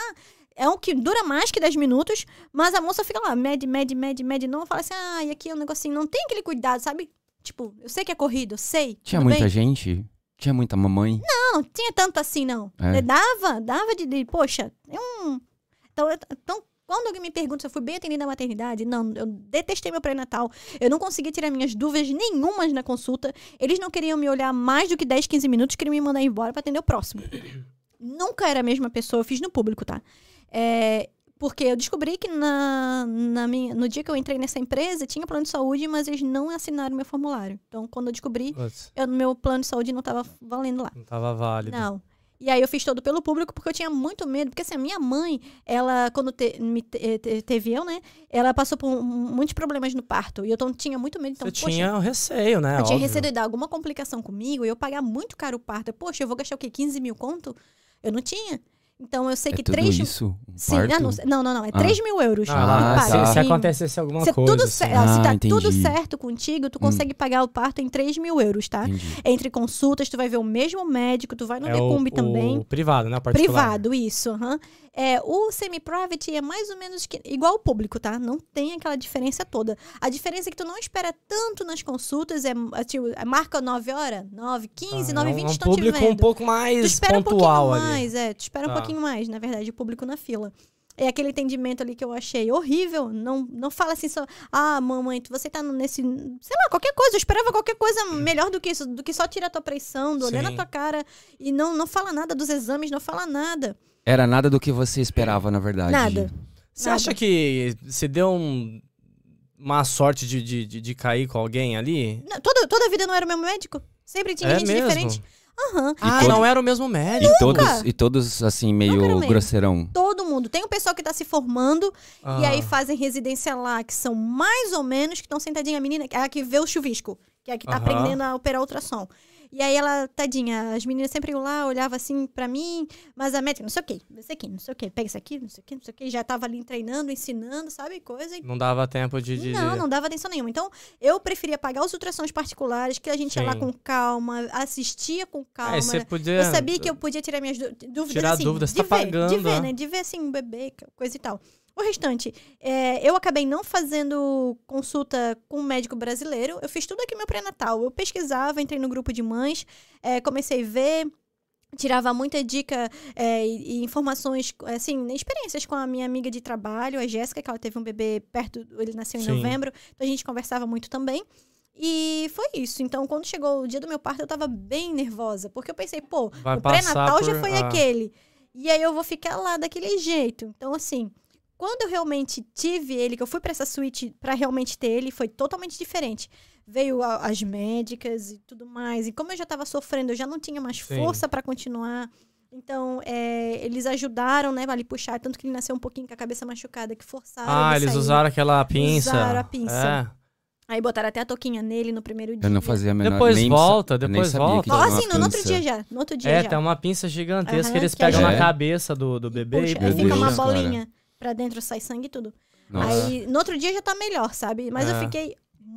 É um que dura mais que 10 minutos, mas a moça fica lá, mede, mede, mede, mede. Não fala assim, ah, e aqui é um negocinho. Não tem aquele cuidado, sabe? Tipo, eu sei que é corrido, eu sei.
Tinha muita
bem.
gente? Tinha muita mamãe?
Não, tinha tanto assim, não.
É.
Dava, dava de, de- poxa, é um... Então, eu- então, quando alguém me pergunta se eu fui bem atendida na maternidade, não, eu detestei meu pré-natal. Eu não conseguia tirar minhas dúvidas nenhumas na consulta. Eles não queriam me olhar mais do que 10, 15 minutos, queriam me mandar embora pra atender o próximo. Nunca era a mesma pessoa, eu fiz no público, tá? É, porque eu descobri que na, na minha, no dia que eu entrei nessa empresa, tinha plano de saúde, mas eles não assinaram meu formulário. Então, quando eu descobri, eu, meu plano de saúde não tava valendo lá.
não tava válido.
Não. E aí eu fiz todo pelo público porque eu tinha muito medo. Porque assim, a minha mãe, ela, quando te- me te- te- teve eu, né? Ela passou por um- muitos problemas no parto. E eu então, tinha muito medo. Então,
Você
poxa,
tinha o receio, né?
eu tinha
Óbvio.
receio de dar alguma complicação comigo e eu pagar muito caro o parto. Poxa, eu vou gastar o quê? 15 mil conto? Eu não tinha. Então eu sei
É
que
tudo
3
isso? Um
Sim,
parto?
ah, não, não, não, não. É
Ah.
3 mil euros.
Ah,
que
Ah,
paga.
tá.
se, acontecesse alguma
Se,
coisa.
tudo
assim.
cer-
Ah,
se tá tudo
entendi.
certo contigo, tu consegue pagar o parto em 3 mil euros, tá?
Entendi.
Entre consultas, tu vai ver o mesmo médico, tu vai no
é
Decumbi também.
O privado, né? Particular.
Privado, isso. aham. É, o semi-private é mais ou menos que- igual ao público, tá? Não tem aquela diferença toda. A diferença é que tu não espera tanto nas consultas, é, é, tipo, é, marca 9 horas, 9, 15,
Ah,
9,
é um-
20
é um
estão te
público
vendo.
um pouco
tu
mais
espera um
pontual
pouquinho
ali.
mais, é, tu espera
Tá.
um pouquinho mais, na verdade, o público na fila. É aquele atendimento ali que eu achei horrível. Não, não fala assim só, ah, mamãe, tu- você tá nesse. Sei lá, qualquer coisa. Eu esperava qualquer coisa melhor do que isso, do que só tirar tua pressão, do olhar na tua cara e não, não fala nada dos exames, não fala nada.
Era nada do que você esperava, na verdade.
Nada.
Você
Nada.
acha que se deu um- uma sorte de, de, de, de cair com alguém ali?
Não, toda, toda a vida não era o mesmo médico. Sempre tinha
É
gente
mesmo?
diferente. Aham.
Ah,
todo-
não era o mesmo médico.
E todos, e todos, assim, meio grosseirão.
Todo mundo. Tem o pessoal que tá se formando e
Ah.
aí fazem residência lá, que são mais ou menos que estão sentadinha a menina, que é a que vê o chuvisco, que é a que tá
Aham.
aprendendo a operar ultrassom. E aí ela, tadinha, as meninas sempre iam lá, olhavam assim pra mim, mas a médica, não sei o quê, não sei o quê, não sei o quê, pega isso aqui, não sei o quê, não sei o quê, já tava ali treinando, ensinando, sabe, coisa, e
Não dava tempo de. de-
Não, não dava atenção nenhuma. Então, eu preferia pagar os ultrassons particulares, que a gente ia lá
Sim.
com calma, assistia com calma.
É, você podia.
Eu sabia que eu podia tirar minhas dú- dúvidas
Tirar
assim,
dúvidas,
de
tá
ver,
pagando,
de ver,
é.
né? De ver assim, um bebê, coisa e tal. O restante, é, eu acabei não fazendo consulta com um médico brasileiro. Eu fiz tudo aqui no meu pré-natal. Eu pesquisava, entrei no grupo de mães, é, comecei a ver. tirava muita dica é, e, informações, assim, experiências com a minha amiga de trabalho, a Jéssica, que ela teve um bebê perto, ele nasceu em
Sim.
novembro, então a gente conversava muito também. E foi isso. Então, quando chegou o dia do meu parto, eu tava bem nervosa, porque eu pensei, pô,
Vai
o pré-natal já
por-
foi
ah.
aquele. E aí eu vou ficar lá daquele jeito. Então, assim, quando eu realmente tive ele, que eu fui pra essa suíte pra realmente ter ele, foi totalmente diferente. Veio a- as médicas e tudo mais. E como eu já tava sofrendo, eu já não tinha mais
Sim.
força pra continuar. Então, é, eles ajudaram, né, a lhe puxar. Tanto que ele nasceu um pouquinho com a cabeça machucada, que forçaram
Ah,
ele
eles
sair.
usaram aquela pinça.
Usaram a pinça.
É.
Aí botaram até a touquinha nele no primeiro dia.
Eu não fazia a menor
Depois
nem
volta, depois volta.
que
Ó, assim, no, outro dia já. No outro dia
É,
já.
tem uma pinça gigantesca que
Aham,
eles
que
pegam na
ajuda.
cabeça do, do bebê
Puxa,
e
aí fica uma
Deus, cara.
Pra dentro, sai sangue e tudo.
Nossa.
Aí, no outro dia já tá melhor, sabe? Mas eu
É.
fiquei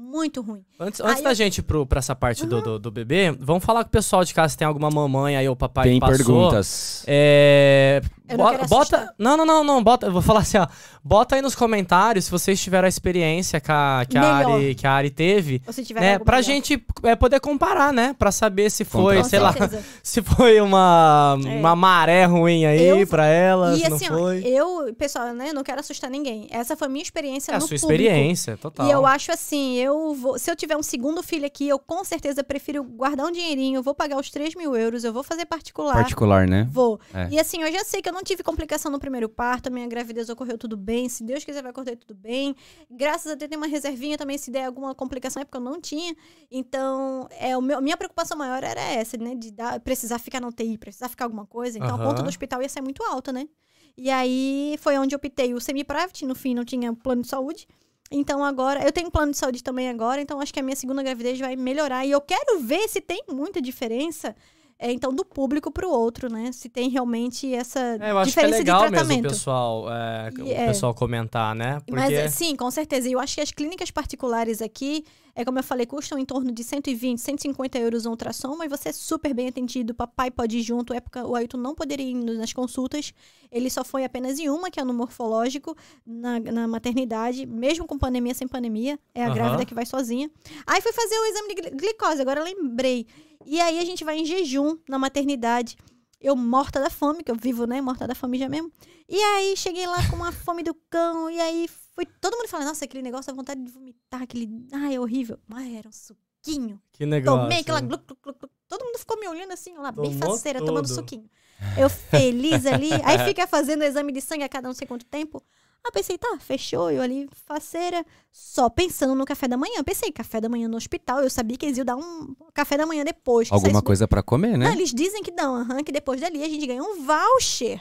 muito ruim.
Antes, antes da
eu-
gente ir pro, pra essa parte do, do, do bebê, vamos falar com o pessoal de casa se tem alguma mamãe aí ou papai
Tem
que passou.
perguntas.
É.
Eu não
bota. Não, não, não, não. Bota. Eu vou falar assim, ó. Bota aí nos comentários se vocês tiveram a experiência que a, que a. Ari, que a Ari teve.
Ou se tiver
Né, pra
melhor.
gente é, poder comparar, né? Pra saber se foi.
Com
sei lá, se foi uma,
É.
uma maré ruim aí
Eu-
pra ela,
E
se não
assim, ó,
foi.
eu, pessoal, né, eu não quero assustar ninguém. Essa foi a minha experiência
É a
no
sua
público.
experiência, total.
E eu acho assim, eu vou, se eu tiver um segundo filho aqui, eu com certeza prefiro guardar um dinheirinho, eu vou pagar os 3 mil euros, eu vou fazer particular.
Particular, né?
Vou.
É.
E assim, eu já sei que eu não tive complicação no primeiro parto, a minha gravidez ocorreu tudo bem. Se Deus quiser, vai correr tudo bem. Graças a Deus tem uma reservinha também, se der alguma complicação, é porque eu não tinha. Então, é, o meu, minha preocupação maior era essa, né? De dar, precisar ficar na UTI, precisar ficar alguma coisa. Então, a conta do hospital ia ser muito alta, né? E aí foi onde eu optei o semi-private, no fim não tinha plano de saúde. Então agora, eu tenho plano de saúde também agora, então acho que a minha segunda gravidez vai melhorar. E eu quero ver se tem muita diferença, é, então, do público pro outro, né? Se tem realmente essa
É, eu acho que é
diferença
legal
de
mesmo o
tratamento.
pessoal, é,
E
o
é.
pessoal comentar, né? Porque
Mas sim, com certeza. E eu acho que as clínicas particulares aqui, é como eu falei, custam em torno de 120, 150 euros um ultrassom, mas você é super bem atendido, papai pode ir junto. Época, o Ailton não poderia ir nas consultas, ele só foi apenas em uma, que é no morfológico, na, na maternidade, mesmo com pandemia, sem pandemia, é a grávida que vai sozinha. Aí fui fazer o exame de gli- glicose, agora eu lembrei. E aí a gente vai em jejum na maternidade. Eu morta da fome, que eu vivo, né, morta da fome já mesmo. E aí cheguei lá com uma fome do cão, e aí foi todo mundo falando, nossa, aquele negócio, dá vontade de vomitar, aquele, ai, é horrível. Mas era um suquinho.
que negócio.
Tomei aquela
né?
gluc, gluc, gluc, gluc. Todo mundo ficou me olhando assim, lá, bem
Tomou
faceira, tomando
tudo.
suquinho. Eu feliz ali, aí fica fazendo exame de sangue a cada não sei quanto tempo. Aí pensei, tá, fechou, eu ali, faceira, só pensando no café da manhã. Pensei, café da manhã no hospital, eu sabia que eles iam dar um café da manhã depois.
Alguma coisa pra comer, né?
não, eles dizem que dão, aham, que depois dali a gente ganha um voucher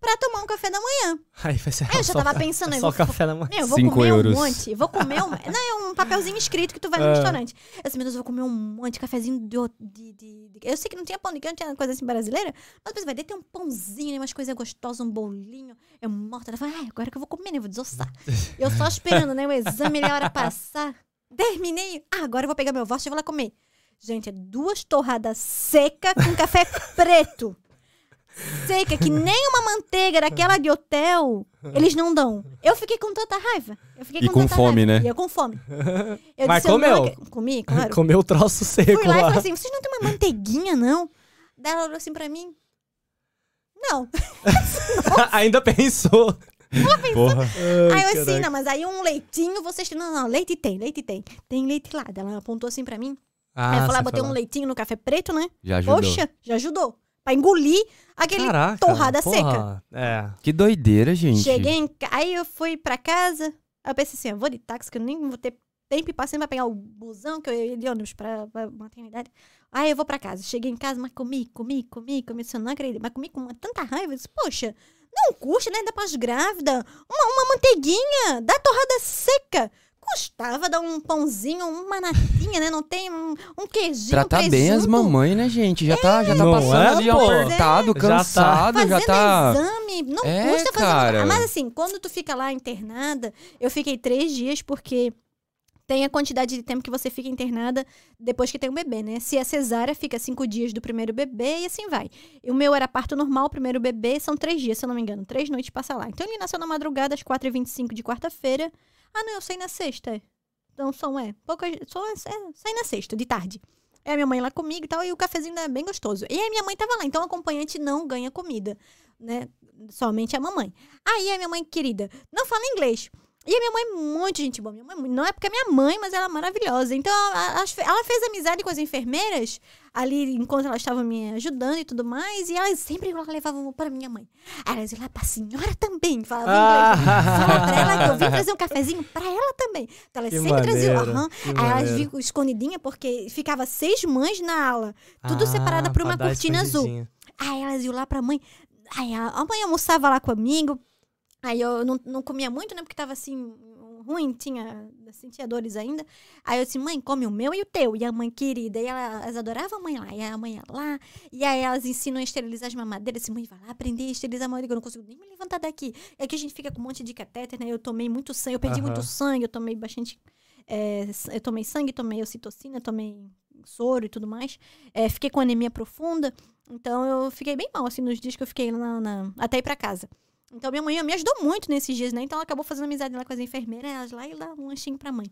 pra tomar um café da manhã.
Aí vai ser
Aí eu já tava pensando, eu
Só
vou,
café da manhã.
meu, eu vou
Cinco
comer
euros.
um monte, vou comer um... Não, é um papelzinho escrito que tu vai no
É.
restaurante. Eu assim, meu Deus, eu vou comer um monte de cafezinho de, de, de- de- Eu sei que não tinha pão de queijo, não tinha coisa assim brasileira, mas depois vai ter um pãozinho, né, umas coisas gostosas, um bolinho. Eu morta, ela fala, ai, agora que eu vou comer, né, eu vou desossar. eu só esperando, né, o exame, ele a hora passar. Terminei. Ah, agora eu vou pegar meu voucher e vou lá comer. Gente, é duas torradas secas com café preto. Seca, que nem uma manteiga daquela de hotel, eles não dão. Eu fiquei com tanta raiva. Eu fiquei
E com
tanta
fome,
raiva.
né?
E eu com fome. Eu
Mas
disse, eu não
comeu?
ac- Comi, claro.
Comeu o troço seco
Fui lá e
lá.
falei assim, vocês não têm uma manteiguinha, não? Daí ela olhou assim pra mim. Não.
Ainda pensou.
Porra.
aí eu assim, não, mas aí um leitinho, vocês. Não, não, leite tem, leite tem. Tem leite lá. Daí Ela apontou assim pra mim. aí eu falei, ah, botei um leitinho no café preto, né?
Já ajudou.
Poxa, já ajudou. Pra engolir aquele
Caraca,
torrada
porra,
seca.
É.
Que doideira, gente.
Cheguei em. Aí eu fui pra casa. Aí eu pensei assim, eu vou de táxi, que eu nem vou ter tempo e passei pra pegar o busão, que eu ia de ônibus pra, pra maternidade. Aí eu vou pra casa. Cheguei em casa, mas comi, comi, comi, comi. Eu não acredito. Mas comi com uma tanta raiva. Eu disse, poxa, não custa, né? Dá pras grávidas. Uma, uma manteiguinha, dá torrada seca. Custava dar um pãozinho, uma natinha, né? Não tem um, um queijinho,
Tratar
um
bem as mamães, né, gente? Já tá, já tá
Não
passando
é,
ali
pô?
apertado,
Já tá
cansado, já
Fazendo
tá.
exame, não
É,
custa fazer
cara.
exame. Mas assim, quando tu fica lá internada, eu fiquei três dias porque tem a quantidade de tempo que você fica internada depois que tem um bebê, né? Se é cesárea, fica cinco dias do primeiro bebê e assim vai. E o meu era parto normal, o primeiro bebê, são três dias, se eu não me engano. Três noites passa lá. Então ele nasceu na madrugada, às 4h25 de quarta-feira. Ah, não, eu saí na sexta. Então são, é, poucas, só, é, saí na sexta, de tarde. Aí a minha mãe lá comigo e tal, e o cafezinho é bem gostoso. E aí minha mãe tava lá, então o acompanhante não ganha comida, né? Somente a mamãe. Aí a minha mãe querida não fala inglês. E a minha mãe, muito gente boa. Minha mãe, não é porque é minha mãe, mas ela é maravilhosa. Então, ela, ela fez amizade com as enfermeiras ali enquanto elas estavam me ajudando e tudo mais. E elas sempre levavam para minha mãe. Aí elas iam lá pra senhora também. Falavam ah. pra ela que eu vim trazer um cafezinho pra ela também. Então, elas que sempre traziam. Uhum. Aí elas vinham escondidinha porque ficava seis mães na ala. Tudo ah, separada por uma cortina azul. Aí elas iam lá pra mãe. Aí a mãe almoçava lá comigo Aí eu não, não comia muito, né? Porque tava assim, ruim, tinha, sentia dores ainda. Aí eu disse, mãe, come o meu e o teu. E a mãe querida, e ela, elas adoravam a mãe lá. E a mãe ia lá, e aí elas ensinam a esterilizar as mamadeiras. Assim, mãe, vai lá aprender a esterilizar a mamadeira, eu não consigo nem me levantar daqui. É que a gente fica com um monte de catéter, né? Eu tomei muito sangue, eu perdi uhum. muito sangue, eu tomei bastante. É, eu tomei sangue, tomei ocitocina, tomei soro e tudo mais. É, fiquei com anemia profunda. Então eu fiquei bem mal, assim, nos dias que eu fiquei lá na, até ir pra casa. Então minha mãe me ajudou muito nesses dias, né? Então ela acabou fazendo amizade lá com as enfermeiras, elas lá e lá um lanchinho pra mãe.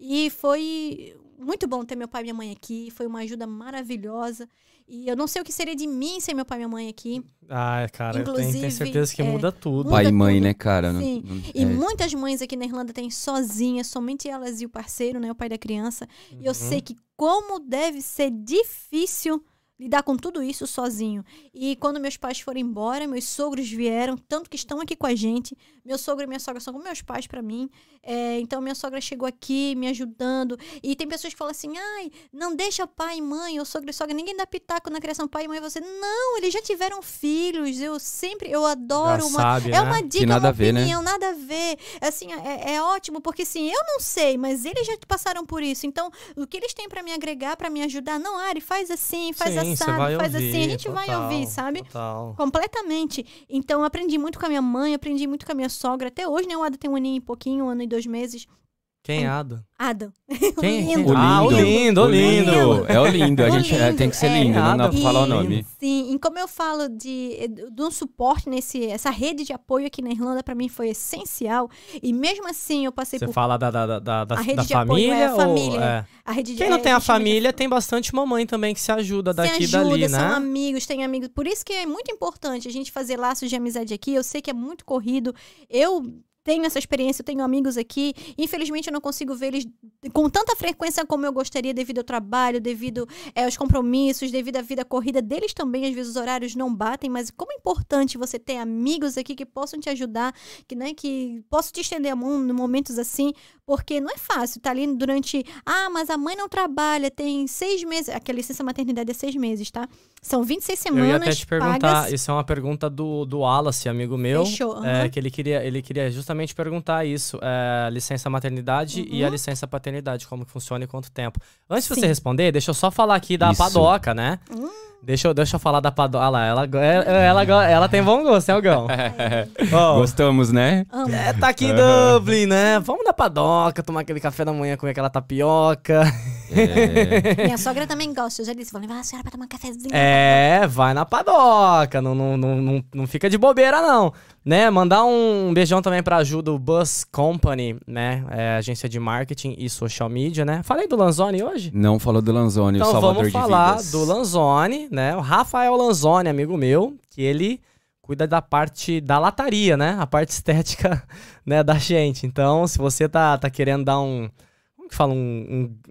E foi muito bom ter meu pai e minha mãe aqui, foi uma ajuda maravilhosa. E eu não sei o que seria de mim sem meu pai e minha mãe aqui.
Ah, cara, Inclusive, eu tenho, tenho certeza que é, muda tudo.
pai
e
mãe,
tudo.
né, cara?
Sim. Não, não, e é. muitas mães aqui na Irlanda têm sozinhas, somente elas e o parceiro, né, o pai da criança. Uhum. E eu uhum. sei que como deve ser difícil lidar com tudo isso sozinho. E quando meus pais foram embora, meus sogros vieram, tanto que estão aqui com a gente. Meu sogro e minha sogra são como meus pais para mim. É, então minha sogra chegou aqui me ajudando. E tem pessoas que falam assim: ai, não deixa pai e mãe, ou sogro e sogra, ninguém dá pitaco na criação pai e mãe. Você, não, eles já tiveram filhos. Eu sempre, eu adoro
já
uma.
Sabe,
é
né?
uma dica, nada uma opinião, ver, né? nada a ver. Assim, é, é ótimo, porque assim, eu não sei, mas eles já passaram por isso. Então, o que eles têm para me agregar, para me ajudar, não, Ari, faz assim, faz Sim, assado, faz ouvir, assim, a gente total, vai ouvir, sabe?
Total.
Completamente. Então, aprendi muito com a minha mãe, aprendi muito com a minha sogra. Até hoje, né? O Ada tem um aninho e pouquinho, um ano e dois meses.
Quem é Ada?
Ada.
Quem?
o lindo.
Ah, o lindo, o lindo.
É o lindo. A gente é, tem que ser é, lindo, não dá pra falar o nome.
Sim, e como eu falo de, de um suporte nesse, essa rede de apoio aqui na Irlanda, pra mim foi essencial. E mesmo assim, eu passei
Você
por.
Você fala da, da, da, da,
a rede
da
de
família?
Apoio, é,
a
família.
É?
A rede de,
Quem não
é,
tem a família, tem bastante mamãe também que se ajuda daqui
se ajuda,
e dali, né?
São amigos, tem amigos. Por isso que é muito importante a gente fazer laços de amizade aqui. Eu sei que é muito corrido. Eu tenho essa experiência, eu tenho amigos aqui. Infelizmente, eu não consigo ver eles com tanta frequência como eu gostaria, devido ao trabalho, devido é, aos compromissos, devido à vida corrida deles também. Às vezes, os horários não batem, mas como é importante você ter amigos aqui que possam te ajudar, que, né, que possam te estender a mão em momentos assim, porque não é fácil. Tá ali durante. Ah, mas a mãe não trabalha, tem seis meses. Aqui a licença maternidade é seis meses, tá? São 26 semanas. Eu ia até te
perguntar,
pagas.
isso é uma pergunta do, do Wallace, amigo meu.
Fechou. Uhum.
É, que ele queria, ele queria justamente perguntar isso: é, licença maternidade uhum. e a uhum. licença paternidade, como que funciona e quanto tempo. Antes Sim. de você responder, deixa eu só falar aqui da isso. padoca, né? Hum. Deixa eu, deixa eu falar da Padoca. Olha lá, ela, ela, ela, ela tem bom gosto, é o Gão.
oh, Gostamos, né?
É, tá aqui em Dublin, né? Vamos na Padoca, tomar aquele café da manhã, comer aquela tapioca.
É. Minha sogra também gosta, eu já disse. Vou levar a senhora pra tomar um cafezinho.
É, vai na Padoca, não, não, não, não, não fica de bobeira, não né, mandar um beijão também pra ajuda o Bus Company, né, é, agência de marketing e social media, né. Falei do Lanzoni hoje?
Não falou do Lanzoni,
então,
o salvador
vamos falar do Lanzoni, né, o Rafael Lanzoni, amigo meu, que ele cuida da parte da lataria, né, a parte estética, né, da gente. Então, se você tá, tá querendo dar um que fala? Um,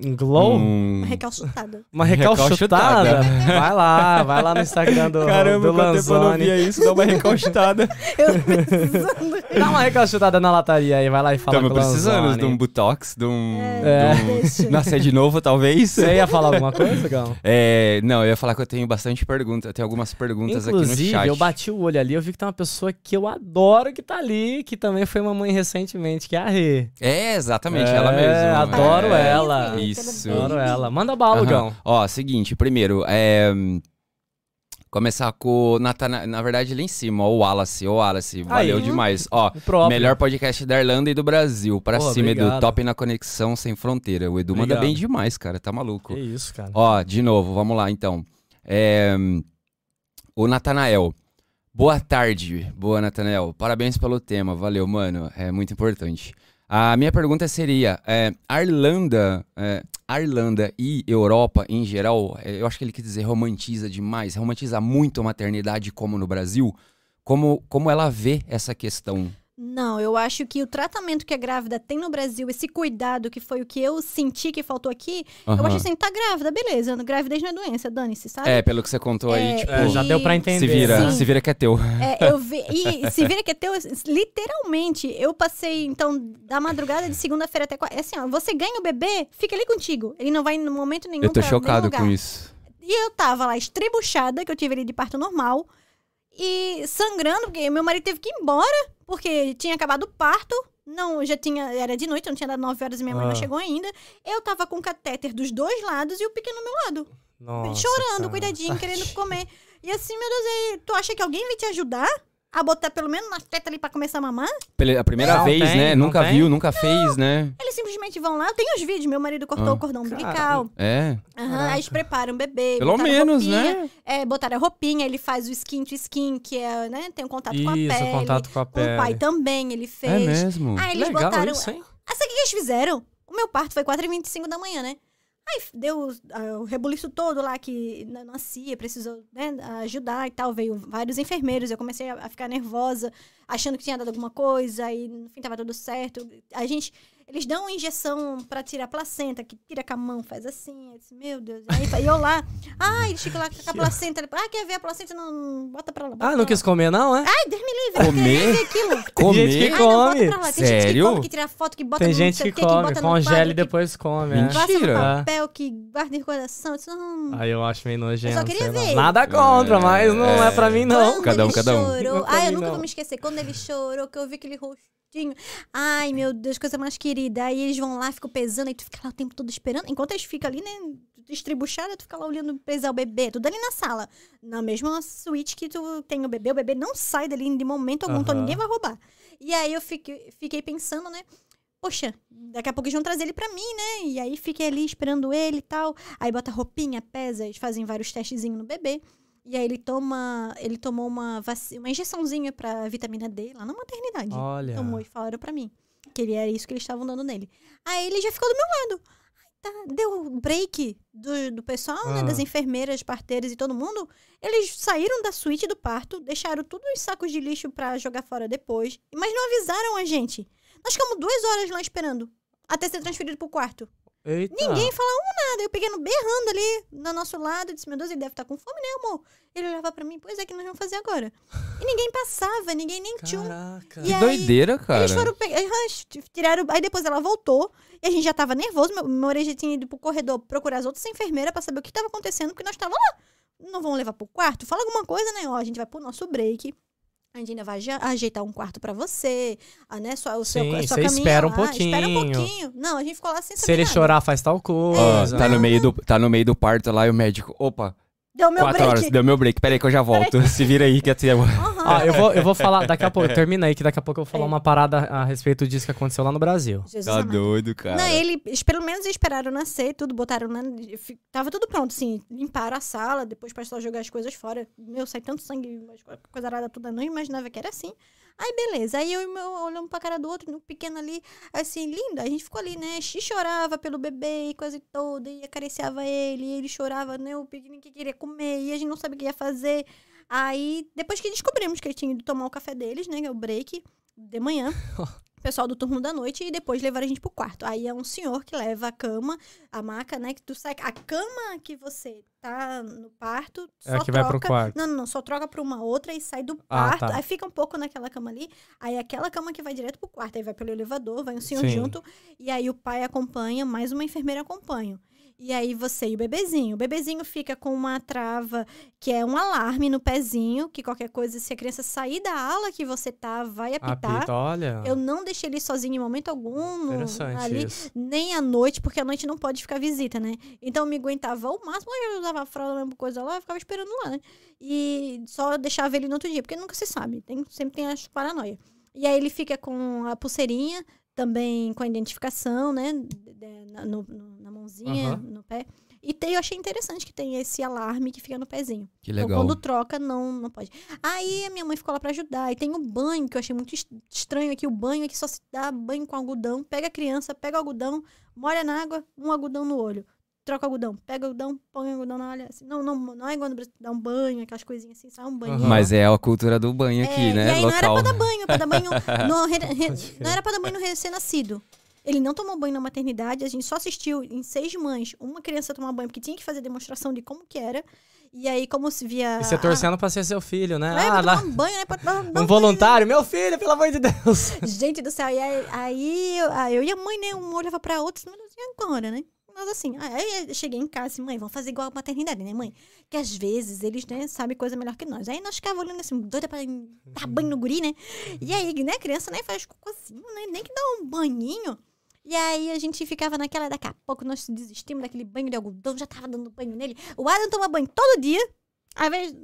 um, um glow?
Um... Uma recalchutada.
Uma recalchutada? vai lá, vai lá no Instagram do,
Caramba,
do Lanzoni.
eu não via isso, dá uma recalchutada.
eu precisando.
Dá uma recalchutada na lataria aí, vai lá e fala
Estamos
com o
precisando de um botox, de um...
É,
de um... Nascer de novo, talvez.
Você ia falar alguma coisa, Gão?
É, não, eu ia falar que eu tenho bastante perguntas, tem algumas perguntas
Inclusive,
aqui no chat.
eu bati o olho ali, eu vi que tem uma pessoa que eu adoro que tá ali, que também foi mamãe recentemente, que é a Rê.
É, exatamente, é, ela mesma.
Adoro Adoro é, ela.
Isso.
Adoro ela. Manda bala, Gão.
Ó, seguinte, primeiro, é. Começar com o Natana... Na verdade, ali em cima, ó, o Wallace. Ô, Wallace, valeu Aí. demais. Ó, melhor podcast da Irlanda e do Brasil. Pra Pô, cima, obrigado. Edu. Top na conexão sem fronteira. O Edu obrigado. manda bem demais, cara. Tá maluco.
Que isso, cara.
Ó, de novo, vamos lá, então. É... O Natanael. Boa tarde. Boa, Natanael. Parabéns pelo tema. Valeu, mano. É muito importante. A minha pergunta seria: é, Irlanda, é, Irlanda e Europa em geral, é, eu acho que ele quer dizer romantiza demais, romantiza muito a maternidade como no Brasil. Como, como ela vê essa questão?
Não, eu acho que o tratamento que a grávida tem no Brasil, esse cuidado que foi o que eu senti que faltou aqui, eu
Aham.
acho assim, tá grávida, beleza. Gravidez não é doença, dane-se, sabe?
É, pelo que você contou aí,
É,
tipo,
É, já
E-
deu pra entender.
se vira,
Sim.
se vira que é teu.
É, eu vi. E se vira que é teu, literalmente, eu passei, então, da madrugada de segunda-feira até quarta. É assim, ó, você ganha o bebê, fica ali contigo. Ele não vai em momento nenhum
Eu tô
pra
chocado com isso.
E eu tava lá estribuchada, que eu tive ali de parto normal, e sangrando, porque meu marido teve que ir embora, porque tinha acabado o parto. Não, já tinha. Era de noite, não tinha dado 9 horas e minha mãe
Ah.
não chegou ainda. Eu tava com catéter dos dois lados e o pequeno do meu lado.
Nossa,
chorando,
cara.
cuidadinho, querendo comer. E assim, meu Deus, aí, tu acha que alguém vai te ajudar? A botar pelo menos na teta ali pra começar a mamar?
Pela a primeira
Não
vez,
tem,
né? Nunca
tem.
viu, nunca fez, né?
Eles simplesmente vão lá. Tem os vídeos, meu marido cortou
Ah.
o cordão umbilical.
É.
Aham,
Caraca.
aí eles preparam o bebê.
Pelo menos,
roupinha,
né?
É, botaram a roupinha, ele faz o skin to skin, que é, né? Tem um contato com a
Isso,
pele.
contato com a pele.
O pai também, ele fez.
É mesmo.
Aí eles
Legal
botaram.
isso, hein?
Ah, sabe o que eles fizeram? O meu parto foi 4h25 da manhã, né? Aí deu ah, o rebuliço todo lá que nascia, precisou né, ajudar e tal. Veio vários enfermeiros. Eu comecei a ficar nervosa, achando que tinha dado alguma coisa. Aí no fim tava tudo certo. A gente. Eles dão uma injeção pra tirar a placenta, que tira com a mão, faz assim. Eu disse, meu Deus. Aí e eu lá. Ah, eles ficam lá com a placenta. ele, Ah, quer ver a placenta? Não, bota pra lá. bota
Ah, não
lá."
quis comer, não, é?
Ai, Deus me livre. eu não queria
Comer?
aquilo.
Gente que
Ai, não, bota
come.
pra lá. Tem gente que
Sério?
come, que tira foto, que bota
Tem
no
gente que come,
bota no
congela e depois come.
Mentira.
É.
Passa no
Tira.
papel que guarda em recordação. Eu disse, não.
Aí eu acho meio nojento.
Eu só queria ver.
Nada contra,
É,
mas não é,
é.
pra mim, não.
Quando
Cada um,
ele
cada um.
chorou.
Pra
Ai, eu nunca vou me esquecer. Quando ele chorou, que eu vi aquele rostinho. Ai, meu Deus, coisa mais querida. Aí eles vão lá, ficam pesando, aí tu fica lá o tempo todo esperando. Enquanto eles ficam ali, né, distribuchada, tu fica lá olhando pesar o bebê. Tudo ali na sala. Na mesma suíte que tu tem o bebê. O bebê não sai dali de momento algum, então
Aham.
ninguém vai roubar. E aí eu fiquei, fiquei pensando, né? Poxa, daqui a pouco eles vão trazer ele pra mim, né? E aí fiquei ali esperando ele e tal. Aí bota roupinha, pesa, eles fazem vários testezinhos no bebê. E aí ele toma, ele tomou uma, uma injeçãozinha pra vitamina D lá na maternidade.
Olha.
Tomou e falaram pra mim. Que ele era isso que eles estavam dando nele. Aí ele já ficou do meu lado. Tá, deu break do, do pessoal, né?
Ah.
Das enfermeiras, parteiras e todo mundo. Eles saíram da suíte do parto, deixaram tudo os sacos de lixo pra jogar fora depois. Mas não avisaram a gente. Nós ficamos duas horas lá esperando. Até ser transferido pro quarto.
Eita.
Ninguém falava nada. Eu peguei no berrando ali no nosso lado. Disse, meu Deus, ele deve estar com fome, né, amor? Ele olhava pra mim, pois é, que nós vamos fazer agora? E ninguém passava, ninguém nem tinha um
Caraca.
E
Que
aí,
doideira, cara.
eles foram pegar, tiraram, aí depois ela voltou, e a gente já tava nervoso, meu, meu orelha tinha ido pro corredor procurar as outras enfermeiras pra saber o que tava acontecendo, porque nós tava lá. Não vão levar pro quarto? Fala alguma coisa, né? Ó, a gente vai pro nosso break. A gente ainda vai ajeitar um quarto pra você, ah, né? Sua, o seu,
Sim,
a sua
você
caminha
espera um
lá, Espera um
pouquinho.
pouquinho. Não, a gente ficou lá sem
Se
saber
ele
nada.
chorar, faz tal coisa.
tá, no meio do, tá no meio do parto lá e o médico. Opa,
Deu meu
quatro
break.
horas, deu meu break. Peraí que eu já volto. Se vira aí que até.
Aham.
Ó, eu vou, eu vou falar daqui a pouco, termina aí, que daqui a pouco eu vou falar
É.
uma parada a respeito disso que aconteceu lá no Brasil.
Jesus
Tá
amado.
doido, cara.
Não, ele, eles pelo menos esperaram nascer, tudo, botaram na. Tava tudo pronto, assim. Limparam a sala, depois pra só jogar as coisas fora. Meu, sai tanto sangue, coisa arada toda. Não imaginava que era assim. Aí, beleza. Aí eu e meu olhamos pra cara do outro, no pequeno ali, assim, linda. A gente ficou ali, né? E chorava pelo bebê e coisa toda, e acariciava ele, e ele chorava, né? O pequenininho que queria comer, e a gente não sabia o que ia fazer. Aí, depois que descobrimos que ele tinha ido tomar o café deles, né? Que é o break, de manhã. o Pessoal do turno da noite e depois levaram a gente pro quarto. Aí é um senhor que leva a cama, a maca, né? Que tu sai. A cama que você tá no parto.
É
Só
que vai pro
troca-
quarto.
Não, não, não, só troca pra uma outra e sai do
Ah,
parto.
tá.
Aí fica um pouco naquela cama ali. Aí aquela cama que vai direto pro quarto. Aí vai pelo elevador, vai um senhor
Sim.
junto. E aí o pai acompanha, mais uma enfermeira acompanha. E aí você e o bebezinho. O bebezinho fica com uma trava que é um alarme no pezinho, que qualquer coisa, se a criança sair da ala que você tá, vai apitar.
Apita, olha.
Eu não deixei ele sozinho em momento algum.
Interessante
ali,
isso.
nem à noite, porque à noite não pode ficar visita, né? Então eu me aguentava ao máximo, eu usava a fralda, a mesma coisa lá, eu ficava esperando lá, né? E só deixava ele no outro dia, porque nunca se sabe, tem, sempre tem as paranoia. E aí ele fica com a pulseirinha, também com a identificação, né? Na, no- na mãozinha,
Aham.
no pé. E tem, eu achei interessante que tem esse alarme que fica no pezinho.
Que
Então,
legal.
quando troca, não, não pode. Aí a minha mãe ficou lá pra ajudar. E tem o banho, que eu achei muito es- estranho aqui. O banho é que só se dá banho com algodão. Pega a criança, pega o algodão, molha na água, um algodão no olho. Troca o algodão, pega o algodão, põe o algodão na olha. Assim. Não, não, não é igual no Brasil, dá um banho, aquelas coisinhas assim, só um banho.
Aham.
Mas é a cultura do banho aqui,
É,
né?
E aí não era
Local.
pra dar banho, pra dar banho no re- re- não era pra dar banho no recém-nascido. Ele não tomou banho na maternidade, a gente só assistiu em seis mães uma criança tomar banho, porque tinha que fazer demonstração de como que era. E aí, como se via.
E você torcendo pra ser seu filho, né?
Ah, é,
Ah,
pra
lá,
tomar um banho, né? Pra dar
um
banho.
voluntário, meu filho, pelo amor de Deus.
Gente do céu, e aí, aí eu, aí eu e a mãe, né? Um olhava pra outra, mas não tinha agora, né? Mas assim, aí eu cheguei em casa assim, mãe, vamos fazer igual a maternidade, né, mãe? Que às vezes eles, né, sabem coisa melhor que nós. Aí nós ficávamos olhando assim, doida pra dar banho no guri, né? E aí, né, criança, né, faz cocôzinho, né? Nem que dá um banhinho. E aí a gente ficava naquela, daqui a pouco nós desistimos daquele banho de algodão, já tava dando banho nele. O Adam toma banho todo dia. Às vezes,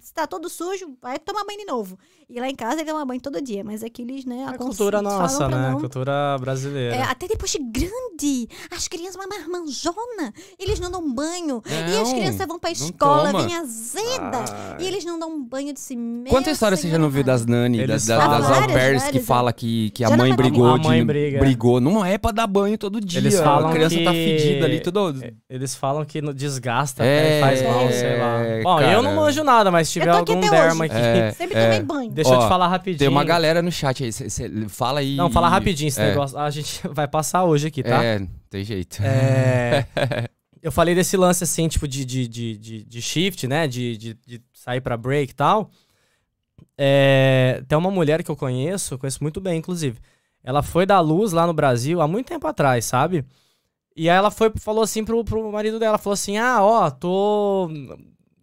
se tá todo sujo, vai tomar banho de novo. E lá em casa ele toma banho todo dia, mas aqueles, né,
É a cultura nossa, né?
não-
Cultura brasileira.
é, até depois de grande, as crianças uma marmanjona, eles não dão banho. e as
Não,
crianças vão pra
não
escola,
toma.
vem azeda. E eles não dão banho de si mesmo.
Quanta história você já não viu das Nani,
Eles
das, das,
falam.
das que
várias,
fala que, que a mãe brigou,
A mãe
de,
briga.
brigou. Não é pra dar banho todo dia.
Eles falam
a criança tá
que-
fedida ali, tudo.
Eles falam que desgasta,
É,
até faz mal,
é,
sei lá. Bom, eu não
cara.
manjo nada, mas se tiver
Eu
algum derma
hoje.
aqui.
É,
Sempre
é.
tomei banho.
Deixa eu
Ó,
te falar rapidinho.
Tem uma galera no chat aí, cê, cê fala aí.
Não, fala rapidinho esse
É.
negócio. A gente vai passar hoje aqui, tá?
É, tem jeito.
É, eu falei desse lance assim, tipo, de, de, de, de, de shift, né? De, de, de sair pra break e tal. É, tem uma mulher que eu conheço, conheço muito bem, inclusive. Ela foi dar luz lá no Brasil há muito tempo atrás, sabe? E aí ela foi, falou assim pro, pro marido dela, falou assim, ah, ó, tô...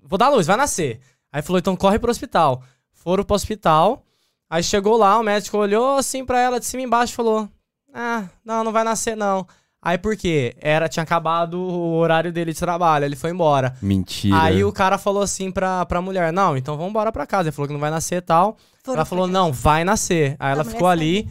Vou dar luz, vai nascer. Aí falou, então corre pro hospital. Foram pro hospital, aí chegou lá, o médico olhou assim pra ela de cima e embaixo e falou, ah, não, não vai nascer não. Aí por quê? Era, tinha acabado o horário dele de trabalho, ele foi embora.
Mentira.
Aí o cara falou assim pra, pra mulher, não, então vamos embora pra casa. Ele falou que não vai nascer e tal.
Foram
ela falou,
casa.
não, vai nascer. Aí ela ficou ali.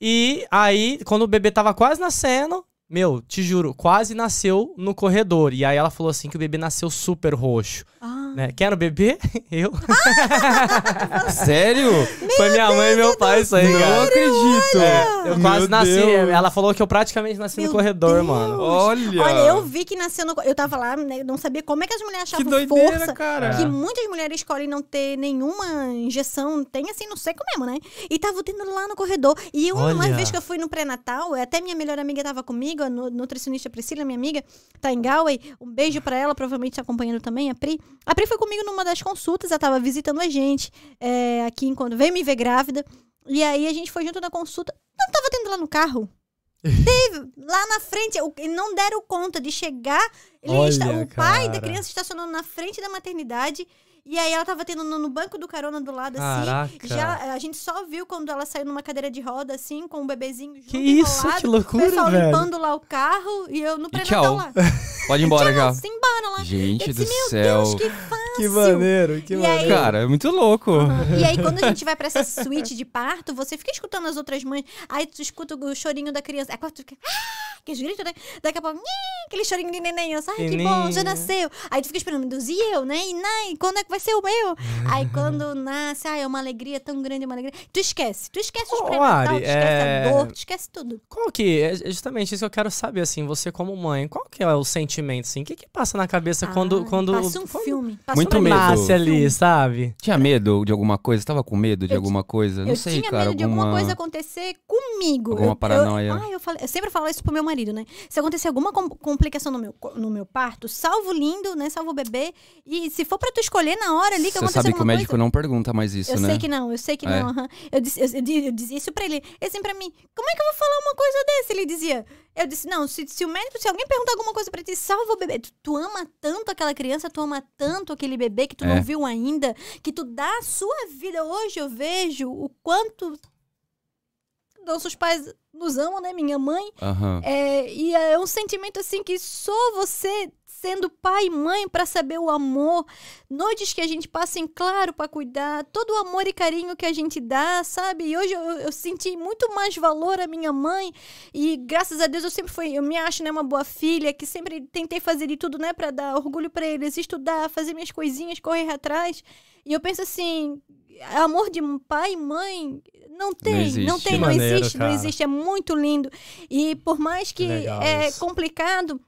E aí, quando o bebê tava quase nascendo, meu, te juro, quase nasceu no corredor. E aí ela falou assim que o bebê nasceu super roxo.
Ah,
Né? Quem era o bebê? Eu.
Sério?
Foi minha mãe e meu pai isso aí,
Não
cara.
acredito.
É, eu quase
Meu
nasci.
Deus.
Ela falou que eu praticamente nasci no
Meu
corredor,
Deus.
mano.
Olha.
Olha, eu vi que nasceu no. Eu tava lá, né, não sabia como é que as mulheres
Que
achavam
doideira,
força.
cara.
Que muitas mulheres escolhem não ter nenhuma injeção, tem assim no seco mesmo, né? E tava tendo lá no corredor. E uma
Olha.
vez que eu fui no pré-natal, até minha melhor amiga tava comigo, a nu- nutricionista Priscila, minha amiga, tá em Galway. Um beijo pra ela, provavelmente tá acompanhando também, a Pri. A Pri foi comigo numa das consultas, ela tava visitando a gente é, aqui enquanto veio me ver grávida. E aí a gente foi junto na consulta. Não tava tendo lá no carro. Teve lá na frente, não deram conta de chegar.
Olha,
está- o pai da criança estacionando na frente da maternidade. E aí ela tava tendo no, no banco do carona do lado,
Caraca.
assim. Já, a gente só viu quando ela saiu numa cadeira de roda, assim, com o bebezinho junto
Que isso,
enrolado,
que
O
loucura,
pessoal
velho.
limpando lá o carro e eu no pré-natal
tchau.
lá.
Pode ir embora já.
Tchau, embora lá.
Gente
Eu
do
disse, meu
céu.
Deus, que fácil.
Que maneiro, que
E
maneiro.
aí-
Cara, é muito louco.
E aí, quando a gente vai pra essa suíte de parto, você fica escutando as outras mães. Aí tu escuta o chorinho da criança. Aí quando tu fica. Ah! Aqueles gritos, né? Daqui a pouco. Aquele chorinho de neném. Eu, Ai, que bom, já nasceu. Aí tu fica esperando, meu Deus, e eu, né? E nai, quando é que vai ser o meu? Aí quando nasce, ai, é uma alegria tão grande, é uma alegria. Tu esquece. Tu esquece os
Ô,
pré-natal,
Ari,
tu esquece
é-
a dor, tu esquece tudo.
Qual que é é justamente isso que eu quero saber, assim, você como mãe, qual que é o sentimento, assim, o que que passa na cabeça quando,
Ah,
quando,
Passa um
quando
filme. Passa
Muito
um
medo.
nasce ali, sabe?
Tinha medo de alguma coisa? Tava com medo de
Eu
alguma coisa? Não
eu
sei,
tinha
cara.
medo de alguma coisa acontecer comigo.
Alguma
Eu-
paranoia.
Eu, ah, eu, falei, eu sempre falo isso pro meu marido, né? Se acontecer alguma com- complicação no meu, no meu parto, salvo o lindo, né? Salvo o bebê. E se for pra tu escolher na hora ali que
Você sabe que o médico
coisa...
não pergunta mais isso,
eu
né?
sei que não, eu sei que
É.
não. aham. Eu, disse, eu, eu di- eu dizia isso pra ele. Ele sempre pra mim, como é que eu vou falar uma coisa dessa? Ele dizia. Eu disse, não, se, se o médico, se alguém perguntar alguma coisa pra ti, salva o bebê. Tu, tu ama tanto aquela criança, tu ama tanto aquele bebê que tu
É.
não viu ainda, que tu dá a sua vida. Hoje eu vejo o quanto nossos pais nos amam, né? Minha mãe.
Aham.
É, e é um sentimento assim que só você sendo pai e mãe para saber o amor, noites que a gente passa em claro para cuidar, todo o amor e carinho que a gente dá, sabe? E hoje eu, eu, senti muito mais valor à minha mãe e graças a Deus eu sempre fui, eu me acho né, uma boa filha, que sempre tentei fazer de tudo, né, para dar orgulho para eles, estudar, fazer minhas coisinhas, correr atrás. E eu penso assim, amor de pai e mãe não tem, não, existe. não tem, não maneiro, existe, cara. não existe, é muito lindo. E por mais que é isso. complicado,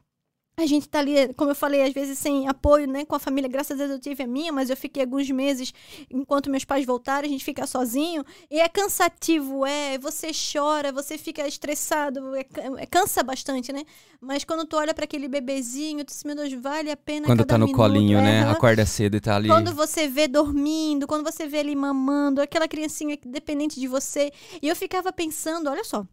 a gente tá ali, como eu falei, às vezes sem apoio, né, com a família. Graças a Deus eu tive a minha, mas eu fiquei alguns meses enquanto meus pais voltaram, a gente fica sozinho. E é cansativo, é. Você chora, você fica estressado, é, é cansa bastante, né? Mas quando tu olha para aquele bebezinho, tu diz, meu Deus, vale a pena
Quando tá no
minuto,
colinho, é, né? Acorda cedo e tá ali.
Quando você vê dormindo, quando você vê ele mamando, aquela criancinha dependente de você. E eu ficava pensando, olha só,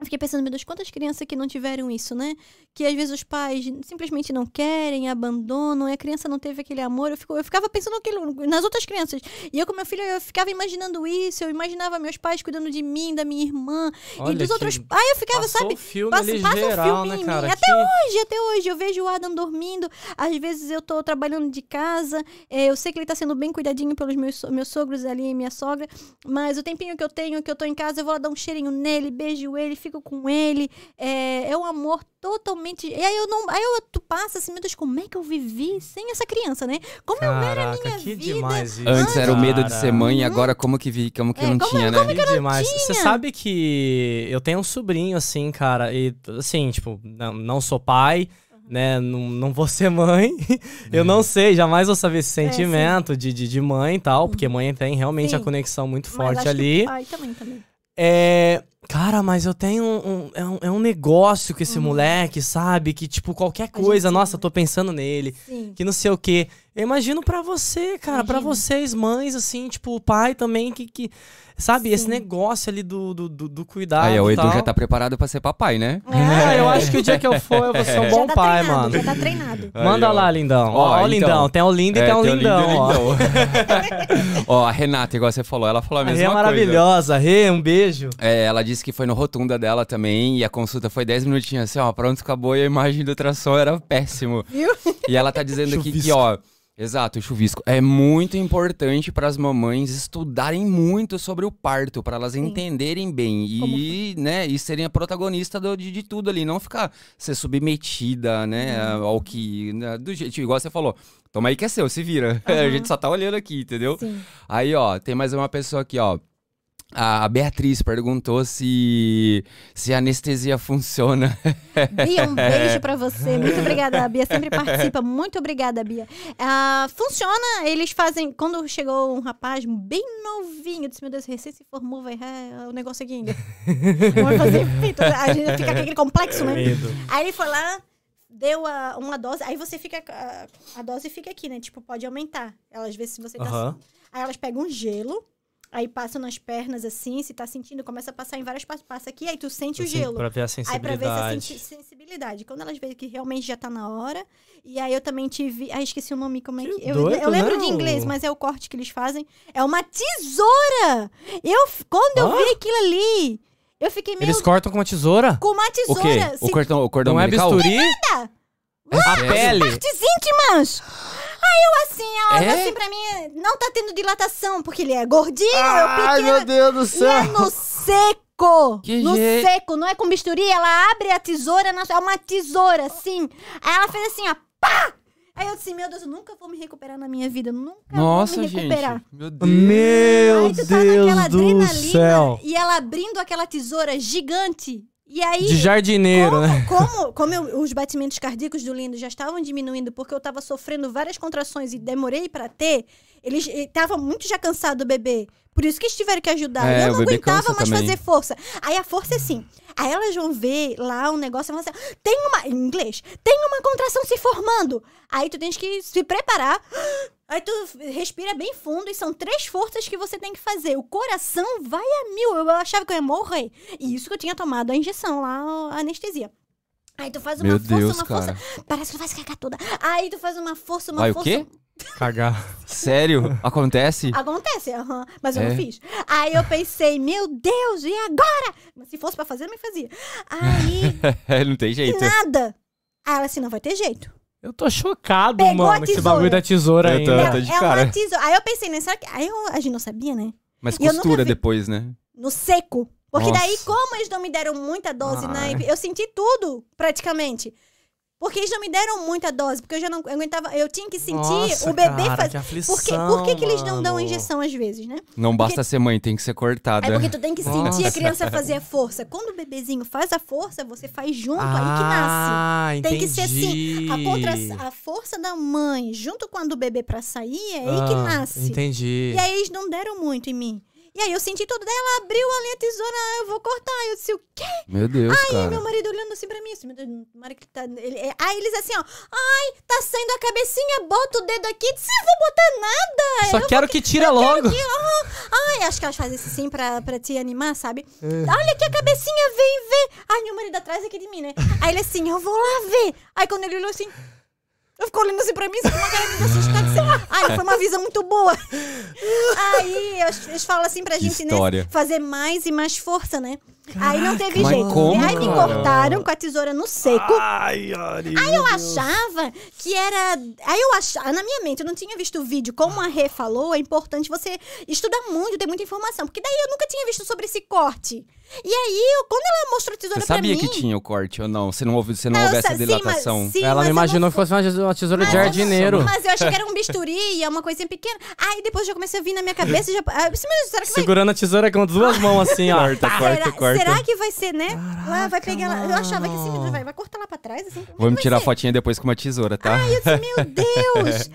eu fiquei pensando, meu Deus, quantas crianças que não tiveram isso, né? Que às vezes os pais simplesmente não querem, abandonam, e a criança não teve aquele amor. Eu, fico, eu ficava pensando aquilo, nas outras crianças. E eu, com meu filho, eu ficava imaginando isso. Eu imaginava meus pais cuidando de mim, da minha irmã
Olha
e dos outros pais. eu ficava, sabe?
Filme passa, passa geral, um filme né, cara?
Até que... hoje, até hoje. Eu vejo o Adam dormindo. Às vezes eu tô trabalhando de casa. É, eu sei que ele tá sendo bem cuidadinho pelos meus, meus sogros ali e minha sogra. Mas o tempinho que eu tenho, que eu tô em casa, eu vou lá dar um cheirinho nele, beijo ele, fico com ele. É, é um amor totalmente. E aí eu não. Aí eu, tu passa assim, meu Deus, como é que eu vivi sem essa criança, né? Como
Caraca,
eu era a minha
que
vida.
Demais isso.
Antes era o medo de ser mãe, e agora como que vi, como que é, não
como,
tinha,
como
né?
Que
que demais. Você sabe que eu tenho um sobrinho, assim, cara, e assim, tipo, não, não sou pai né? Não, não vou ser mãe. eu não sei, jamais vou saber esse é, sentimento é, de, de, de, mãe e tal, porque mãe tem realmente sim. a conexão muito forte ali.
pai também, também.
É. Cara, mas eu tenho um, um, é, um, é um negócio com esse uhum. moleque, sabe? Que, tipo, qualquer coisa, nossa, tô pensando nele. Sim. Que não sei o quê. Eu imagino para você, cara, para vocês, mães, assim, tipo, o pai também, que. que sabe, Sim. esse negócio ali do, do, do, do cuidado.
Aí, o Edu já tá preparado pra ser papai, né?
É, eu acho que o dia que eu for, eu vou ser um bom
tá
pai,
treinado,
mano.
Já tá treinado.
Manda
Aí,
lá, lindão. Ó, ó, ó então, lindão. Tem o lindo e é, tem o lindão, tem o lindão,
ó. ó, a Renata, igual você falou, ela falou a mesma
a Rê é maravilhosa.
coisa.
Rê, um beijo.
É, ela disse que foi no Rotunda dela também, e a consulta foi 10 minutinhos assim, ó, pronto, acabou, e a imagem do ultrassom era péssimo. Viu? E ela tá dizendo aqui que, ó, Exato, o chuvisco. É muito importante para as mamães estudarem muito sobre o parto, para elas Sim. entenderem bem e, né, e serem a protagonista do, de, de, tudo ali, não ficar ser submetida, né, uhum. ao que né, do jeito igual você falou. Toma aí que é seu, se vira. Uhum. a gente só tá olhando aqui, entendeu? Sim. Aí, ó, tem mais uma pessoa aqui, ó. A Beatriz perguntou se, se a anestesia funciona.
Bia, um beijo para você. Muito obrigada, a Bia sempre participa. Muito obrigada, Bia. Uh, funciona, eles fazem. Quando chegou um rapaz bem novinho, eu disse: Meu Deus, recém se formou, vai é, o negócio aqui ainda. Vamos fazer feito. A gente fica aquele complexo, né? Aí ele foi lá, deu a, uma dose, aí você fica. A, a, dose fica aqui, né? Tipo, pode aumentar. Elas vê se você tá. Uhum. Aí elas pegam um gelo Aí passa nas pernas assim, se tá sentindo, começa a passar em várias partes, passa aqui, aí tu sente assim, o gelo.
Pra ver a sensibilidade. Aí pra ver
se a sensibilidade. Quando elas veem que realmente já tá na hora. E aí eu também tive. Ah, esqueci o nome, como é que. que eu, doido, eu lembro não. de inglês, mas é o corte que eles fazem. É uma tesoura! Eu, quando eu vi aquilo ali, eu fiquei meio.
Eles cortam com uma tesoura?
Com uma tesoura.
O quê? Se... O cordão, o cordão
não
é
bisturi?
Nada!
É a pele.
Partes íntimas! Aí eu assim, ela é? assim pra mim, não tá tendo dilatação, porque ele é gordinho, Ai, eu pequeno.
Ai, meu Deus do céu.
E é no seco.
Que
no
jeito.
seco, não é com bisturi, ela abre a tesoura, é uma tesoura, assim. Aí ela fez assim, ó, pá! Aí eu disse, meu Deus, eu nunca vou me recuperar na minha vida. Nunca
Nossa,
vou me recuperar.
Gente, meu Deus,
meu Aí tu tá Deus naquela adrenalina céu.
e ela abrindo aquela tesoura gigante. E aí,
de jardineiro,
como,
né?
Como, como eu, os batimentos cardíacos do Lindo já estavam diminuindo porque eu estava sofrendo várias contrações e demorei para ter, eles estavam muito já cansado do bebê. Por isso que eles tiveram que ajudar.
É,
eu não aguentava
mais
também. fazer força. Aí a força é assim. Aí elas vão ver lá um negócio e vão assim, tem uma. Em inglês, tem uma contração se formando. Aí tu tens que se preparar. Aí tu respira bem fundo e são três forças que você tem que fazer. O coração vai a mil. Eu achava que eu ia morrer. E isso que eu tinha tomado a injeção lá, a anestesia. Aí tu faz uma
Meu
força,
Deus,
uma
cara.
força. Parece que tu vai se cagar toda. Aí tu faz uma força, uma
vai
força.
O quê?
Cagar.
Sério? Acontece?
Acontece, aham. Mas eu é. não fiz. Aí eu pensei, meu Deus, e agora? Mas se fosse pra fazer, eu me fazia. Aí.
não tem jeito.
Nada. Aí ela assim, não vai ter jeito.
Eu tô chocado,
Pegou a
mano, com esse
tesoura.
bagulho da tesoura
Eu tô-
ainda.
eu tô- de
é
cara.
uma tesoura. Aí eu pensei, né? Será que. Aí eu, a gente não sabia, né?
Mas
E eu nunca
costura
vi-
depois, né?
No seco. Porque
Nossa.
daí, como eles não me deram muita dose,
Ai.
né? Eu senti tudo, praticamente. Porque eles não me deram muita dose, porque eu já não aguentava. Eu tinha que sentir
Nossa,
o bebê
cara,
fazer.
que aflição,
Por, que, por que, que eles não dão injeção às vezes, né?
Não basta ser mãe, tem que ser cortada.
É porque tu tem que sentir
Nossa.
a criança fazer a força. Quando o bebezinho faz a força, você faz junto, aí que nasce.
Ah,
Tem que ser assim. A,
entendi.
contra... a força da mãe junto com a do bebê pra sair, é aí que
Ah,
nasce.
Entendi.
E aí eles não deram muito em mim. E aí eu senti tudo. Daí ela abriu ali a tesoura, eu vou cortar. Eu disse, o quê?
Meu Deus,
Aí
cara.
meu marido olhando assim pra mim, assim, meu Deus, que tá... Ele, é- aí eles assim, ó, ai, tá saindo a cabecinha, bota o dedo aqui. Eu disse, eu vou botar nada.
Só quero que tira logo.
Ai, acho que elas fazem isso assim pra, pra te animar, sabe?
É.
Olha aqui a cabecinha, vem ver. Ai, meu marido atrás aqui de mim, né? Aí ele assim, eu vou lá ver. Aí quando ele olhou assim, eu ficou olhando assim pra mim, assim, com uma cara de assustada. Assim, Ai, foi uma visão muito boa. Aí eles, eles falam assim pra
Que
gente,
história.
né? Fazer mais e mais força, né? Aí não teve
mas
jeito.
como,
aí me
cara?
cortaram com a tesoura no seco.
Ai, Ari.
Aí eu achava que era. Aí eu achava, na minha mente, eu não tinha visto o vídeo. Como a Rê falou, é importante você estudar muito, ter muita informação. Porque daí eu nunca tinha visto sobre esse corte. E aí, eu- quando ela mostrou a tesoura
Você
pra
sabia
mim.
que tinha o corte ou não? Você não ouviu, você não
eu
houve essa
sa- sim, mas-
dilatação?
sim,
Ela me imaginou
não
que fosse uma tesoura- de
Mas eu-
jardineiro.
Mas eu achei que era um bisturi e é uma coisinha pequena. Aí depois já comecei a vir na minha cabeça e já. Ah, disse, que vai.
Segurando a tesoura com duas mãos assim, ó.
Corta, corta,
será,
corta.
Será que vai ser, né? lá vai
Caraca,
pegar lá. Eu achava que assim,
mano.
vai, vai cortar lá pra trás, assim. como é vai
tirar
ser?
fotinha depois com uma tesoura, tá?
Ai, eu disse, meu Deus!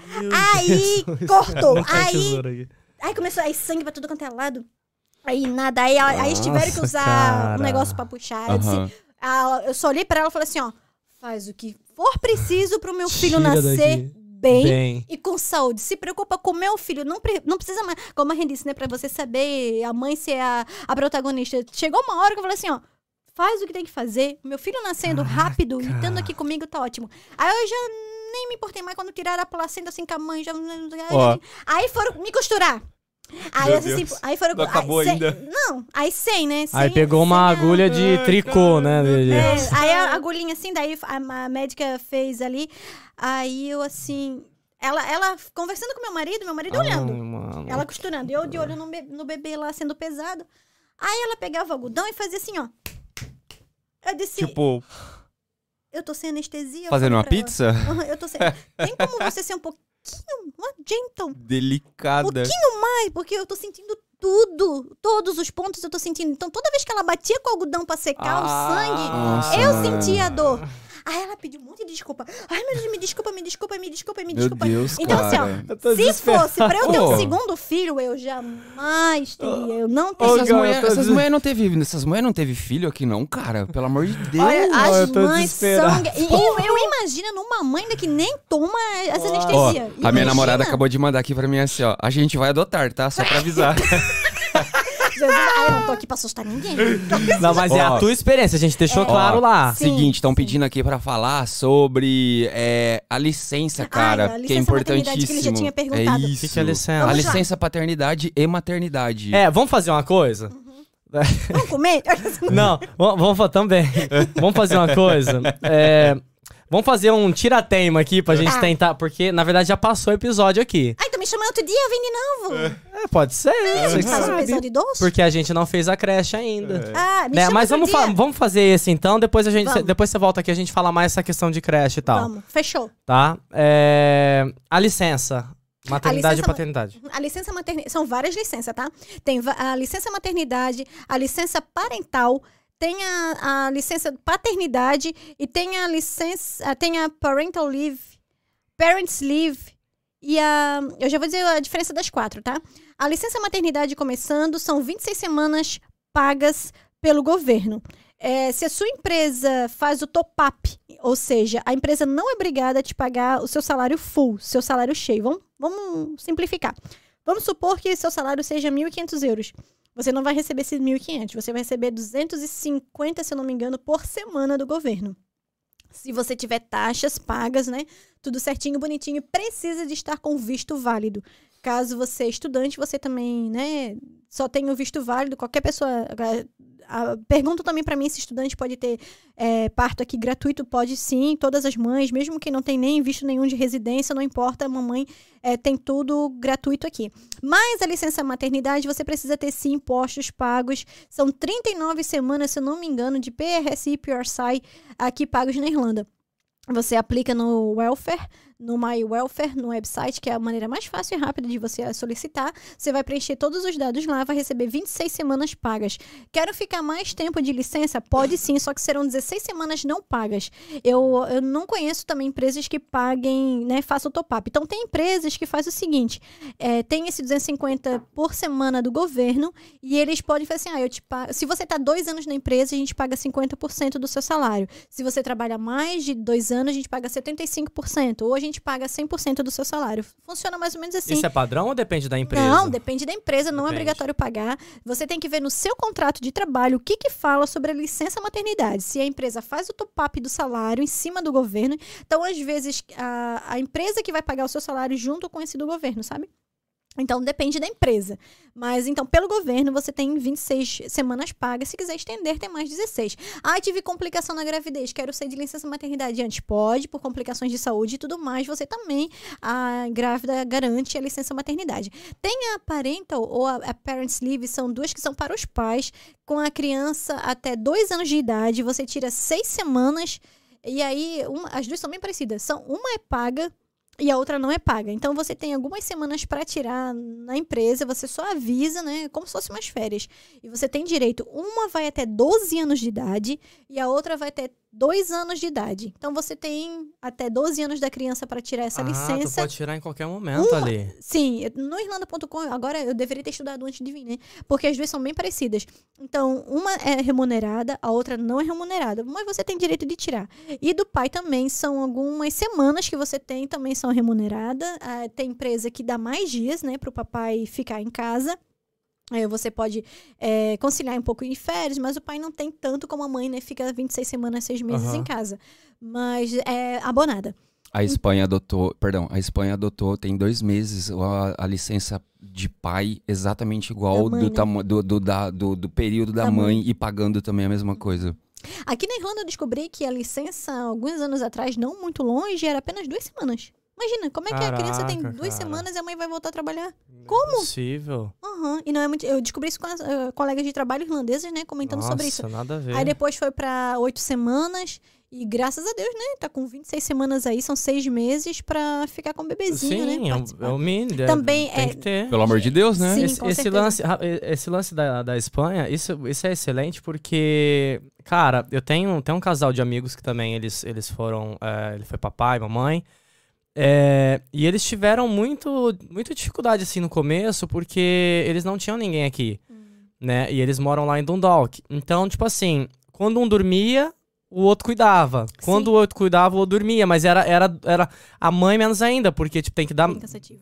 aí cortou.
Não tem
Aí,
tesoura aqui.
aí começou aí sangue pra tudo quanto é lado. Aí nada. Aí, aí eles tiveram que
Nossa,
usar
cara.
um negócio pra puxar. Eu, disse, ah, eu só olhei pra ela e falei assim: ó, faz o que for preciso pro meu filho
Tira
nascer
daqui.
Bem.
Bem.
E com saúde, se preocupa com o meu filho. Não, pre- não precisa mais. Como a gente disse, né? Pra você saber a mãe ser a, a protagonista. Chegou uma hora que eu falei assim: ó, faz o que tem que fazer. Meu filho nascendo rápido e estando aqui comigo tá ótimo. Aí eu já nem me importei mais quando tiraram a placenta assim com a mãe. Já,
Ó.
Aí foram me costurar. Aí,
Meu
assim,
Deus.
aí foram.
Não acabou
aí, sem-
ainda.
Não, aí sem, né?
Aí pegou uma agulha de tricô, né?
é, aí a agulhinha assim, daí a, a médica fez ali. Aí eu assim. Ela, ela conversando com meu marido, meu marido olhando.
Ai, mano.
Ela costurando. Eu de olho no, be- no bebê lá sendo pesado. Aí ela pegava o algodão e fazia assim, ó. Eu disse,
Tipo,
eu tô sem anestesia. eu
fazendo uma
ela.
pizza?
Aham, eu tô sem. Tem como você ser um pouquinho, uma gentle, um
Delicada.
pouquinho mais, porque eu tô sentindo tudo. Todos os pontos eu tô sentindo. Então toda vez que ela batia com o algodão pra secar o sangue,
Nossa,
eu sentia a dor. Aí ela pediu um monte de desculpa. Ai, meu Deus, me desculpa, me desculpa, me desculpa, me
Meu
desculpa.
Deus,
então, assim, ó,
cara.
Eu tô
se fosse pra eu ter um segundo filho, eu jamais teria. Eu não teria.
Essas mulheres
tô
essas
des-
mulher não teve, essas mulher não teve filho aqui não, cara. Pelo amor de Deus.
Olha, as mães são. eu, eu imagino numa mãe ainda que nem toma essa
Ó,
anestesia.
a minha namorada acabou de mandar aqui pra mim assim, ó. A gente vai adotar, tá? Só pra avisar.
Jesus, ah, eu não tô aqui pra assustar ninguém.
Não, mas é
Ó.
a tua experiência, a gente deixou
É.
claro
Ó,
lá.
Sim,
Seguinte, estão
sim.
pedindo aqui pra falar sobre é, a licença, cara,
a
que é
licença maternidade que ele
importantíssimo.
já tinha perguntado.
É
O
isso.
que, que é licença?
A
Vamos lá.
licença paternidade e maternidade.
É, vamos fazer uma coisa?
Vamos comer?
Não, vamos, vamos fa- também. vamos fazer uma coisa. É, vamos fazer um tirateima aqui pra gente
Tá.
tentar, porque na verdade já passou o episódio aqui.
Ai, tô me chamando outro dia, vem de novo.
É, pode ser,
A
você
gente
que
faz um episódio doce?
Porque a gente não fez a creche ainda.
Ah, me
Né,
chama
mas
outro
vamos, fa-
dia.
vamos fazer esse então, depois a gente,
Vamos.
depois você volta aqui a gente fala mais essa questão de creche e tal,
Vamos, fechou.
tá? É, a licença, maternidade
licença
e paternidade.
A licença maternidade. São várias licenças, tá? Tem va- a licença maternidade, a licença parental, tem a, a licença paternidade e tem a licença. ah, Tem a parental leave, parents leave e a. Eu já vou dizer a diferença das quatro, tá? A licença maternidade começando são 26 semanas pagas pelo governo. É, se a sua empresa faz o top-up, ou seja, a empresa não é obrigada a te pagar o seu salário full, seu salário cheio. Vamos, vamos simplificar. Vamos supor que seu salário seja 1.500 euros. Você não vai receber esses 1.500, você vai receber 250, se eu não me engano, por semana do governo. Se você tiver taxas pagas, né? Tudo certinho, bonitinho, precisa de estar com visto válido. Caso você é estudante, você também, né? Só tem o visto válido. Qualquer pessoa, a, também para mim se estudante pode ter é, parto aqui gratuito. Pode sim, todas as mães, mesmo que não tem nem visto nenhum de residência, não importa, a mamãe é, tem tudo gratuito aqui. Mas a licença maternidade, você precisa ter sim impostos pagos. São 39 semanas, se eu não me engano, de PRSI e PRSI aqui pagos na Irlanda. Você aplica no welfare, no My Welfare, no website, que é a maneira mais fácil e rápida de você solicitar. Você vai preencher todos os dados lá, vai receber 26 semanas pagas. Quero ficar mais tempo de licença? Pode sim, só que serão 16 semanas não pagas. Eu, eu não conheço também empresas que paguem, né, façam top-up. Então, tem empresas que fazem o seguinte: é, tem esse 250 por semana do governo e eles podem fazer assim: ah, eu te pago. Se você está dois anos na empresa, a gente paga 50% do seu salário. Se você trabalha mais de dois anos, a gente paga 75%. Ou a gente paga 100% do seu salário. Funciona mais ou menos assim.
Isso é padrão ou depende da empresa?
Não, depende da empresa, não é obrigatório pagar. Você tem que ver no seu contrato de trabalho o que, que fala sobre a licença maternidade. Se a empresa faz o top-up do salário em cima do governo. Então, às vezes, a, a empresa que vai pagar o seu salário junto com esse do governo, sabe? Então, depende da empresa. Mas, então, pelo governo, você tem 26 semanas pagas. Se quiser estender, tem mais 16. Ah, tive complicação na gravidez. Quero sair de licença maternidade antes. Pode, por complicações de saúde e tudo mais. Você também, a grávida, garante a licença maternidade. Tem a parental ou a, a parents leave. São duas que são para os pais. Com a criança até dois anos de idade, você tira seis semanas. E aí, uma- as duas são bem parecidas. São, uma é paga e a outra não é paga. Então você tem algumas semanas para tirar na empresa, você só avisa, né? Como se fosse umas férias. E você tem direito, uma vai até 12 anos de idade e a outra vai até 2 anos de idade. Então você tem até 12 anos da criança para tirar essa
ah, tu
licença.
pode tirar em qualquer momento ali.
Sim, no Irlanda.com, agora eu deveria ter estudado antes de vir, né? Porque as duas são bem parecidas. Então, uma é remunerada, a outra não é remunerada, mas você tem direito de tirar. E do pai também são algumas semanas que você tem, também são remuneradas. Ah, tem empresa que dá mais dias, né, para o papai ficar em casa. Você pode é, conciliar um pouco em férias, mas o pai não tem tanto como a mãe, né? Fica 26 semanas, 6 meses
Aham.
em casa. Mas é abonada.
A Espanha adotou, perdão, a Espanha adotou tem dois meses a, a licença de pai exatamente igual
mãe,
do,
né?
do, do, da- do, do período da,
Da
mãe,
mãe.
e pagando também a mesma coisa.
Aqui na Irlanda eu descobri que a licença, alguns anos atrás, não muito longe, era apenas duas semanas. Imagina, como é que a criança tem
Caraca,
duas
cara.
semanas e a mãe vai voltar a trabalhar?
Como? Possível.
Aham. E não é muito. Eu descobri isso com as eh, colegas de trabalho irlandeses, né? Comentando
Nossa,
sobre isso.
nada a ver.
Aí depois foi pra oito semanas. E graças a Deus, né? Tá com 26 semanas aí, são seis meses pra ficar com o bebezinho,
Sim,
né?
é o, é o mínimo. é-
Também
tem
é-
que ter.
Pelo amor de Deus, né?
Sim,
esse,
com
esse lance, ra- esse lance da, da Espanha, isso, isso é excelente porque, cara, eu tenho, tenho um casal de amigos que também eles, eles foram. é, ele foi papai, mamãe. É, e eles tiveram muito, muita dificuldade assim no começo porque eles não tinham ninguém aqui,
Hum.
né? E eles moram lá em Dundalk. Então, tipo assim, quando um dormia, o outro cuidava. Quando
Sim.
o outro cuidava, o outro dormia. Mas era, era, era a mãe menos ainda, porque tipo, tem que dar,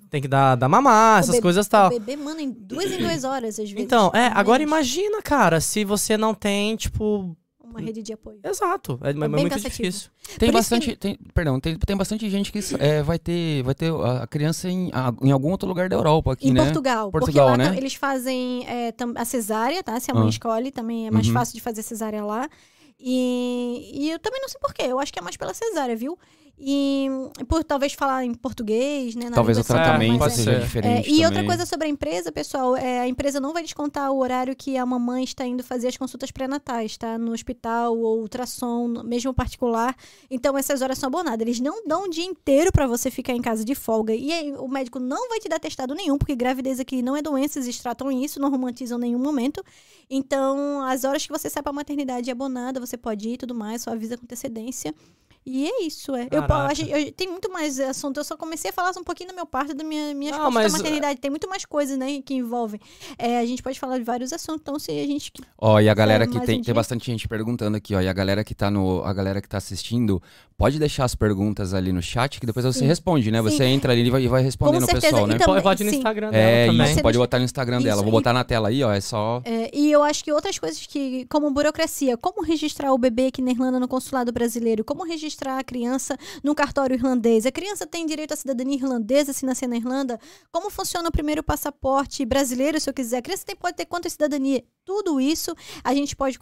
tem que dar, dar mamar,
O
essas
bebê-
coisas
O
tal.
bebê manda em duas em duas horas, às vezes.
Então, é, agora imagina, cara, se você não tem, tipo.
Uma rede de apoio.
Exato. É, é
bem
muito
cansativo.
difícil.
Tem
Por
bastante, tem, perdão, tem, tem bastante gente que é, vai ter, vai ter a criança em, a- em algum outro lugar da Europa aqui,
Em
né?
Portugal.
Portugal,
porque lá
né?
eles fazem é, tam- a cesárea, tá? Se a mãe
Ah.
escolhe, também é mais
Uhum.
fácil de fazer cesárea lá. E, e eu também não sei porquê. Eu acho que é mais pela cesárea, viu? E por talvez falar em português, né?
Talvez o tratamento
pode
seja
ser.
É,
diferente
e outra
também.
coisa sobre a empresa, pessoal, é, a empresa não vai descontar o horário que a mamãe está indo fazer as consultas pré-natais, tá? No hospital ou ultrassom, mesmo particular. Então, essas horas são abonadas. Eles não dão o dia inteiro para você ficar em casa de folga. E aí, o médico não vai te dar testado nenhum, porque gravidez aqui não é doença, eles tratam isso, não romantizam nenhum momento. Então, as horas que você sai pra maternidade é abonada, você pode ir e tudo mais, só avisa com antecedência. E é isso, é. Eu, gente- eu- tem muito mais assunto. Eu só comecei a falar um pouquinho do meu parto, da minha, minhas
Não, mas,
da maternidade. Tem muito mais coisas, né, que envolvem. É, a gente pode falar de vários assuntos. Então, se a gente.
Ó, e a galera
É,
que tem,
um
tem bastante gente perguntando aqui, ó, e a galera que tá no, a galera que tá assistindo, pode deixar as perguntas ali no chat que depois você
Sim.
responde, né?
Sim.
Você entra ali e vai, vai respondendo o pessoal, né?
Então,
pode, ir no
sim.
Instagram dela
É,
também.
isso,
Você
pode botar no Instagram dela.
Isso,
Vou
e-
botar na tela aí, ó, é só
É, e eu acho que outras coisas que, como burocracia, como registrar o bebê aqui na Irlanda no consulado brasileiro, como registrar a criança no cartório irlandês. A criança tem direito à cidadania irlandesa se nascer na Irlanda? Como funciona o primeiro passaporte brasileiro, se eu quiser? A criança tem, pode ter quantas cidadania? Tudo isso a gente pode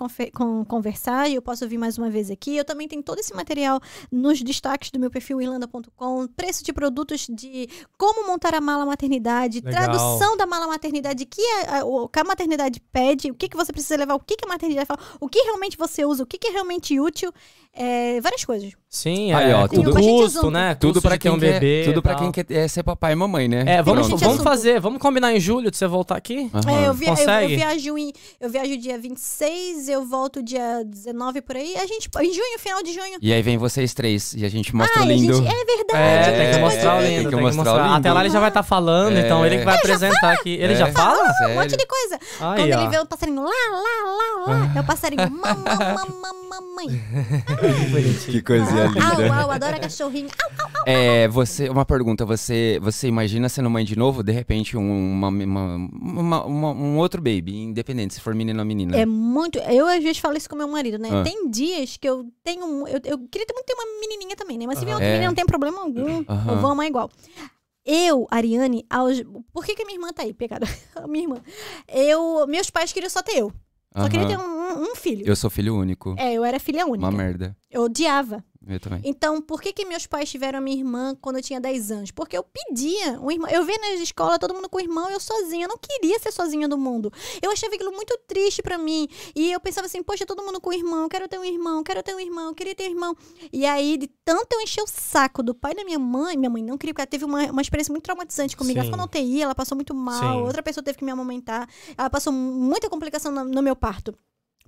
conversar e eu posso vir mais uma vez aqui. Eu também tenho todo esse material nos destaques do meu perfil irlanda.com, preço de produtos de como montar a mala maternidade,
Legal.
tradução da mala maternidade, que a, a- o que a maternidade pede, o que, que você precisa levar, o que, que a maternidade fala, o que realmente você usa, o que, que é realmente útil, é, várias coisas.
Sim,
Aí,
é,
ó, tudo-
custo, né?
Tudo
Custo
pra quem
um
quer,
bebê.
tudo para quem quer é ser papai e mamãe, né?
É, vamos, vamos
assunto.
fazer, vamos combinar em julho de você voltar aqui?
Aham.
É, eu, vi- eu- eu,
Consegue?
viajo em, eu viajo dia 26, eu volto dia 19 por aí. A gente, em junho, final de junho.
E aí vem vocês três e a gente mostra
Ai,
o lindo.
gente, é verdade.
É,
É,
tem que mostrar o
tem
lindo,
que
tem que
mostrar o
mostrar.
lindo.
Até lá ele já vai estar falando,
É.
então ele que vai apresentar aqui. Ele
É.
já fala?
Um monte de coisa.
Aí,
Quando
ó.
ele vê o passarinho lá, lá, lá, lá, é o passarinho mamãe.
Que coisinha
Au,
linda.
au, adora cachorrinho. Au.
É, você, uma pergunta, você, você imagina sendo mãe de novo, de repente um, uma, uma- uma- uma- um outro baby, independente se for menino ou menina.
É muito. Eu às vezes falo isso com meu marido, né?
Ah.
Tem dias que eu tenho. Eu, eu queria ter muito ter uma menininha também, né? Mas se vier outra
É.
menina, não tem problema algum.
Aham.
Eu vou amar igual. Eu, Ariane, aos... por que, que a minha irmã tá aí, pecado? A minha irmã. Eu, meus pais queriam só ter eu. Só queria ter um, um- um filho.
Eu sou filho único.
É, eu era filha única.
Uma merda.
Eu odiava.
Eu também.
Então, por que, que meus pais tiveram a minha irmã quando eu tinha 10 anos? Porque eu pedia um irmão. Eu via na escola todo mundo com irmão, eu sozinha. Eu não queria ser sozinha do mundo. Eu achava aquilo muito triste pra mim. E eu pensava assim, poxa, todo mundo com irmão, quero ter um irmão, quero ter um irmão, queria ter um irmão. E aí, de tanto eu encher o saco do pai da minha mãe, minha mãe não queria, porque ela teve uma, uma experiência muito traumatizante comigo. Ela
Sim.
ficou na UTI, ela passou muito mal,
Sim.
outra pessoa teve que me amamentar. Ela passou muita complicação no, no meu parto.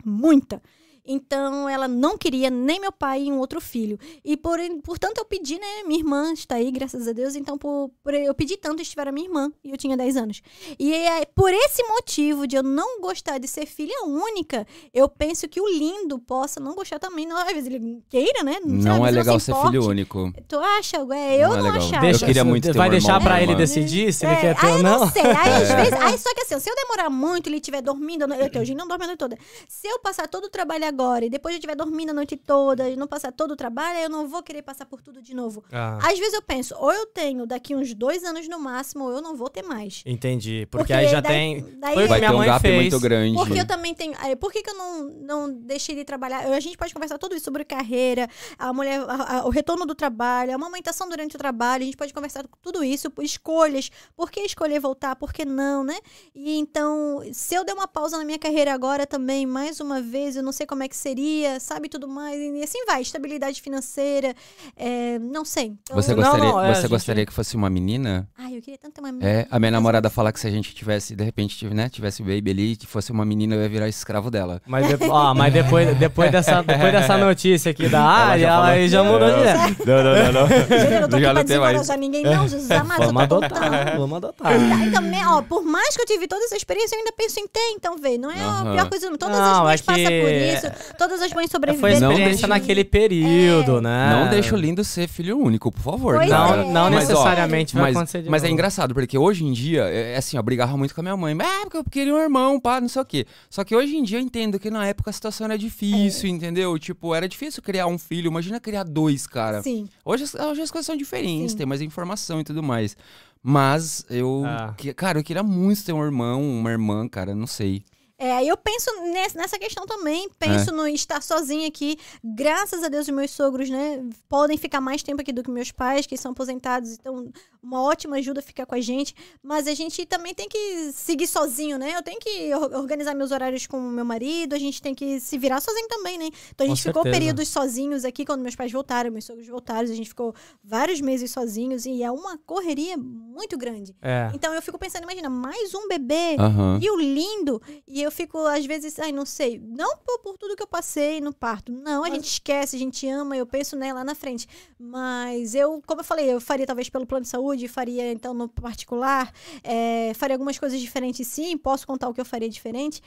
Muita. Então, ela não queria nem meu pai e um outro filho. E, por, portanto, eu pedi, né? Minha irmã está aí, graças a Deus. Então, por, por- eu pedi tanto, eles tiveram a minha irmã. E eu tinha 10 anos. E é por esse motivo de eu não gostar de ser filha única, eu penso que o lindo possa não gostar também. Não, às vezes ele queira, né?
Não é legal
se
ser filho único.
Tu acha? É, eu
Não
não,
é legal.
achava.
Deixa- queria muito ter
Vai
um
deixar
irmão,
pra ele
irmã.
decidir se ele
É,
quer ter
aí
ou
eu
não?
não sei. Aí, às
É.
vezes, aí, só que assim, se eu demorar muito e ele estiver dormindo, eu, eu, hoje não dorme a noite toda. Se eu passar todo o trabalho agora e depois eu estiver dormindo a noite toda e não passar todo o trabalho, eu não vou querer passar por tudo de novo.
Ah,
Às vezes eu penso, ou eu tenho daqui uns dois anos no máximo, ou eu não vou ter mais.
entendi. Porque,
Porque
aí já
daí-
tem.
daí-
Foi
Vai
minha
ter um
mãe
gap
fez.
muito grande.
Porque eu também tenho. aí, Por que, que eu não, não deixei de trabalhar? Eu- A gente pode conversar tudo isso sobre carreira, a mulher, a- a- o retorno do trabalho, a amamentação durante o trabalho, a gente pode conversar tudo isso, por escolhas, por que escolher voltar, por que não, né? E então, se eu der uma pausa na minha carreira agora também, mais uma vez, eu não sei como é que seria, sabe, tudo mais, e assim vai, estabilidade financeira, é, não sei. Então,
Você
Não,
gostaria,
não, é, a
você
gente-
gostaria que fosse uma menina?
Ai, eu queria tanto ter uma menina.
É, a minha namorada fala que se a gente tivesse, de repente, né, tivesse baby ali, que fosse uma menina, eu ia virar escravo dela.
Mas, de- ó, mas depois, depois, dessa, depois dessa notícia aqui da área,
já
ela
falou.
aí já mudou de ideia.
Não, não, não, não.
Gente, eu não tô aqui
Já
pra
não tem mais.
ninguém, não, Jesus amado.
Vamos
contando.
adotar, vamos adotar.
Aí também, ó, por mais que eu tive toda essa experiência, eu ainda penso em ter, então, vê. Não é a
Aham.
pior coisa do mundo. Todas
Não,
as
é
mães
que-
passam por isso. Todas as mães
Foi
sobreviveram.
Não
experiência
deixa-
naquele período, né?
Não deixa o lindo ser filho único, por favor.
Pois
Não,
é.
não
Mas, ó,
necessariamente vai
Mas,
acontecer de
mas é engraçado, porque hoje em dia, é é assim, eu brigava muito com a minha mãe. Ah, porque eu queria um irmão, pá, não sei o quê. Só que hoje em dia eu entendo que na época a situação era difícil,
É.
entendeu? Tipo, era difícil criar um filho. Imagina criar dois, cara.
Sim.
Hoje, as- hoje as coisas são diferentes,
Sim.
tem mais informação e tudo mais. Mas eu.
Ah.
que- cara, eu queria muito ter um irmão, uma irmã, cara, não sei.
É, eu penso ness- nessa questão também, penso
É.
no estar sozinha aqui. Graças a Deus, os meus sogros, né, podem ficar mais tempo aqui do que meus pais, que são aposentados, então uma ótima ajuda ficar com a gente. Mas a gente também tem que seguir sozinho, né? Eu tenho que or- organizar meus horários com o meu marido, a gente tem que se virar sozinho também, né? Então a
Com
gente ficou
certeza.
períodos sozinhos aqui quando meus pais voltaram, meus sogros voltaram, a gente ficou vários meses sozinhos e é uma correria muito grande.
É.
Então eu fico pensando, imagina, mais um bebê.
Aham.
E o lindo, e eu fico, às vezes, ai, não sei, não por, por tudo que eu passei no parto. Não, a gente esquece, a gente ama, eu penso né, lá na frente. Mas eu, como eu falei, eu faria talvez pelo plano de saúde, faria então no particular, é, faria algumas coisas diferentes sim, posso contar o que eu faria diferente.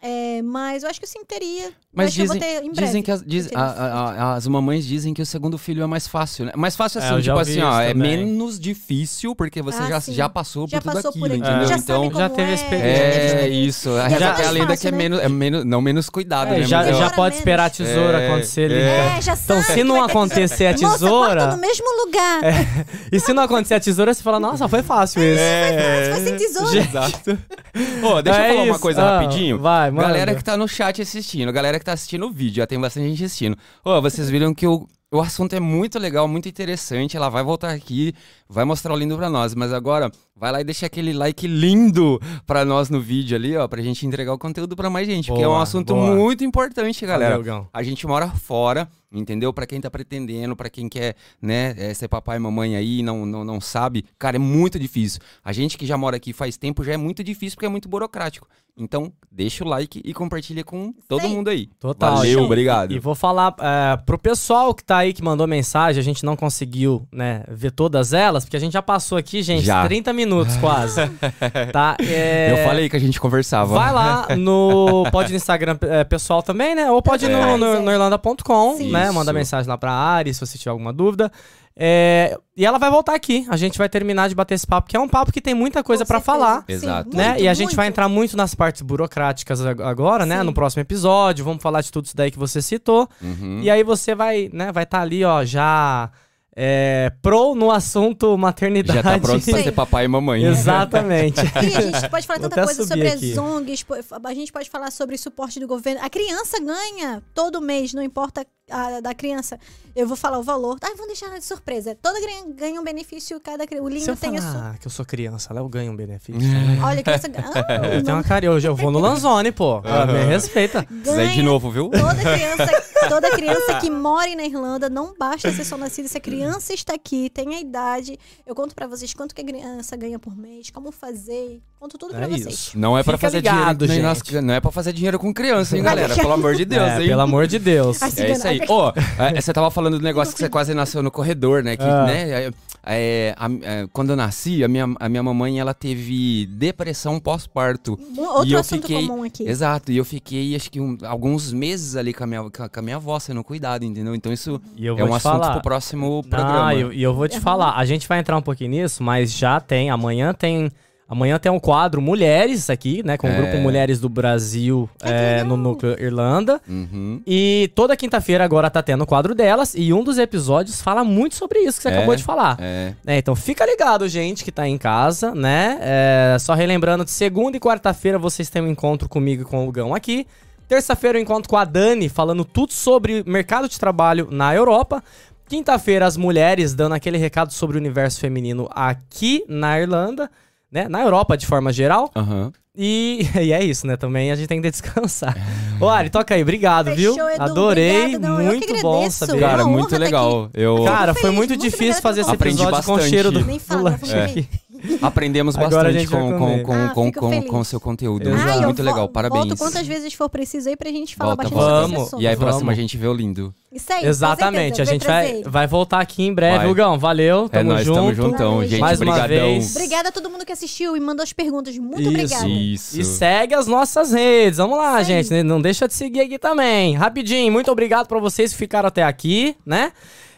É, mas eu acho que sim teria. Eu
Mas
acho que eu
dizem,
vou ter em breve.
dizem que as, diz- a-
teria
a- a- as mamães dizem que o segundo filho é mais fácil, né? Mais fácil
É,
assim,
já
tipo assim, ó, é menos difícil porque você
Ah,
já,
sim.
já passou
Já
por tudo
passou por
aquilo,
aquilo,
entendeu?
já
então,
já teve
é,
experiência.
é isso. A reza
é
a lenda
fácil,
que é
né?
menos, é menos, não menos cuidado,
É,
né?
já,
ó,
já
Demora
pode
menos.
esperar a tesoura
É,
acontecer ali.
é.
É, já
Então,
sabe
se não acontecer a
Moça, corta
tesoura.
no mesmo lugar.
E se não acontecer a tesoura, você fala, nossa, foi fácil isso.
É,
Faz sem tesoura.
Exato. Ô, deixa
É
eu falar uma coisa
Ah,
rapidinho.
vai, manda.
Galera que tá no chat assistindo, galera que tá assistindo o vídeo, já tem bastante gente assistindo. Ô, vocês viram que o, o assunto é muito legal, muito interessante. Ela vai voltar aqui, vai mostrar o lindo pra nós. Mas agora, vai lá e deixa aquele like lindo pra nós no vídeo ali, ó, pra gente entregar o conteúdo pra mais gente. porque é um
Boa,
assunto
boa.
muito importante, galera.
Valeu.
A gente mora fora, entendeu? Pra quem tá pretendendo, pra quem quer, né, é, ser papai e mamãe aí, não, não, não sabe, cara, é muito difícil. A gente que já mora aqui faz tempo já é muito difícil porque é muito burocrático. Então, deixa o like e compartilha com todo
Sim.
mundo aí.
Total.
Valeu, obrigado.
E vou falar é, pro pessoal que tá aí, que mandou mensagem, a gente não conseguiu, né, ver todas elas, porque a gente já passou aqui, gente,
Já.
30 minutos quase. tá? É,
Eu falei que a gente conversava.
Vai lá no. Pode no Instagram é, pessoal também, né? Ou pode ir no,
É.
no, no irlanda.com, né? Manda mensagem lá pra Ari se você tiver alguma dúvida. É, e ela vai voltar aqui. A gente vai terminar de bater esse papo, que é um papo que tem muita coisa
certeza.
falar.
Sim,
Exato.
Né?
muito,
E a gente
muito.
vai entrar muito nas partes burocráticas ag- agora, né?
Sim.
No próximo episódio. Vamos falar de tudo isso daí que você citou.
Uhum.
E aí você vai, né? Vai estar ali, ó, já é, pro no assunto maternidade.
Já tá pronto pra ser papai e mamãe.
Exatamente.
E a gente pode falar tanta coisa sobre
aqui.
as ONGs, a gente pode falar sobre suporte do governo. A criança ganha todo mês, não importa a da criança. Eu vou falar o valor. Ah, vamos deixar de surpresa. Toda criança ganha um benefício, cada criança. O Linho tem a sua.
falar que eu sou criança, Léo ganha um benefício.
Olha, a criança ganha. Ah,
Eu tenho
não.
uma cara, eu, já vou no Lanzone, pô. Ah, Me respeita.
Zé de
ganha
novo, viu?
Toda criança, toda criança que mora na Irlanda, não basta ser só nascida. Se a criança está aqui, tem a idade, eu conto pra vocês quanto que a criança ganha por mês, como fazer, conto tudo pra
É
vocês.
isso.
Não é pra
Fica
fazer
ligado,
dinheiro.
gente.
nas- não é pra fazer dinheiro com criança, hein, galera? Pelo amor de Deus,
É,
hein?
pelo amor de Deus.
Se
É isso aí. Ô, é, você tava falando do negócio que você quase nasceu no corredor, né? Que,
Ah.
né é, é, a- é, quando eu nasci, a minha, a minha mamãe, ela teve depressão pós-parto.
Outro
E eu
assunto
fiquei-
comum aqui.
Exato, e eu fiquei, acho que um- alguns meses ali com a, minha, com a- minha avó sendo cuidado, entendeu? Então isso
E eu
é
vou
um assunto
falar.
pro próximo programa.
Ah, e eu, e eu vou te falar, a gente vai entrar um pouquinho nisso, mas já tem, amanhã tem. Amanhã tem um quadro Mulheres aqui, né? Com o
É.
grupo Mulheres do Brasil é, no núcleo Irlanda.
Uhum.
E toda quinta-feira agora tá tendo o quadro delas. E um dos episódios fala muito sobre isso que você
É,
acabou de falar.
É.
É, então fica ligado, gente, que tá em casa, né? É, só relembrando, de segunda e quarta-feira vocês têm um encontro comigo e com o Gão aqui. Terça-feira eu encontro com a Dani, falando tudo sobre mercado de trabalho na Europa. Quinta-feira, as mulheres dando aquele recado sobre o universo feminino aqui na Irlanda, né? Na Europa, de forma geral.
Aham.
E, e é isso, né? Também a gente tem que descansar. Ô, Ari, toca aí. Obrigado, viu?
Fechou, Edu.
Adorei.
Obrigado, não,
muito bom saber.
Cara, muito
tá
legal. Eu
Cara, foi muito
muito
difícil fazer esse episódio com o
bastante.
cheiro do,
Nem
do
fala,
lanche
É. aprendemos
Agora
bastante com, com, com,
Ah,
com, com, com o seu conteúdo.
Ah,
muito legal, parabéns.
Volto quantas vezes for preciso aí pra gente falar
Volta,
bastante
volta.
sobre esse
Vamos.
assunto.
E aí,
Vamos.
próxima a gente vê o lindo.
Isso aí,
Exatamente. A gente vai, vai voltar aqui em breve,
Vai.
Hugão. Valeu.
É
Tamo
nóis,
junto.
tamo juntão,
Valeu,
gente.
Mais uma
brigadão.
vez.
Obrigada a todo mundo que assistiu e mandou as perguntas. Muito
Isso.
obrigada.
Isso.
E segue as nossas redes. Vamos lá,
Isso aí.
gente. Não deixa de seguir aqui também. Rapidinho, muito obrigado pra vocês que ficaram até aqui, né?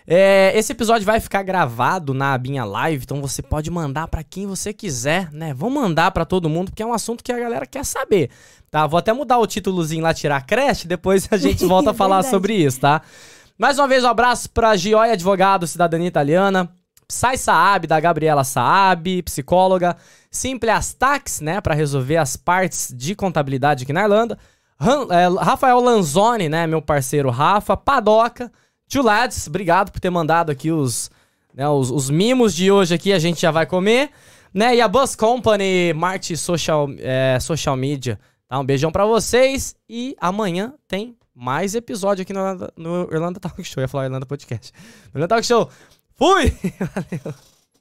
É, esse episódio vai ficar gravado na abinha live, então você pode mandar pra quem você quiser, né? Vamos mandar pra todo mundo, porque é um assunto que a galera quer saber, tá? Vou até mudar o títulozinho lá, tirar creche, depois a gente volta a falar sobre isso, tá? Mais uma vez, um abraço pra Gioia Advogado, Cidadania Italiana, Sai Saab, da Gabriela Saab, psicóloga, Simples Tax, né, pra resolver as partes de contabilidade aqui na Irlanda, é, Rafael Lanzoni, né, meu parceiro Rafa, Padoca, Tio Lads, obrigado por ter mandado aqui os, né, os, os mimos de hoje aqui, a gente já vai comer, né, e a Bus Company, Marte Social, é, Social Media, tá, um beijão pra vocês, e amanhã tem mais episódio aqui no, no Irlanda Talk Show, eu ia falar Irlanda Podcast, Irlanda Talk Show, fui! Valeu!